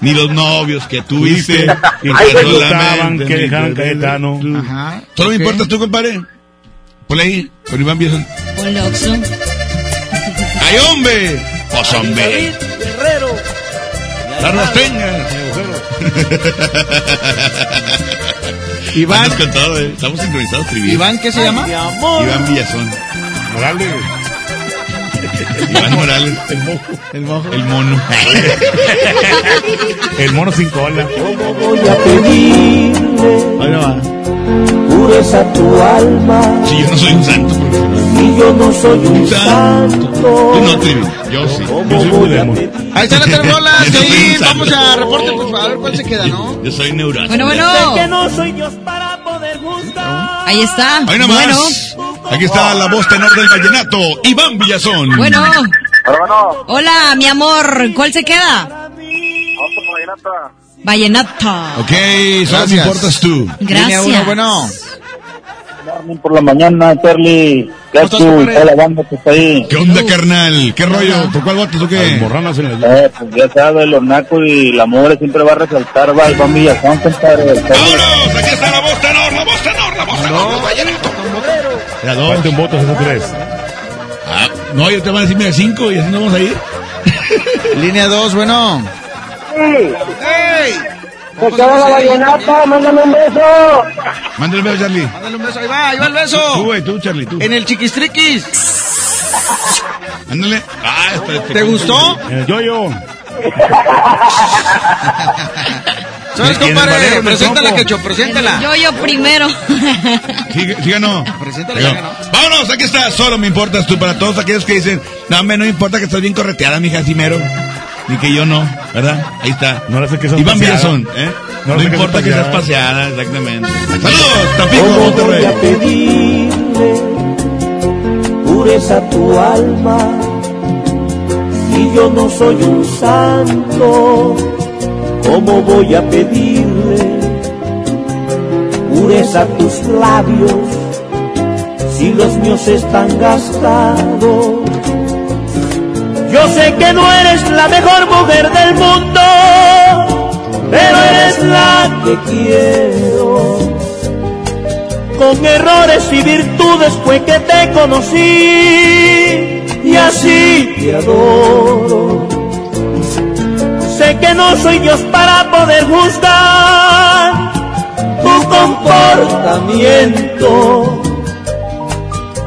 ni los novios que tuviste. Que solamente que querer. Caetano. Ajá. Solo me importas tú, compadre. Ponle ahí, con Iván Oxxo. ¡Ay, hombre! ¡Pues, hombre! ¡Las rostengas! Iván. Todo, eh. Estamos sincronizados, trivial. ¿Iván qué se llama? Mi amor. Iván Villazón. Morales. Iván Morales. El mojo. El mojo. El mono. El mono sin cola. ¿Cómo voy a pedirle Ahí va. Pureza tu alma? Si yo no soy un santo. Y yo no soy un Santo. Tú no, Trivi. Yo sí. Yo soy muy demo. Ahí están las tres bolas. De vamos a reporte, pues, a ver cuál se queda, ¿no? Yo soy neurótico. Bueno, Sé que bueno. no soy Dios para poder juzgar. Ahí está. Ahí nomás. Bueno. Aquí está la voz tenor del vallenato, Iván Villazón. Bueno. Bueno, Hola, mi amor. ¿Cuál se queda? vamos con Vallenata. Vallenata. Ok, solo me Gracias. importas tú. Línea uno, Gracias. bueno. Por la mañana, Charlie. La banda que está ahí. ¿Qué onda, carnal? ¿Qué rollo? ¿Por cuál votas o qué? morranas en la Eh, pues ya sabes, los nacos y la mugre siempre va a resaltar, va, Iván Villazón, compadre. ¡Vámonos! Aquí está la voz tenor, la voz tenor, la voz tenor del vallenato. Era dos. Falta un voto, esos tres. Ah, no, ellos te van a decir, mira, cinco y así no vamos a ir. Línea dos, bueno. ¡Ey! ¡Se queda la vallenata! ¡Mándame un beso! Mándale un beso, Charlie. Mándale un beso. Ahí va, ahí va el Tú, beso. güey, tú, Charlie, tú. En el chiquistriquis. Ándale. Ah, espérate. ¿Te gustó? En el yo-yo. ¿Sabes, compadre? Preséntala. Quecho, preséntala. Yo, yo primero. Sigue, sigue, no. Preséntala, ¿no? Vámonos, aquí está. Solo me importas tú. Para todos aquellos que dicen, no, me no importa que estás bien correteada, mi Jacimero. Ni que yo no, ¿verdad? Ahí está. No le hace que seas Iván. Villazón, ¿eh? No No, hace que importa seas que seas paseada. exactamente. Saludos, Tampico, ¿Cómo voy a Monterrey. pedirle pureza a tu alma? Y yo no soy un santo. ¿Cómo voy a pedirle pureza a tus labios si los míos están gastados? Yo sé que no eres la mejor mujer del mundo, pero eres la que quiero. Con errores y virtudes fue que te conocí y así te adoro. Sé que no soy Dios para poder juzgar tu comportamiento.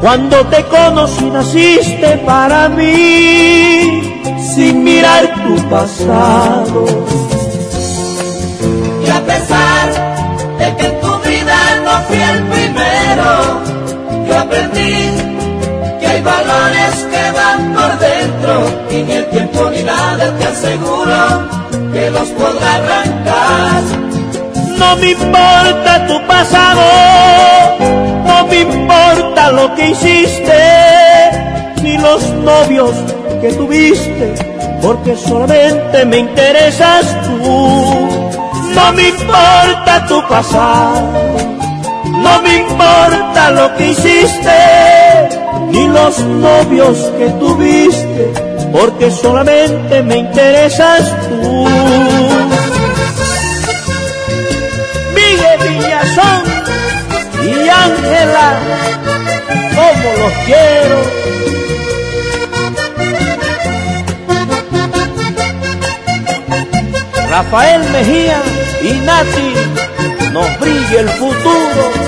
Cuando te conocí naciste para mí, sin mirar tu pasado. Y a pesar de que en tu vida no fui el primero, yo aprendí que hay valores que van por dentro y ni el tiempo ni nada te aseguro que los podrá arrancar. No me importa tu pasado, me importa lo que hiciste, ni los novios que tuviste, porque solamente me interesas tú. No me importa tu pasado, no me importa lo que hiciste, ni los novios que tuviste, porque solamente me interesas tú. Miguel Villazón Ángela, como los quiero. Rafael Mejía y Nati, nos brilla el futuro.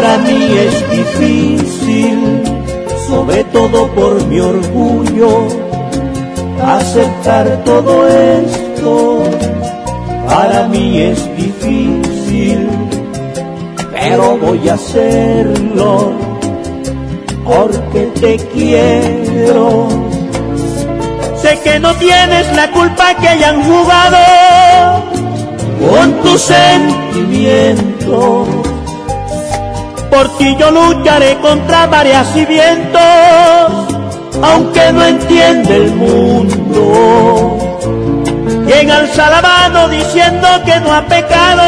Para mí es difícil, sobre todo por mi orgullo, aceptar todo esto. Para mí es difícil, pero voy a hacerlo porque te quiero. Sé que no tienes la culpa que hayan jugado con tus sentimientos. Por ti yo lucharé contra mareas y vientos, aunque no entiende el mundo. Quien alza la mano diciendo que no ha pecado,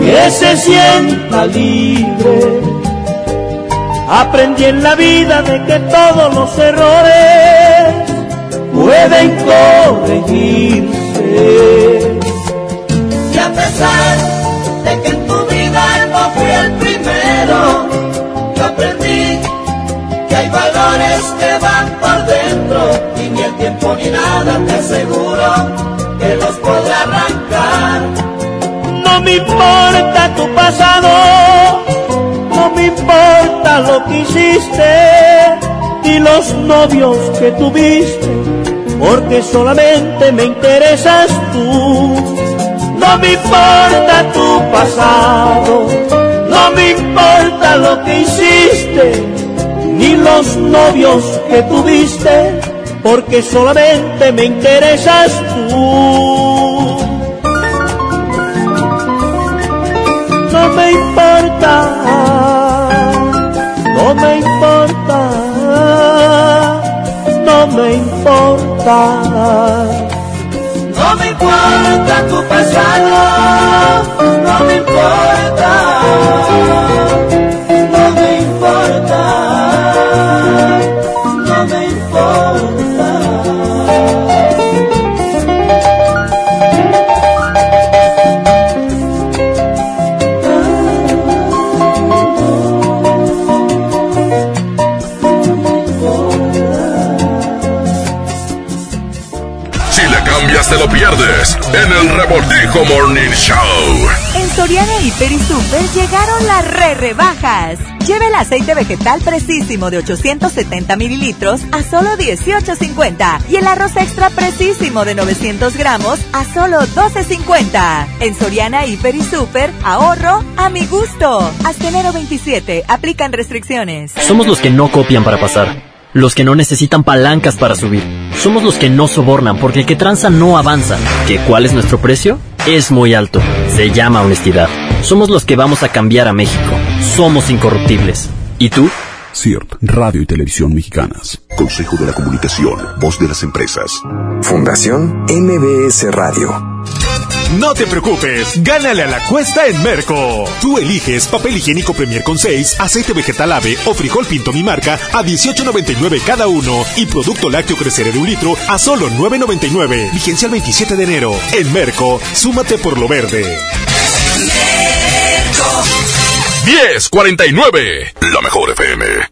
que se sienta libre. Aprendí en la vida de que todos los errores pueden corregirse. Y a pesar de que en y ni el tiempo ni nada te aseguro que los podrá arrancar. No me importa tu pasado, no me importa lo que hiciste y los novios que tuviste, porque solamente me interesas tú. No me importa tu pasado, no me importa lo que hiciste, ni los novios que tuviste, porque solamente me interesas tú. No me importa, no me importa, no me importa. No me importa tu pasado, no me importa, lo pierdes en el Revoltijo Morning Show. En Soriana Hiper y Super llegaron las re rebajas. Lleve el aceite vegetal precisísimo de 870 mililitros a solo 18.50 y el arroz extra precisísimo de 900 gramos a solo 12.50. En Soriana Hiper y Super, ahorro a mi gusto. Hasta enero 27, aplican restricciones. Somos los que no copian para pasar. Los que no necesitan palancas para subir. Somos los que no sobornan porque el que tranza no avanza. ¿Que cuál es nuestro precio? Es muy alto. Se llama honestidad. Somos los que vamos a cambiar a México. Somos incorruptibles. ¿Y tú? CIRT, Radio y Televisión Mexicanas. Consejo de la Comunicación, voz de las empresas. Fundación MBS Radio. No te preocupes, gánale a la cuesta en Merco. Tú eliges papel higiénico Premier con 6, aceite vegetal ave o frijol pinto mi marca a 18.99 cada uno y producto lácteo crecer de un litro a solo 9.99. Vigencia el 27 de enero. En Merco, súmate por lo verde. 1049, la mejor FM.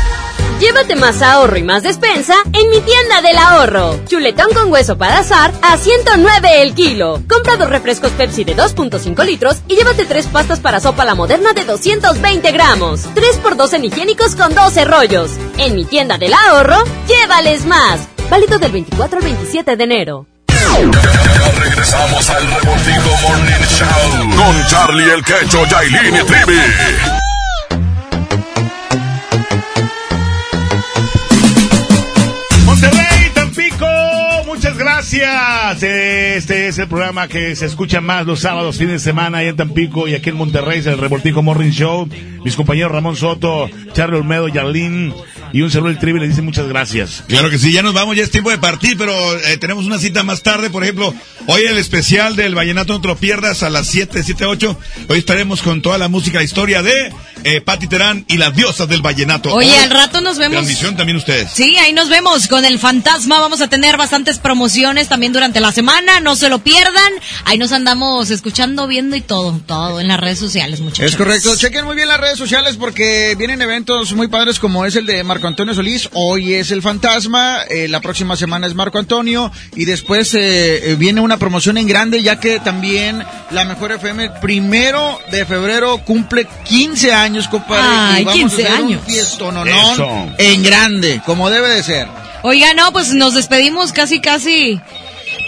Llévate más ahorro y más despensa en mi tienda del ahorro. Chuletón con hueso para azar a 109 el kilo. Compra dos refrescos Pepsi de 2.5 litros y llévate tres pastas para sopa la moderna de 220 gramos. 3 por 2 en higiénicos con 12 rollos. En mi tienda del ahorro, llévales más. Válido del 24 al 27 de enero. Ya regresamos al Morning Show con Charlie el Quecho, Yailin y Trivi. Gracias. Este es el programa que se escucha más los sábados, fines de semana, ahí en Tampico y aquí en Monterrey, es el Revoltijo Morning Show. Mis compañeros Ramón Soto, Charlie Olmedo, Yarlín y un celular trivi le dicen muchas gracias. Claro que sí, ya nos vamos, ya es tiempo de partir, pero eh, tenemos una cita más tarde, por ejemplo, hoy el especial del Vallenato No te lo pierdas a las 7, 7, 8. Hoy estaremos con toda la música, la historia de eh, Pati Terán y las diosas del Vallenato. Oye, al rato nos vemos. Transmisión también ustedes. Sí, ahí nos vemos con el fantasma. Vamos a tener bastantes promociones también durante la semana. No se lo pierdan. Ahí nos andamos escuchando, viendo y todo, todo en las redes sociales, muchachos. Es correcto. Chequen muy bien las redes sociales porque vienen eventos muy padres como es el de Marco Antonio Solís. Hoy es el fantasma. eh, la próxima semana es Marco Antonio. Y después eh, eh, viene una promoción en grande ya que también la Mejor FM primero de febrero cumple 15 años, compadre. Ay, y vamos 15 a hacer años. un Eso. en grande, como debe de ser. Oiga, no, pues nos despedimos casi, casi,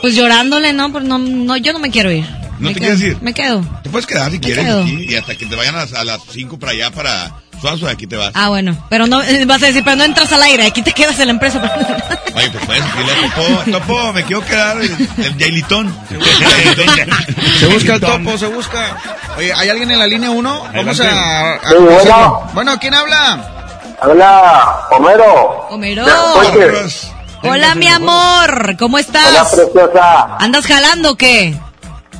pues llorándole, ¿no? Pues no, no yo no me quiero ir. ¿No Me te quedo, quieres ir? Me quedo. Te puedes quedar si quieres quedo. aquí y hasta que te vayan a, las- a las 5 para allá para Suazo, aquí te vas. Ah, bueno, pero no, eh, vas a decir, pero no entras al aire, aquí te quedas en la empresa. Oye, pues puedes decirle, Topo, Topo, me quiero quedar el, el Yailitón. Se busca el topo, se busca. Oye, ¿hay alguien en la línea 1? Vamos a... a- bueno. Bueno, ¿quién habla? Habla Homero. Homero. Hola, mi amor, ¿cómo Hola, estás? preciosa. ¿Andas jalando o qué?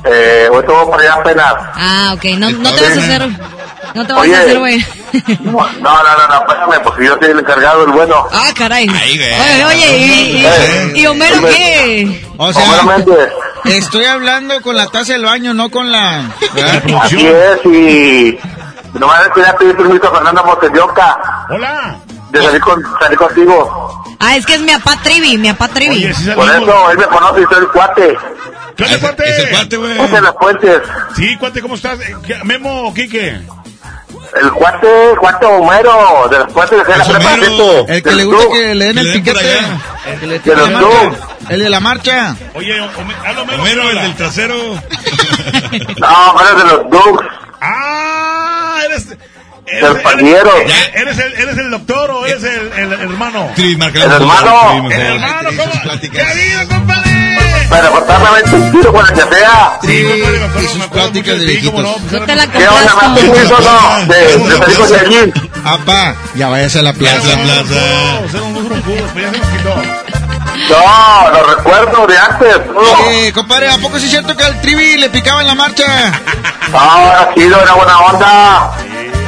Eh, hoy estuvo por allá apenas. Ah, ok, no, no te vas a hacer, no te vas Oye. a hacer, güey. No, no, no, no, espérame, porque yo soy el encargado, el bueno. Ah, caray. Ay, güey. Oye, oye, ¿y, Eh. y, y Homero qué? O Homero sea, Méndez. estoy hablando con la taza del baño, no con la... Así es, y nomás es que ya pedí permiso a Fernando Montelloca Hola. de salir, con, salir contigo. Ah, es que es mi apá Trivi, mi apá Trivi. Oye, sí Por eso él me conoce y soy el cuate. ¿Qué onda, cuate? ese cuate, güey. Es de las puentes. Sí, cuate, ¿cómo estás? Eh, ¿qué- Memo, Quique. El cuate, cuate Homero, de las puentes de la Es prepa El que le gusta club. que le den el piquete. El que le De los. El de la marcha. Oye, Homero. Homero, el del trasero. No, Homero de los Ducks. Ah, eres... Eres, Pañero. eres, eres el, ¿Eres el doctor o eres el, el, el hermano? El la hermano. El hermano, ¿cómo? pláticas. ¿Qué ha habido, compadre? Pero cortarme un tiro con que sea. Sí, y sus pláticas de no, viejitos. la ¿Qué onda, más permiso no? De, con Yailin. Apá, ya váyase a la Plaza, plaza. plaza. Pues. No, lo recuerdo de antes. No, Oye, compadre, ¿a poco sí es cierto que al Trivi le picaba en la marcha? ahora sí, no era buena onda.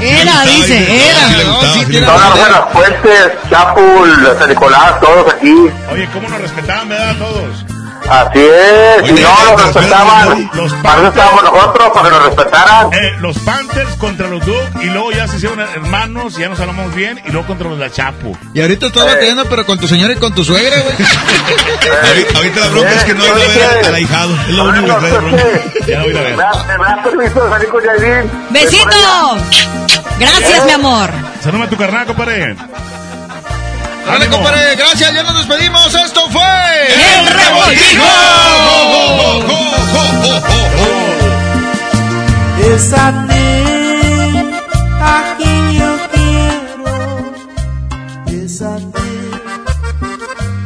Era, Sí, dice, era. sí No, sí sí. Todas las puentes, Chapul, San Nicolás, todos aquí. Oye, ¿cómo nos respetaban, verdad, todos? Así es, si Oye, no pero nos respetaban, los para eso estábamos nosotros, para que nos respetaran. Eh, los Panthers contra los Ducks y luego ya se hicieron hermanos, ya nos hablamos bien y luego contra los la Chapo. Y ahorita estás batallando, pero con tu señora y con tu suegra, güey. Ahorita, ahorita la bronca es que no ha ido a ver al ahijado. Es lo único que trae de bronca. Ya lo voy a ver. ¿Me das, me das permiso de salir con Yailin? ¡Besito! Gracias, mi amor. Salúdame a tu carnal, compadre. Dale, compadre, gracias, ya nos despedimos. Esto fue... ¡El revoltijo! Es a ti a quien yo quiero, es a ti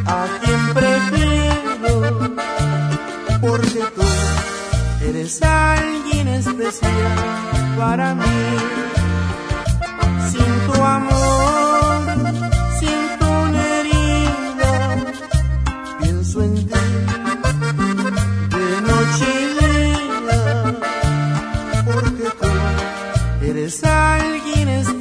a quien prefiero, porque tú eres alguien especial para mí. Sin tu amor,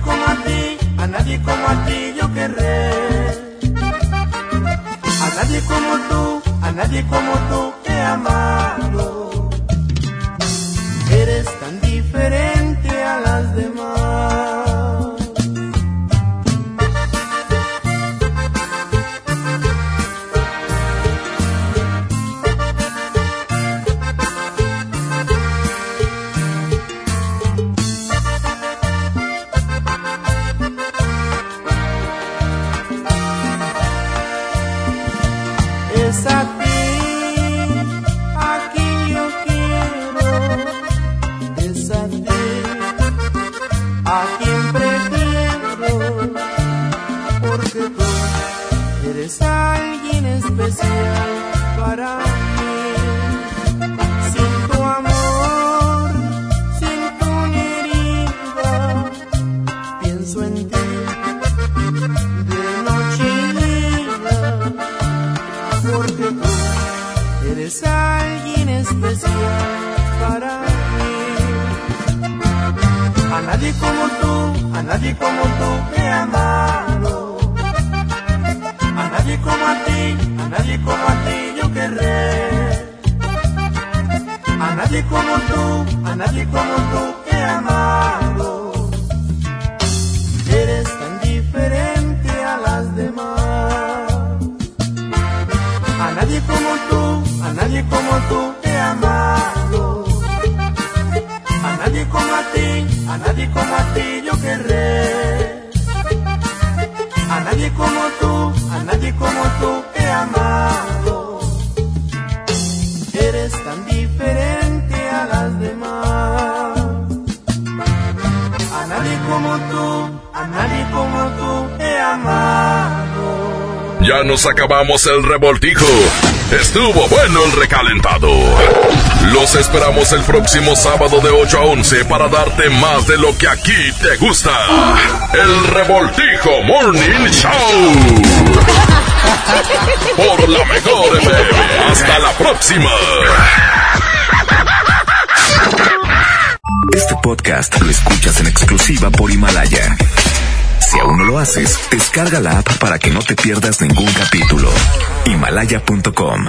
nadie como a ti, a nadie como a ti yo querré. A nadie como tú, a nadie como tú he amado. Eres tan diferente nadie como tú he amado. A nadie como a ti, a nadie como a ti yo querré. A nadie como tú, a nadie como tú he amado. Eres tan diferente a las demás. A nadie como tú, a nadie como tú a nadie como a ti yo querré. A nadie como tú, a nadie como tú he amado. Eres tan diferente a las demás. A nadie como tú, a nadie como tú he amado. Ya nos acabamos el revoltijo. Estuvo bueno el recalentado. Los esperamos el próximo sábado de 8 a 11 para darte más de lo que aquí te gusta. El revoltijo Morning Show. Por la mejor FM. Hasta la próxima. Este podcast lo escuchas en exclusiva por Himalaya. Si aún no lo haces, descarga la app para que no te pierdas ningún capítulo. Himalaya.com